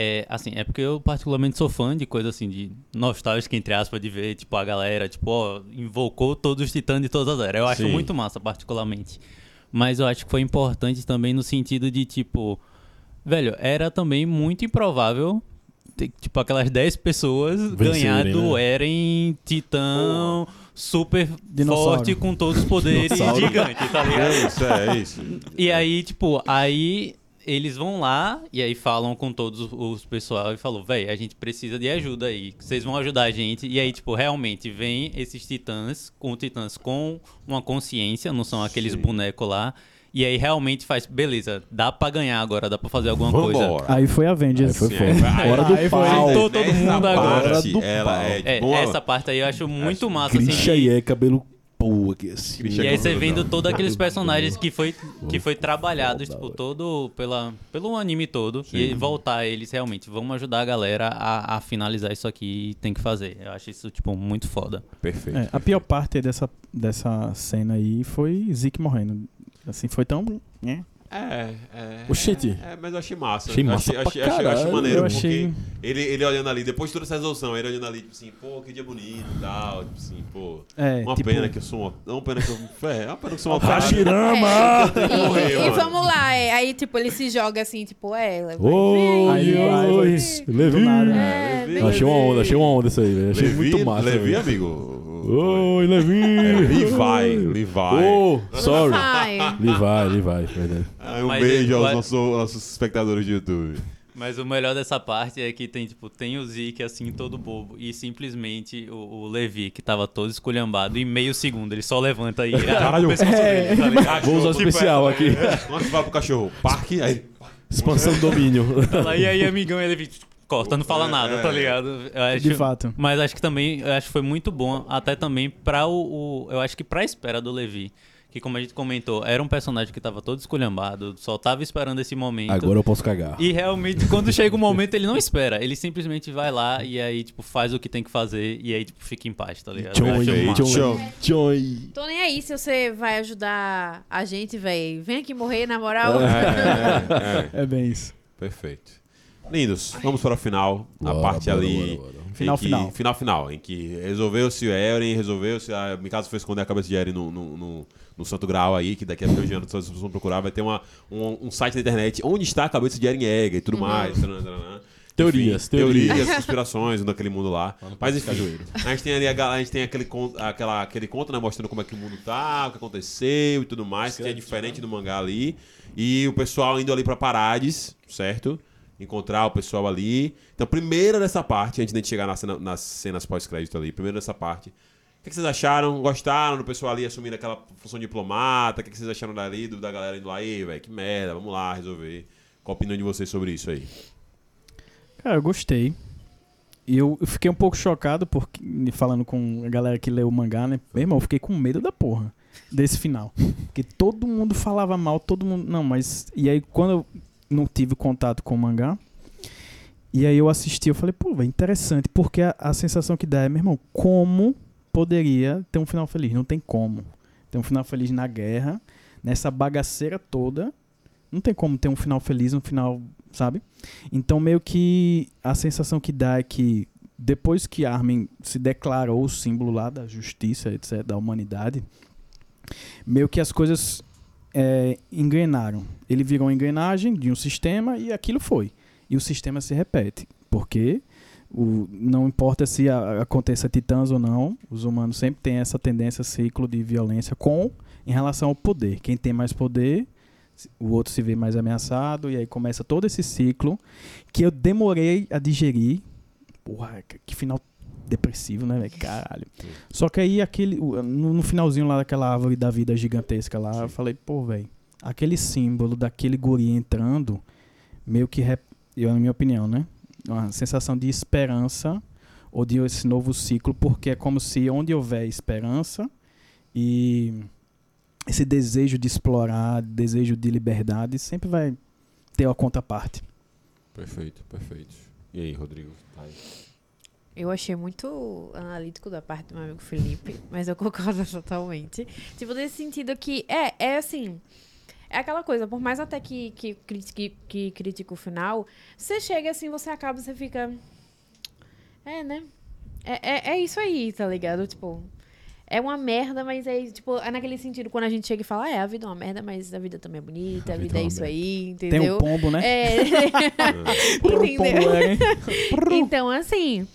é, assim, é porque eu particularmente sou fã de coisa assim, de nostálgica, entre aspas, de ver, tipo, a galera, tipo, ó, invocou todos os titãs de todas as eras. Eu acho Sim. muito massa, particularmente. Mas eu acho que foi importante também no sentido de, tipo, velho, era também muito improvável, ter, tipo, aquelas 10 pessoas Vencerem, ganhar do né? Eren, titã, super Dinossauro. forte, com todos os poderes gigante, tá ligado? É isso, é isso. E aí, tipo, aí eles vão lá e aí falam com todos os- pessoal e falou, véi, a gente precisa de ajuda aí. Vocês vão ajudar a gente. E aí, tipo, realmente vem esses titãs com titãs com uma consciência, não são aqueles Sim. bonecos lá. E aí realmente faz, beleza, dá pra ganhar agora, dá pra fazer alguma coisa. Aí foi Avengers. Aí foi foda. Hora do aí foi- pau. Todo mundo agora. parte, do ela pau. é, É, essa parte aí eu acho muito massa, Grisha assim. Jäger, cabelo assim. Grisha E aí você vendo todos aqueles personagens que foi, que foi trabalhado, tipo, todo pela, pelo anime todo. E voltar eles realmente, vamos ajudar a galera a, a finalizar isso aqui e tem que fazer. Eu acho isso, tipo, muito foda. Perfeito. É, a pior parte dessa, dessa cena aí foi Zeke morrendo. Assim, foi tão. né? É, é. Oxente. É, mas eu achei massa. Achei Eu massa Achei, pra achei, achei, achei maneiro, Eu achei- porque ele, ele olhando ali, depois de toda essa resolução, ele olhando ali, tipo assim, pô, que dia bonito e tal. Tipo assim, pô. É, Uma tipo, pena que eu sou um. Não, uma pena que eu. É, uma pena que eu sou um otário. Hashirama! É, e, e vamos lá, é, aí tipo, ele se joga assim, tipo, é, ela vai, Oi, Aí oi. Levi. É, Levi. Achei uma onda, achei uma onda isso aí, velho. Achei Levi, muito massa. Levi, velho. amigo. Oi, Levi! É, Levi, Levi. Oh, sorry. Vai. Levi, Levi, verdade. Um Mas beijo ele aos vai- nossos, nossos espectadores de YouTube. Mas o melhor dessa parte é que tem, tipo, tem o Zeke assim, todo bobo. E simplesmente o, o Levi, que tava todo esculhambado, em meio segundo, ele só levanta e. Caralho. o pescoço dele, tá ligado? Vou usar o Tipo, especial é, aqui. Nossa, fala pro cachorro, parque, aí. Expansão do domínio. E aí, amigão, ele Levi, corta, não fala nada, tá ligado? Eu acho- De fato. Mas acho que também, eu acho que foi muito bom, até também pra o, o- eu acho que pra espera do Levi. Que como a gente comentou, era um personagem que tava todo esculhambado, só tava esperando esse momento. Agora eu posso cagar. E realmente, quando chega o momento, ele não espera. Ele simplesmente vai lá e aí, tipo, faz o que tem que fazer e aí, tipo, fica em paz, tá ligado? Joy, joy, joy. Tô nem aí se você vai ajudar a gente, véi. Vem aqui morrer, na moral. É, é, é. É bem isso. Perfeito. Lindos, vamos para o final. a Bora, parte bora, ali. bora, Final, que- final. Final, final. Em que resolveu-se o Eren, resolveu-se. A Mikasa foi esconder a cabeça de Eren no, no, no- no Santo Grau aí, que daqui a pouco anos vocês vão procurar. Vai ter uma, um, um site na internet onde está a cabeça de Eren Yeager e tudo mais. taranã, taranã. Teorias, Enfim, teorias. teorias, conspirações daquele mundo lá. Mas enfim, a gente tem ali a, a gente tem aquele conto, aquela, aquele conto, né, mostrando como é que o mundo tá, o que aconteceu e tudo mais, que é diferente do mangá ali. E o pessoal indo ali pra Parades, certo? Encontrar o pessoal ali. Então, primeiro dessa parte, antes de gente chegar na cena- nas cenas pós-crédito ali, primeiro dessa parte. O que, que vocês acharam? Gostaram do pessoal ali assumindo aquela função de diplomata? O que, que vocês acharam dali, do- da galera indo lá? Ei, velho, que merda, vamos lá resolver. Qual a opinião de vocês sobre isso aí? Cara, eu gostei. Eu, fiquei um pouco chocado, porque, falando com a galera que leu o mangá, né? Meu irmão, eu fiquei com medo da porra desse final. Porque todo mundo falava mal, todo mundo. Não, mas. E aí, quando não tive contato com o mangá, e aí eu assisti, eu falei, pô, velho, interessante, porque a, a sensação que dá é, meu irmão, como poderia ter um final feliz? Não tem como. Ter um final feliz na guerra, nessa bagaceira toda. Não tem como ter um final feliz, um final, sabe? Então, meio que a sensação que dá é que depois que Armin se declara o símbolo lá da justiça, etc., da humanidade, meio que as coisas é, engrenaram. Ele virou uma engrenagem de um sistema e aquilo foi. E o sistema se repete. Porque o, não importa se a- aconteça titãs ou não, os humanos sempre têm essa tendência, ciclo de violência com em relação ao poder. Quem tem mais poder, o outro se vê mais ameaçado, e aí começa todo esse ciclo que eu demorei a digerir. Porra, que final depressivo, né, velho? Caralho. Só que aí aquele no, no finalzinho lá daquela árvore da vida gigantesca lá, eu falei, pô, velho, aquele símbolo daquele guri entrando, meio que rep- eu na minha opinião, né? Uma sensação de esperança ou de esse novo ciclo, porque é como se onde houver esperança e esse desejo de explorar, desejo de liberdade, sempre vai ter uma contraparte. Perfeito, perfeito. E aí, Rodrigo? Tá aí. Eu achei muito analítico da parte do meu amigo Felipe, mas eu concordo totalmente. Tipo, nesse sentido que, é, é assim, é aquela coisa, por mais até que, que, critique, que critique o final, você chega assim, você acaba, você fica... É, né? É, é, é isso aí, tá ligado? Tipo, é uma merda, mas é, tipo, é naquele sentido, quando a gente chega e fala, ah, é, a vida é uma merda, mas a vida também é bonita, a, A vida, vida é é isso merda. aí, Tem entendeu? um pombo, né? É. Pombo Entendeu? é? Então, assim,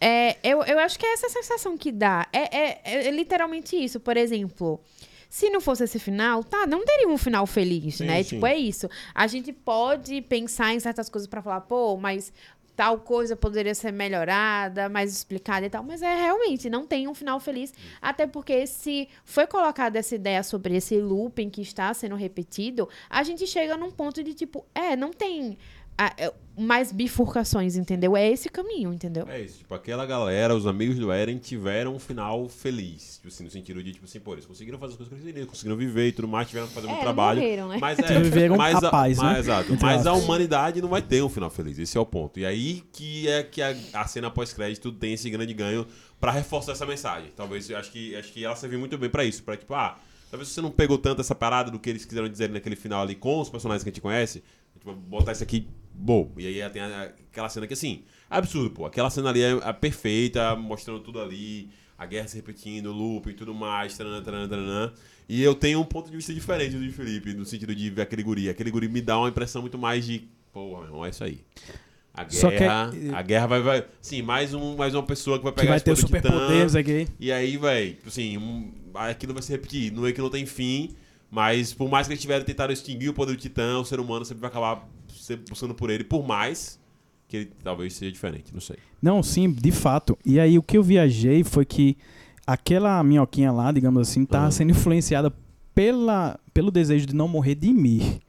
é, eu, eu acho que é essa sensação que dá. É, é, é literalmente isso. Por exemplo, se não fosse esse final, tá, não teria um final feliz, Sim, né? sim. Tipo, é isso. A gente pode pensar em certas coisas pra falar, pô, mas tal coisa poderia ser melhorada, mais explicada e tal, mas é realmente não tem um final feliz, até porque se foi colocada essa ideia sobre esse looping que está sendo repetido, a gente chega num ponto de tipo, é, não tem ah, é, mais bifurcações, entendeu? É esse caminho, entendeu? É isso, tipo, aquela galera, os amigos do Eren tiveram um final feliz. Tipo assim, no sentido de, tipo assim, pô, eles conseguiram fazer as coisas que eles queriam, conseguiram viver e tudo mais, tiveram que fazer um É, não trabalho. morreram, né? Mas é, Viveram mas a paz, né? Exato. Entre Mas a humanidade não vai ter um final feliz, esse é o ponto. E aí que é que a, a cena pós-crédito tem esse grande ganho pra reforçar essa mensagem. Talvez, eu acho que, acho que ela serviu muito bem pra isso, pra tipo, ah, talvez você não pegou tanto essa parada do que eles quiseram dizer naquele final ali com os personagens que a gente conhece, tipo, botar isso aqui, bom. E aí tem aquela cena que, assim, é absurdo, pô. Aquela cena ali é, é perfeita, mostrando tudo ali, a guerra se repetindo, o loop e tudo mais, taranã, taranã, taranã. E eu tenho um ponto de vista diferente do de Felipe, no sentido de ver aquele guri. Aquele guri me dá uma impressão muito mais de, porra, meu irmão, é isso aí. A Só que- guerra, a guerra vai, vai. Sim, mais, um, mais uma pessoa que vai Que pegar vai esse ter poder do Titã, superpoderes aqui. E aí, velho, assim, um, aquilo vai se repetir. Não é que não tem fim, mas por mais que eles tiverem tentado extinguir o poder do Titã, o ser humano sempre vai acabar se buscando por ele, por mais que ele talvez seja diferente, não sei. Não, sim, de fato. E aí o que eu viajei foi que aquela minhoquinha lá, digamos assim, tá Aham. sendo influenciada pela, pelo desejo de não morrer de Ymir.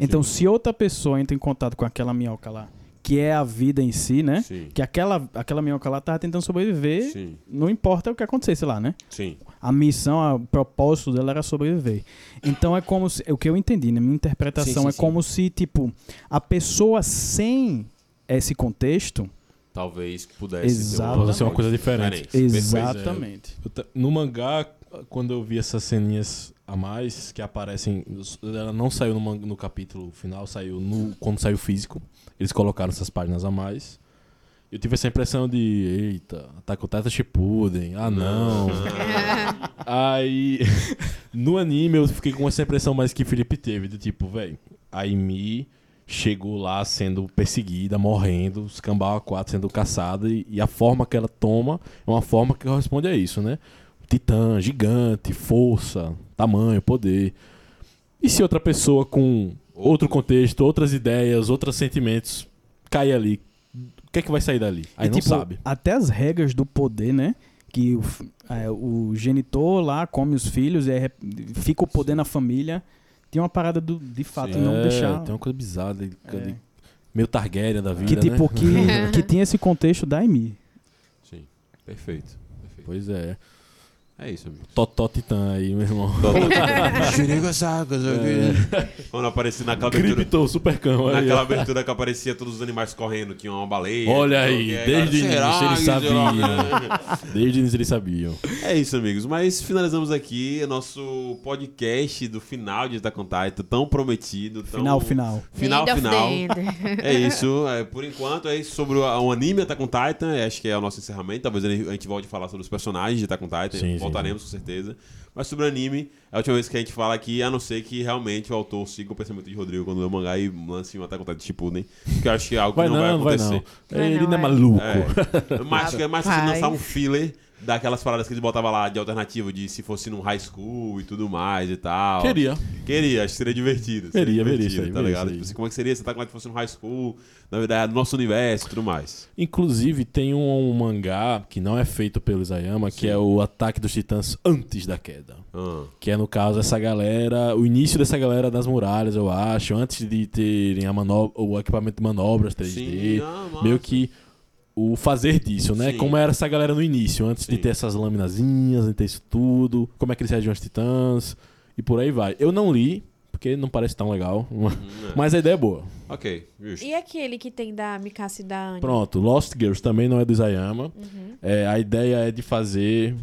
Então, se outra pessoa entra em contato com aquela minhoca lá, que é a vida em si, né? Sim. Que aquela, aquela minhoca lá tava tentando sobreviver, Sim, não importa o que acontecesse lá, né? sim. A missão, o propósito dela era sobreviver. Então é como se. O que eu entendi, na minha interpretação, Sim, sim, é sim. como se, tipo, a pessoa sem esse contexto. Talvez pudesse Pode ser uma coisa diferente. Exatamente. Eu No mangá, quando eu vi essas ceninhas a mais que aparecem, ela não saiu no, no capítulo final, saiu no quando saiu físico. Eles colocaram essas páginas a mais. Eu tive essa impressão de, eita, Attack on Titan Shippuden, ah não. Aí, no anime eu fiquei com essa impressão mais que Felipe teve, de tipo, velho, a Amy chegou lá sendo perseguida, morrendo, os Kambal 4 sendo caçada, e, e a forma que ela toma é uma forma que corresponde a isso, né? Titã, gigante, força, tamanho, poder. E se outra pessoa com outro contexto, outras ideias, outros sentimentos cair ali, o que é que vai sair dali? Aí E, não tipo, sabe. Até as regras do poder, né? Que o, é, o genitor lá come os filhos e rep- fica o poder na família. Tem uma parada do, de fato Sim. não É, deixar. Tem uma coisa bizarra ali, É. meio Targaryen da vida, que tipo né? que, que tem esse contexto da Amy. Sim, perfeito. perfeito. Pois é. É isso, amigo. Totó Titã aí, meu irmão. Quando aparecia naquela abertura, Cripto Supercão naquela abertura que aparecia todos os animais correndo, tinha uma baleia. Olha aí, que, desde o início eles sabiam. Desde o início eles sabiam. É isso, amigos. Mas finalizamos aqui o nosso podcast do final de on Titan, tão prometido. Tão... Final, final. Final, final. É isso. É, por enquanto, é isso sobre o, o anime Attack on Titan. é, Acho que é o nosso encerramento. Talvez a gente volte a falar sobre os personagens de Attack on Titan. Sim, sim, Voltaremos, com certeza. Mas sobre o anime, é a última vez que a gente fala aqui, a não ser que realmente o autor siga o pensamento de Rodrigo quando lê o mangá e lance um on Titan Shippuden. Que eu acho que é algo Vai que não, não, vai vai não. acontecer. Vai Ele não, não é é. maluco. É. Mas é mais fácil Rapaz. lançar um filler daquelas paradas que eles botavam lá de alternativa, de se fosse num high school e tudo mais e tal. Queria. Queria, acho que seria divertido. seria Veria, veria divertido, isso aí, tá veria ligado? Tipo assim, como é que seria se tá como é que fosse no high school, na verdade, no nosso universo e tudo mais. Inclusive, tem um, mangá que não é feito pelo Isayama, que Sim. é o Ataque dos Titãs Antes da Queda. Ah, Que é, no caso, essa galera, o início dessa galera das muralhas, eu acho, antes de terem a mano- o equipamento de manobras 3D. sim, ah, meio que o fazer disso, né? Sim. Como era essa galera no início, antes de Sim. ter essas laminazinhas, de ter isso tudo, como é que eles reagiam aos titãs, e por aí vai. Eu não li, porque não parece tão legal, Hum, é. mas a ideia é boa. Ok, justo. E aquele que tem da Mikasa e da Anne? Pronto, Lost Girls também não é do Isayama. Uhum. É, a ideia é de fazer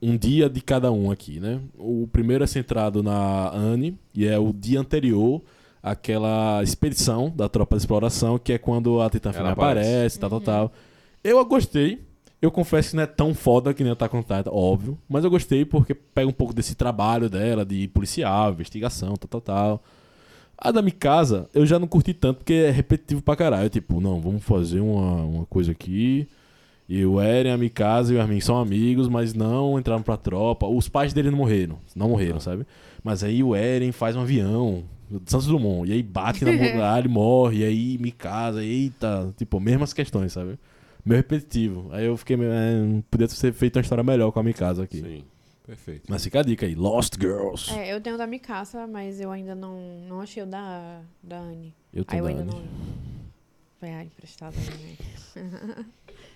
um dia de cada um aqui, né? O primeiro é centrado na Anne, e é o dia anterior àquela expedição da tropa de exploração, que é quando a Ela Fêmea aparece. aparece, tal, tal, tal. Eu gostei. Eu confesso que não é tão foda que nem on Titan, óbvio. Mas eu gostei porque pega um pouco desse trabalho dela, de policial, investigação, tal, tal, tal. A da Mikasa, eu já não curti tanto porque é repetitivo pra caralho. Tipo, não, vamos fazer uma, uma coisa aqui. E o Eren, a Mikasa e o Armin são amigos, mas não entraram pra tropa. Os pais dele não morreram. Não morreram, sabe? Mas aí o Eren faz um avião. Santos Dumont. E aí bate na muralha e morre. E aí Mikasa, eita. Tipo, mesmas questões, sabe? Meio repetitivo. Aí eu fiquei meio. É, podia ter feito uma história melhor com a Mikasa aqui. Sim, perfeito. Mas fica a dica aí. Lost Girls. É, eu tenho o da Mikasa, mas eu ainda não, não achei o da, da Anne. Eu Aí tenho eu ainda Dani. não. Foi ah, emprestado né?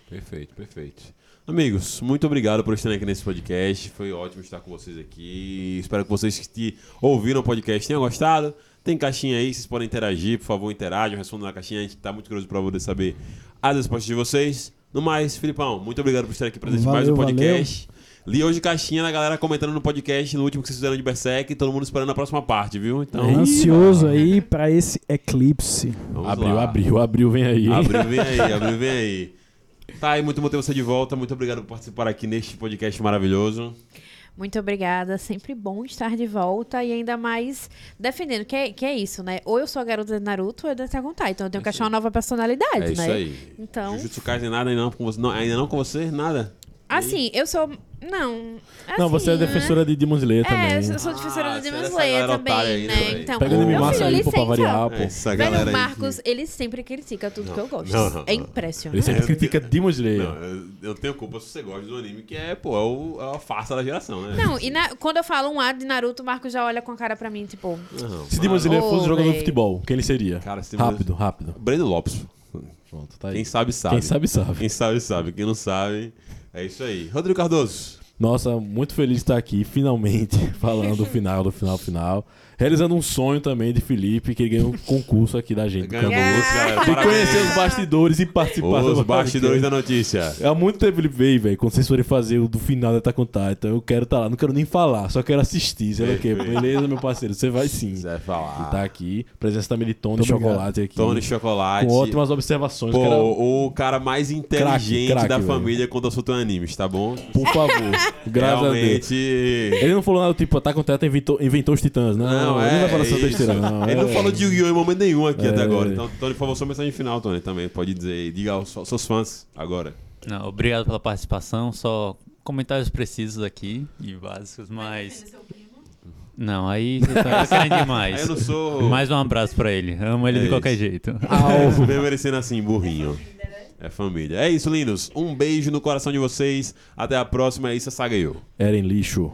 Perfeito, perfeito. Amigos, muito obrigado por estarem aqui nesse podcast. Foi ótimo estar com vocês aqui. Espero que vocês que ouviram o podcast tenham gostado. Tem caixinha aí, vocês podem interagir, por favor, interajam, respondam na caixinha. A gente tá muito curioso para poder saber as respostas de vocês. No mais, Filipão, muito obrigado por estar aqui presente em mais um Valeu, podcast. Li hoje caixinha da galera comentando no podcast, no último que vocês fizeram de Berserk, todo mundo esperando a próxima parte, viu? Então, Ih, Ansioso aí pra esse eclipse. vamos Abriu, lá. abriu, abriu, vem aí. Abriu, vem aí, abriu, vem aí. Tá aí, muito bom ter você de volta. Muito obrigado por participar aqui neste podcast maravilhoso. Muito obrigada. Sempre bom estar de volta e ainda mais defendendo que é, que é isso, né? Ou eu sou a garota de Naruto ou eu Attack on Titan. Então eu tenho que achar uma nova personalidade, É isso né? aí. Então, Jujutsu Kaisen nada ainda não com você? Não, ainda não com você? Nada? assim, eu sou. Não. Não, você é assim, né? defensora de Demon Slayer É, também. eu sou defensora Ah, é Demon dessa Slayer também, aí, né, né? velho? Então, Pegando meu massa aí, pô, pra variar, pô. Essa galera Velho aí Marcos, que- ele sempre critica tudo que eu gosto. não, não, é não. impressionante. Ele sempre É, critica Demon Slayer. Não, eu, tenho culpa se você gosta do anime, que é, pô, é, o, é a farsa da geração, né? Não, e na- quando eu falo um A de Naruto, o Marcos já olha com a cara pra mim, tipo. Não, Se Demon Slayer fosse um jogador de futebol, quem ele seria? Cara, se rápido, rápido. Breno Lopes. Pronto, tá aí. Quem sabe, sabe. Quem sabe, sabe. Quem sabe, sabe. Quem não sabe, é isso aí. Rodrigo Cardoso. Nossa, muito feliz de estar aqui, finalmente, falando do final, do final, final. Realizando um sonho também de Felipe, que ele ganhou um concurso aqui da gente. Ganhamos Yeah. De conhecer os bastidores e participar Os bastidores da notícia. Há muito tempo ele veio, velho. Quando vocês forem fazer o do final da on Titan, eu quero estar lá. Não quero nem falar, só quero assistir. Sei lá o quê. Perfeito. Beleza, meu parceiro? Você vai sim. Você vai E falar. tá aqui. Presença também de Tony. Chocolate aqui. Tony Chocolate. Com ótimas observações. Pô, Quero- o cara mais inteligente craque, da velho. família quando assunto é animes, tá bom? Por favor. Graças a Deus. Realmente. Ele não falou nada tipo, Attack on Titan inventou, inventou os titãs. Não, Não, ele não é, vai falar besteira, não. Ele não É. falou de Yu-Gi-Oh! em momento nenhum aqui até É. agora. Então, Tony, por favor, sua mensagem final, Tony, também. Pode dizer. Diga aos seus fãs agora. Não, obrigado pela participação. Só comentários precisos aqui e básicos, mas. Não, aí você tá querendo demais. Eu não sou. Mais um abraço pra ele. Amo ele É de qualquer isso. jeito. É, bem merecendo assim, burrinho. É família. É isso, lindos. Um beijo no coração de vocês. Até a próxima. É isso, Sagayo. Eren lixo.